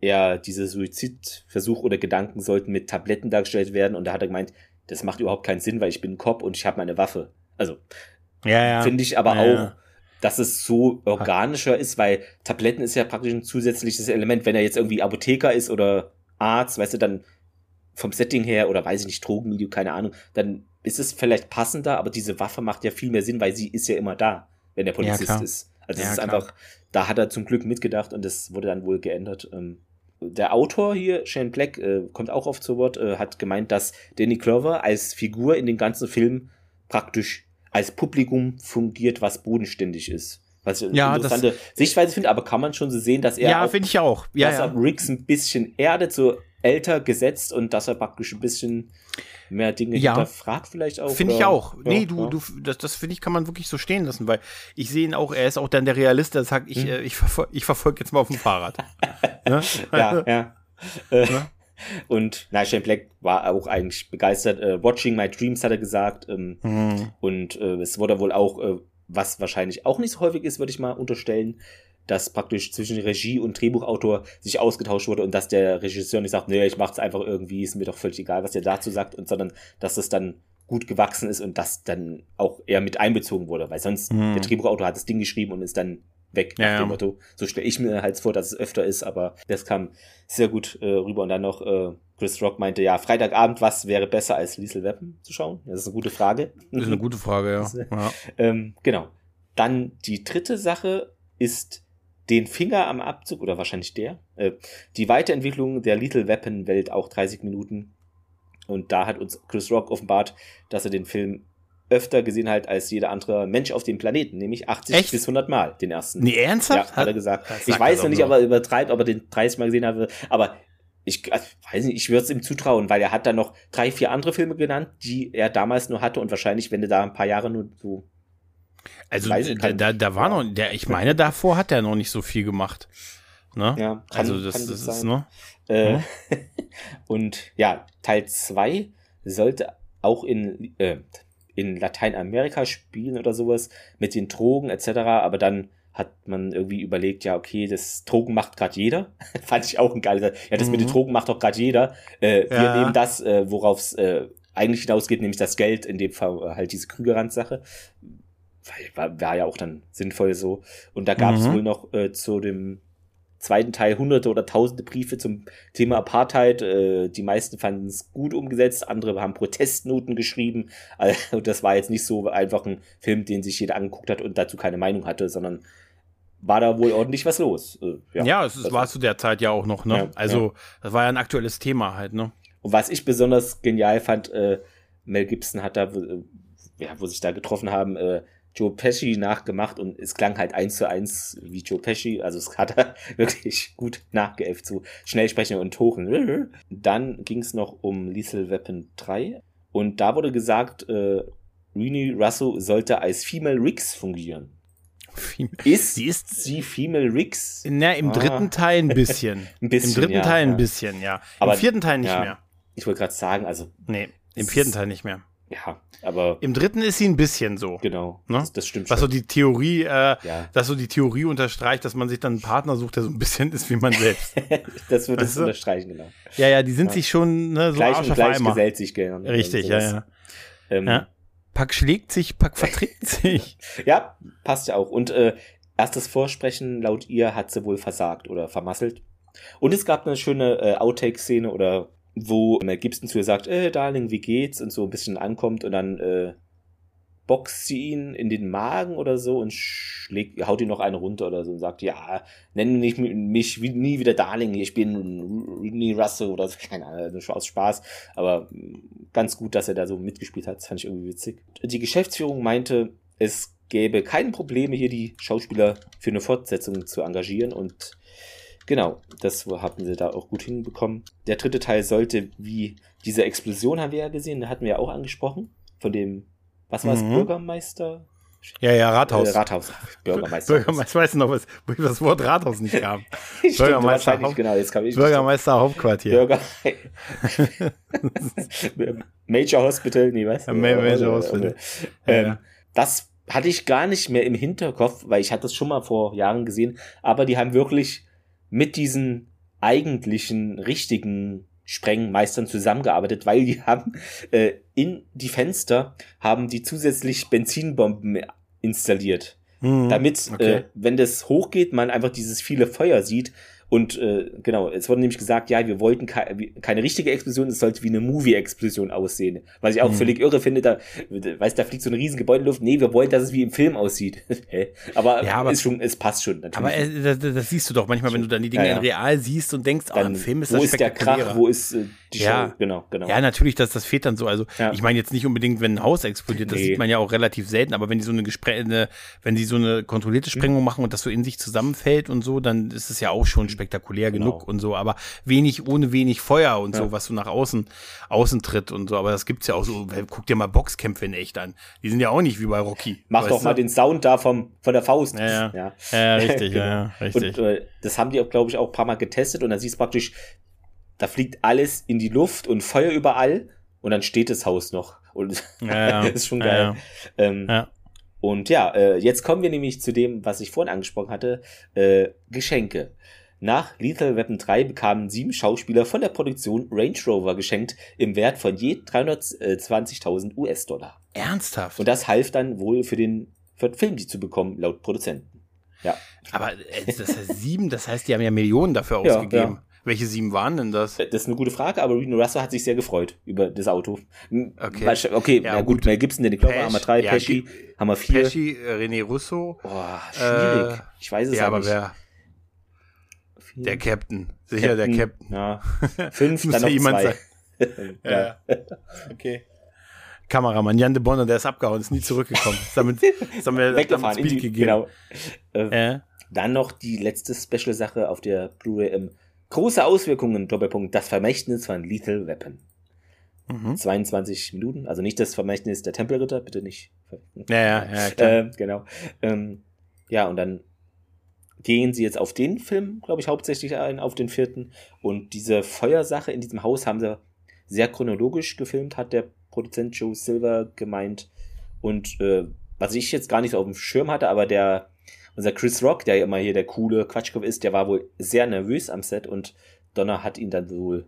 er diese Suizidversuch oder Gedanken sollten mit Tabletten dargestellt werden und da hat er gemeint, das macht überhaupt keinen Sinn, weil ich bin ein Cop und ich habe meine Waffe. Also Ja, ja. finde ich aber Ja, auch, ja. dass es so organischer ist, weil Tabletten ist ja praktisch ein zusätzliches Element. Wenn er jetzt irgendwie Apotheker ist oder Arzt, weißt du, dann vom Setting her oder weiß ich nicht, Drogenmilieu, keine Ahnung, dann ist es vielleicht passender, aber diese Waffe macht ja viel mehr Sinn, weil sie ist ja immer da, wenn der Polizist klar. ist. Also es Ja, ist klar. einfach, da hat er zum Glück mitgedacht und das wurde dann wohl geändert. Ähm, der Autor hier, Shane Black, äh, kommt auch oft zu Wort, äh, hat gemeint, dass Danny Glover als Figur in den ganzen Film praktisch als Publikum fungiert, was bodenständig ist. Was ich eine Ja, interessante Sichtweise finde, aber kann man schon so sehen, dass er Ja, finde ich auch. Ja, dass ja. er Riggs ein bisschen erdet, so älter gesetzt und dass er praktisch ein bisschen mehr Dinge Ja. hinterfragt vielleicht auch. Finde ich auch. Ja, nee, du, ja. du, das, das finde ich, kann man wirklich so stehen lassen, weil ich sehe ihn auch, er ist auch dann der Realist, der sagt, ich, Hm. äh, ich, verfol ich verfolge jetzt mal auf dem Fahrrad. ne? ja, ja. Äh, Und na, Shane Black war auch eigentlich begeistert. Äh, Watching My Dreams hat er gesagt. Ähm, Mhm. Und äh, es wurde wohl auch, äh, was wahrscheinlich auch nicht so häufig ist, würde ich mal unterstellen, dass praktisch zwischen Regie und Drehbuchautor sich ausgetauscht wurde und dass der Regisseur nicht sagt, nee, ich mach's einfach irgendwie, ist mir doch völlig egal, was der dazu sagt, und sondern dass es dann gut gewachsen ist und das dann auch eher mit einbezogen wurde, weil sonst Mhm. der Drehbuchautor hat das Ding geschrieben und ist dann weg Ja, nach dem Motto. So stelle ich mir halt vor, dass es öfter ist, aber das kam sehr gut äh, rüber und dann noch äh, Chris Rock meinte, ja, Freitagabend, was wäre besser als Liesel Weapon zu schauen? Das ist eine gute Frage. Das ist eine gute Frage, ja. Ist- ja. Ähm, genau. Dann die dritte Sache ist den Finger am Abzug, oder wahrscheinlich der, äh, die Weiterentwicklung der Little Weapon Welt, auch 30 Minuten. Und da hat uns Chris Rock offenbart, dass er den Film öfter gesehen hat als jeder andere Mensch auf dem Planeten, nämlich 80 Echt? bis 100 Mal, den ersten. Nee, ernsthaft? Ja, hat er gesagt. Ich weiß noch nicht, ob er übertreibt, ob er den 30 Mal gesehen hat, aber ich also, weiß nicht, ich würde es ihm zutrauen, weil er hat dann noch drei, vier andere Filme genannt, die er damals nur hatte und wahrscheinlich, wenn du da ein paar Jahre nur so Also da, da, da war noch, der, ich meine, davor hat er noch nicht so viel gemacht. Ne? Ja, kann- also das, das ist, ne? Äh, und ja, Teil 2 sollte auch in, äh, in Lateinamerika spielen oder sowas mit den Drogen etc. Aber dann hat man irgendwie überlegt, ja, okay, das Drogen macht gerade jeder. Fand ich auch ein geiles. Ja, das mit den Mhm. Drogen macht doch gerade jeder. Äh, wir Ja. nehmen das, äh, worauf es äh, eigentlich hinausgeht, nämlich das Geld, in dem Fall halt diese Krügerrand-Sache. Weil war, war ja auch dann sinnvoll so. Und da gab es Mhm. wohl noch äh, zu dem zweiten Teil hunderte oder tausende Briefe zum Thema Apartheid. Äh, die meisten fanden es gut umgesetzt, andere haben Protestnoten geschrieben. Also das war jetzt nicht so einfach ein Film, den sich jeder angeguckt hat und dazu keine Meinung hatte, sondern war da wohl ordentlich was los. Äh, Ja, es ist, das war zu der Zeit ja auch noch, ne? Ja, also, das war ja ein aktuelles Thema halt, ne? Und was ich besonders genial fand, äh, Mel Gibson hat da, wo- äh, ja, wo sich da getroffen haben, äh, Joe Pesci nachgemacht und es klang halt eins zu eins wie Joe Pesci. Also es hat er wirklich gut nachgeäfft zu Schnellsprechen und Tochen. Dann ging es noch um Lethal Weapon 3 und da wurde gesagt, äh, Rini Russo sollte als Female Riggs fungieren. Ist Sie ist sie Female Riggs? Na, im Ah. dritten Teil ein bisschen. Ein bisschen, Im dritten ja, Teil ein ja. bisschen, ja. Aber- Im vierten Teil nicht ja. mehr. Ich wollte gerade sagen, also Nee, im vierten Teil nicht mehr. Ja, aber Im dritten ist sie ein bisschen so. genau, Ne? das, das stimmt Was so schon. die Theorie, äh, Ja. dass so die Theorie unterstreicht, dass man sich dann einen Partner sucht, der so ein bisschen ist wie man selbst. das würde es unterstreichen, genau. ja, ja, die sind sich schon ne, so gleich Arsch und gleich gesellt sich gerne. Richtig, ja, ja. Ähm, ja. Pack schlägt sich, Pack verträgt sich. Ja, passt ja auch. Und äh, erstes Vorsprechen laut ihr hat sie wohl versagt oder vermasselt. Und es gab eine schöne äh, Outtake-Szene oder wo Mel Gibson zu ihr sagt, äh, Darling, wie geht's? Und so ein bisschen ankommt und dann äh, boxt sie ihn in den Magen oder so und schlägt, haut ihn noch eine runter oder so und sagt, ja, nenn mich, mich nie wieder Darling, ich bin Rini Russell oder so, keine Ahnung, also aus Spaß, aber ganz gut, dass er da so mitgespielt hat, das fand ich irgendwie witzig. Die Geschäftsführung meinte, es gäbe keine Probleme, hier die Schauspieler für eine Fortsetzung zu engagieren und genau, das hatten sie da auch gut hinbekommen. Der dritte Teil sollte, wie diese Explosion haben wir ja gesehen, da hatten wir ja auch angesprochen, von dem, was war es, Mhm. Bürgermeister? Ja, ja, Rathaus. Äh, Rathaus. Bürgermeister. Bürgermeister, weißt du noch, was, wo das Wort Rathaus nicht kam? Stimmt, Bürgermeister Haupt- genau, jetzt kam ich Bürgermeister Hauptquartier. Bürger. Major Hospital, nee, was? Ja, Ma- Major Hospital. Ähm, Ja. Das hatte ich gar nicht mehr im Hinterkopf, weil ich hatte das schon mal vor Jahren gesehen, aber die haben wirklich mit diesen eigentlichen, richtigen Sprengmeistern zusammengearbeitet, weil die haben äh, in die Fenster haben die zusätzlich Benzinbomben installiert Mhm. damit, Okay. äh, wenn das hochgeht, man einfach dieses viele Feuer sieht. Und äh, genau, es wurde nämlich gesagt, ja, wir wollten ke wie- keine richtige Explosion, es sollte wie eine Movie-Explosion aussehen. Was ich auch Mhm. völlig irre finde, da, weißt, da fliegt so ein riesen Gebäude in die Luft. Nee, wir wollen, dass es wie im Film aussieht. Aber, Ja, aber- ist schon, es passt schon. Natürlich. Aber äh, das, das siehst du doch manchmal, wenn du dann die Dinge Ja, ja. in real siehst und denkst, ah, dann, im Film ist wo das ist der Krach, wo ist äh, die Ja. Show? Genau, genau. Ja, natürlich, das, das fehlt dann so. Also, ich meine jetzt nicht unbedingt, wenn ein Haus explodiert, das Nee. sieht man ja auch relativ selten, aber wenn die so eine, Gespre eine wenn die so eine kontrollierte Mhm. Sprengung machen und das so in sich zusammenfällt und so, dann ist es ja auch schon spektakulär Genau. genug und so, aber wenig ohne wenig Feuer und Ja. so, was so nach außen, außen tritt und so, aber das gibt's ja auch so, guck dir mal Boxkämpfe in echt an. Die sind ja auch nicht wie bei Rocky. Mach doch du? mal den Sound da vom, von der Faust. Ja, ja. ja. Ja, richtig, Genau. ja, richtig. Und äh, das haben die auch, glaube ich, auch ein paar Mal getestet und dann siehst du praktisch, da fliegt alles in die Luft und Feuer überall und dann steht das Haus noch. Und Ja, ist schon geil. ja. Ähm. Und ja, äh, jetzt kommen wir nämlich zu dem, was ich vorhin angesprochen hatte, äh, Geschenke. Nach Lethal Weapon 3 bekamen sieben Schauspieler von der Produktion Range Rover geschenkt im Wert von je 320.000 US-Dollar. Ernsthaft? Und das half dann wohl für den, für den Film, die zu bekommen, laut Produzenten. Ja. aber äh, das heißt sieben, das heißt, die haben ja Millionen dafür Ja, ausgegeben. ja. Welche sieben waren denn das? Das ist eine gute Frage, aber Reno Russo hat sich sehr gefreut über das Auto. Hm, Okay. Okay, Ja, na gut, gut. Mel Gibson, Danny Glover wir drei, ja, Pesci haben wir vier. Pesci, äh, René Russo. Boah, schwierig. Äh, ich weiß es Ja, ja aber nicht. wer? Vier. Der Captain. Sicher der Captain. Ja. Fünf, Muss dann ja noch jemand zwei. ja. Okay. Kameramann Jan de Bonner, der ist abgehauen, ist nie zurückgekommen. Ist damit, ist damit Weggefahren. damit in Speed die- gegeben. Genau. Äh, Äh, Dann noch die letzte Special-Sache auf der Blu-ray. Ähm, große Auswirkungen, Doppelpunkt, das Vermächtnis von Lethal Weapon. mhm. 22 Minuten. Also nicht das Vermächtnis der Tempelritter, bitte nicht. Ja, ja, ja, klar. Äh, genau. Ähm, ja, und dann gehen sie jetzt auf den Film, glaube ich, hauptsächlich ein, auf den vierten. Und diese Feuersache in diesem Haus haben sie sehr chronologisch gefilmt, hat der Produzent Joe Silver gemeint. Und äh, was ich jetzt gar nicht so auf dem Schirm hatte, aber der, unser Chris Rock, der ja immer hier der coole Quatschkopf ist, der war wohl sehr nervös am Set und Donner hat ihn dann wohl,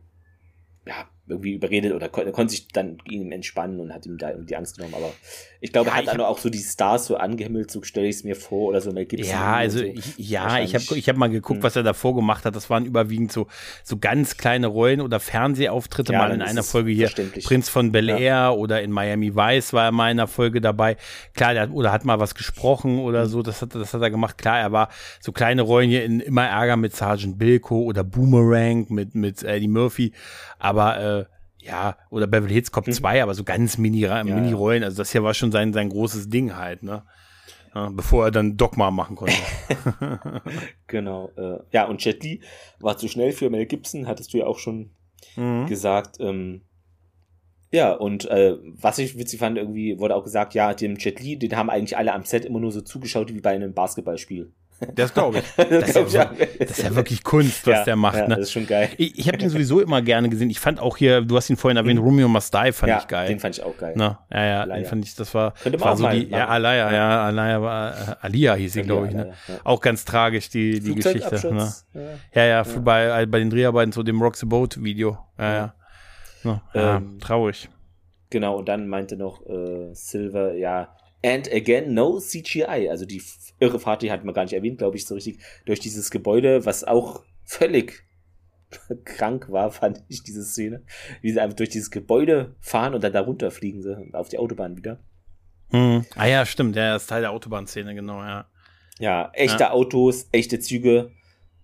ja, irgendwie überredet oder kon konnte sich dann ihm entspannen und hat ihm da die Angst genommen. Aber ich glaube, ja, er hat dann auch so die Stars so angehimmelt, so stelle ich es mir vor oder so. Mel Gibson ja, also so. ich, ja, ich habe ich hab mal geguckt, hm. was er davor gemacht hat. Das waren überwiegend so, so ganz kleine Rollen oder Fernsehauftritte. Ja, mal in einer Folge hier Prinz von Bel Air ja. oder in Miami Vice war er mal in einer Folge dabei. Klar, der hat, oder hat mal was gesprochen oder hm. so. Das hat, das hat er gemacht. Klar, er war so kleine Rollen hier in immer Ärger mit Sergeant Bilko oder Boomerang mit, mit Eddie Murphy. Aber äh, ja, oder Beverly Hills Cop 2, mhm. aber so ganz Mini, ja, Mini-Rollen. Also das hier war schon sein, sein großes Ding halt, ne? Ja, bevor er dann Dogma machen konnte. genau. Äh, ja, und Jet Li war zu schnell für Mel Gibson, hattest du ja auch schon mhm. gesagt. Ähm, ja, und äh, was ich witzig fand, irgendwie wurde auch gesagt, ja, dem Jet Li, den haben eigentlich alle am Set immer nur so zugeschaut wie bei einem Basketballspiel. Das glaube ich. Das, das, ist ja, das, ist ja, wirklich Kunst, was ja, der macht. Ja, ne? Das ist schon geil. Ich, ich habe den sowieso immer gerne gesehen. Ich fand auch hier, du hast ihn vorhin erwähnt, mhm. Romeo Must Die fand ich geil. Den fand ich auch geil. Na, ja, ja, Alaya. den fand ich, das war, Könnte man war auch so die, ja, Alaya, ja, Alaya war, äh, Alia hieß sie, glaube ich, ne? Auch ganz tragisch, die, die Geschichte. Ne? Ja, ja, für bei, bei den Dreharbeiten zu dem Rock the Boat Video. Ja, ja. No, ähm, traurig. Genau, und dann meinte noch äh, Silver, ja, and again, no CGI. Also die irre Fahrt, die hat man gar nicht erwähnt, glaube ich, so richtig, durch dieses Gebäude, was auch völlig krank war, fand ich diese Szene. Wie sie einfach durch dieses Gebäude fahren und dann da runterfliegen sie auf die Autobahn wieder. Hm. Ah ja, stimmt, ja, das ist Teil der Autobahnszene, genau, ja. Ja, echte ja. Autos, echte Züge.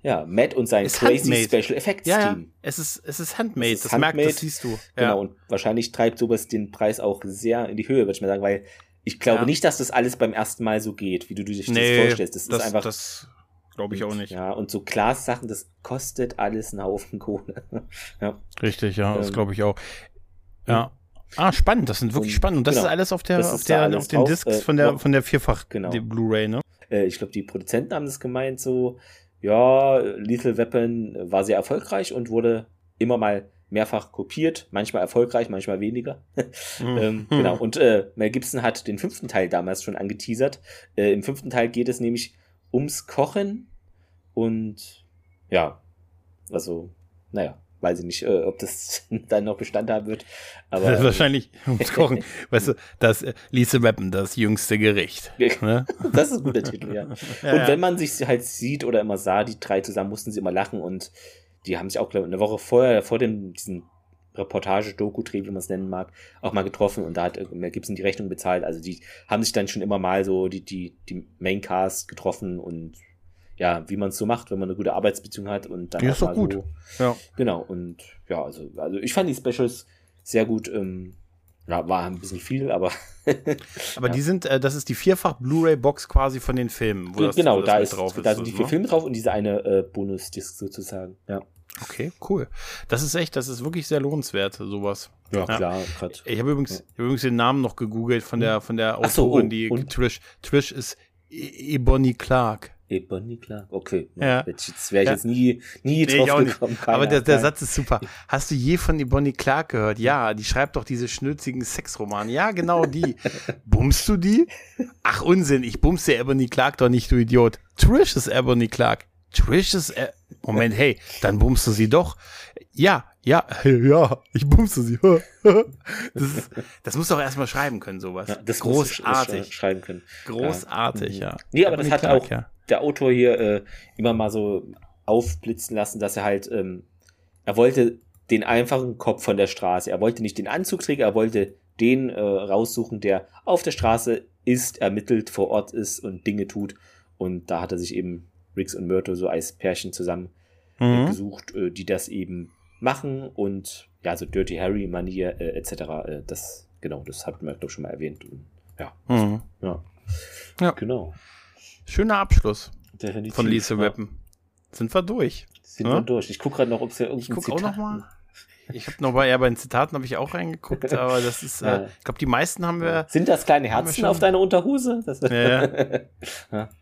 Ja, Matt und sein ist crazy handmade. Special Effects Team. Ja, es ist, es ist handmade, es ist das handmade. merkt, das siehst du. Genau, und wahrscheinlich treibt sowas den Preis auch sehr in die Höhe, würde ich mal sagen, weil ich glaube ja. nicht, dass das alles beim ersten Mal so geht, wie du dir das nee, vorstellst. Das, das ist einfach. Das glaube ich auch nicht. Ja, und so Glassachen, das kostet alles einen Haufen Kohle. ja. Richtig, ja, ähm, das glaube ich auch. Ja. Ah, spannend, das sind wirklich und, spannend. Und das genau, ist alles auf der, auf der, auf den Discs äh, von der, von der Vierfach genau. Blu-ray, ne? Äh, ich glaube, die Produzenten haben das gemeint so, ja, Lethal Weapon war sehr erfolgreich und wurde immer mal mehrfach kopiert, manchmal erfolgreich, manchmal weniger. Mhm. ähm, genau. Und äh, Mel Gibson hat den fünften Teil damals schon angeteasert. Äh, Im fünften Teil geht es nämlich ums Kochen und ja, also, naja, weiß ich nicht, äh, ob das dann noch Bestand haben wird. Aber das wahrscheinlich ums Kochen. weißt du, das äh, Lisa Weapon, das jüngste Gericht. Ne? das ist ein guter Titel, ja. ja und wenn man sich halt sieht oder immer sah, die drei zusammen mussten sie immer lachen und die haben sich auch, glaube ich, eine Woche vorher, vor dem, diesen Reportage-Doku-Dreh, wie man es nennen mag, auch mal getroffen und da hat Mel Gibson die Rechnung bezahlt. Also die haben sich dann schon immer mal so die, die, die Maincast getroffen und ja, wie man es so macht, wenn man eine gute Arbeitsbeziehung hat und dann die ist doch gut. So, ja. Genau, und ja, also, also ich fand die Specials sehr gut. Ähm, ja, war ein bisschen viel, aber. aber ja. die sind, äh, das ist die vierfach Blu-ray-Box quasi von den Filmen. Wo das, genau, wo das da, ist, drauf ist, da sind die vier ne? Filme drauf und diese eine äh, Bonus-Disc sozusagen. Ja. Okay, cool. Das ist echt, das ist wirklich sehr lohnenswert, sowas. Ja, ja. klar. Grad. Ich habe übrigens, hab übrigens den Namen noch gegoogelt von der, von der Autorin, so, oh, die und? Trish. Trish ist e-, Ebony Clark. Ebony Clark, okay. Ja. Das wäre ich ja. jetzt nie, nie nee, drauf gekommen. Aber der, der Satz ist super. Hast du je von Ebony Clark gehört? Ja, die schreibt doch diese schnürzigen Sexromane. Ja, genau die. Bummst du die? Ach, Unsinn, ich bumste Ebony Clark doch nicht, du Idiot. Trish ist Ebony Clark. Trish ist, äh, Moment, hey, dann bummst du sie doch. Ja, ja, ja, ich bumse sie. Das, ist, das musst du auch erstmal schreiben können, sowas. Ja, das großartig. schreiben können. Großartig, ja. ja. Nee, aber das hat Clark, auch ja. der Autor hier äh, immer mal so aufblitzen lassen, dass er halt, ähm, er wollte den einfachen Kopf von der Straße. Er wollte nicht den Anzugträger, er wollte den äh, raussuchen, der auf der Straße ist, ermittelt, vor Ort ist und Dinge tut. Und da hat er sich eben Riggs und Myrto so als Pärchen zusammen mhm. gesucht, äh, die das eben machen und ja, so Dirty Harry Manier äh, etc. Äh, das genau, das hat man glaube schon mal erwähnt. Ja, mhm. ja, ja, genau. Schöner Abschluss Definitiv, von Lisa Weapon. Sind wir durch? Sind ja? wir durch. Ich gucke gerade noch, ob es ja irgendwie. Ich gucke auch noch mal. ich habe noch bei, ja, bei den Zitaten habe ich auch reingeguckt, aber das ist, äh, ich glaube, die meisten haben wir. Sind das kleine Herzen auf deiner Unterhose? Das, ja, ja.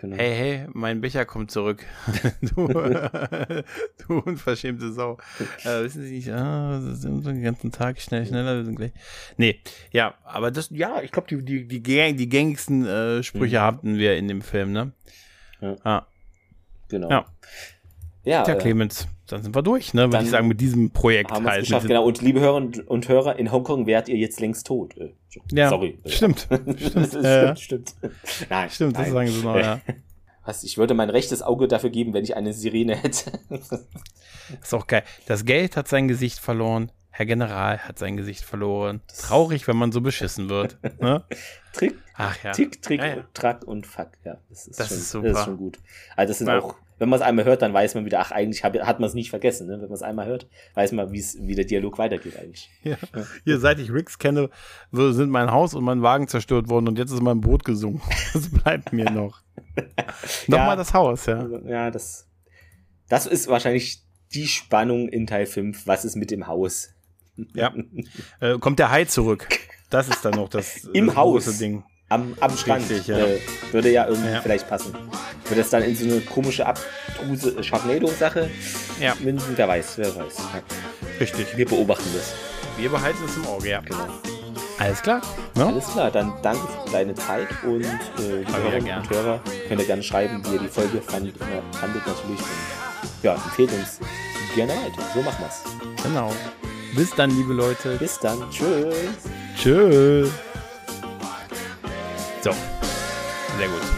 Genau. Hey, hey, mein Becher kommt zurück. du, du unverschämte Sau. Äh, wissen Sie nicht, ah, das sind den ganzen Tag schnell, schneller, wir sind gleich. Nee, ja, aber das, ja, ich glaube, die, die, die, die gängigsten äh, Sprüche mhm. hatten wir in dem Film, ne? Ja. Ah. Genau. Ja. Ja, ja äh, Clemens, dann sind wir durch, ne? Würde ich sagen, mit diesem Projekt haben halt. Geschafft, genau. Und liebe Hörer und Hörer, in Hongkong wärt ihr jetzt längst tot. Äh, ja, Sorry. Stimmt. stimmt. stimmt, stimmt. Nein. Stimmt, nein. das sagen sie noch, ja. Was, ich würde mein rechtes Auge dafür geben, wenn ich eine Sirene hätte. ist auch geil. Das Geld hat sein Gesicht verloren. Herr General hat sein Gesicht verloren. Traurig, wenn man so beschissen wird. Ne? Trick, Ach, ja. Tick, Trick, ja, ja. Track und Fuck. Ja, das ist, das schon, ist super. Das ist schon gut. Also das sind auch wenn man es einmal hört, dann weiß man wieder, ach, eigentlich hab, hat man es nicht vergessen. Ne? Wenn man es einmal hört, weiß man, wie der Dialog weitergeht eigentlich. Ja. Hier, seit ich Ricks kenne, sind mein Haus und mein Wagen zerstört worden und jetzt ist mein Boot gesungen. Das bleibt mir noch. Nochmal ja, das Haus, ja. Ja, das, das ist wahrscheinlich die Spannung in Teil 5. Was ist mit dem Haus? Ja. Äh, kommt der Hai zurück? Das ist dann noch das, Im das Haus. große Ding am, am Strand Richtig, ja. äh, würde ja irgendwie ja. vielleicht passen. Würde das dann in so eine komische abstruse äh, Sharknado-Sache ja. münden? Wer weiß, wer weiß. Richtig. Wir beobachten das. Wir behalten es im Auge, ja. Genau. Alles klar. Ja? Alles klar, dann danke für deine Zeit und äh, die Hörerinnen und Hörer könnt ihr gerne schreiben, wie ihr die Folge fandet, fandet natürlich. Und, ja, empfehlt uns gerne weiter. So machen wir's. Genau. Bis dann, liebe Leute. Bis dann. Tschüss. Tschüss. So, sehr gut.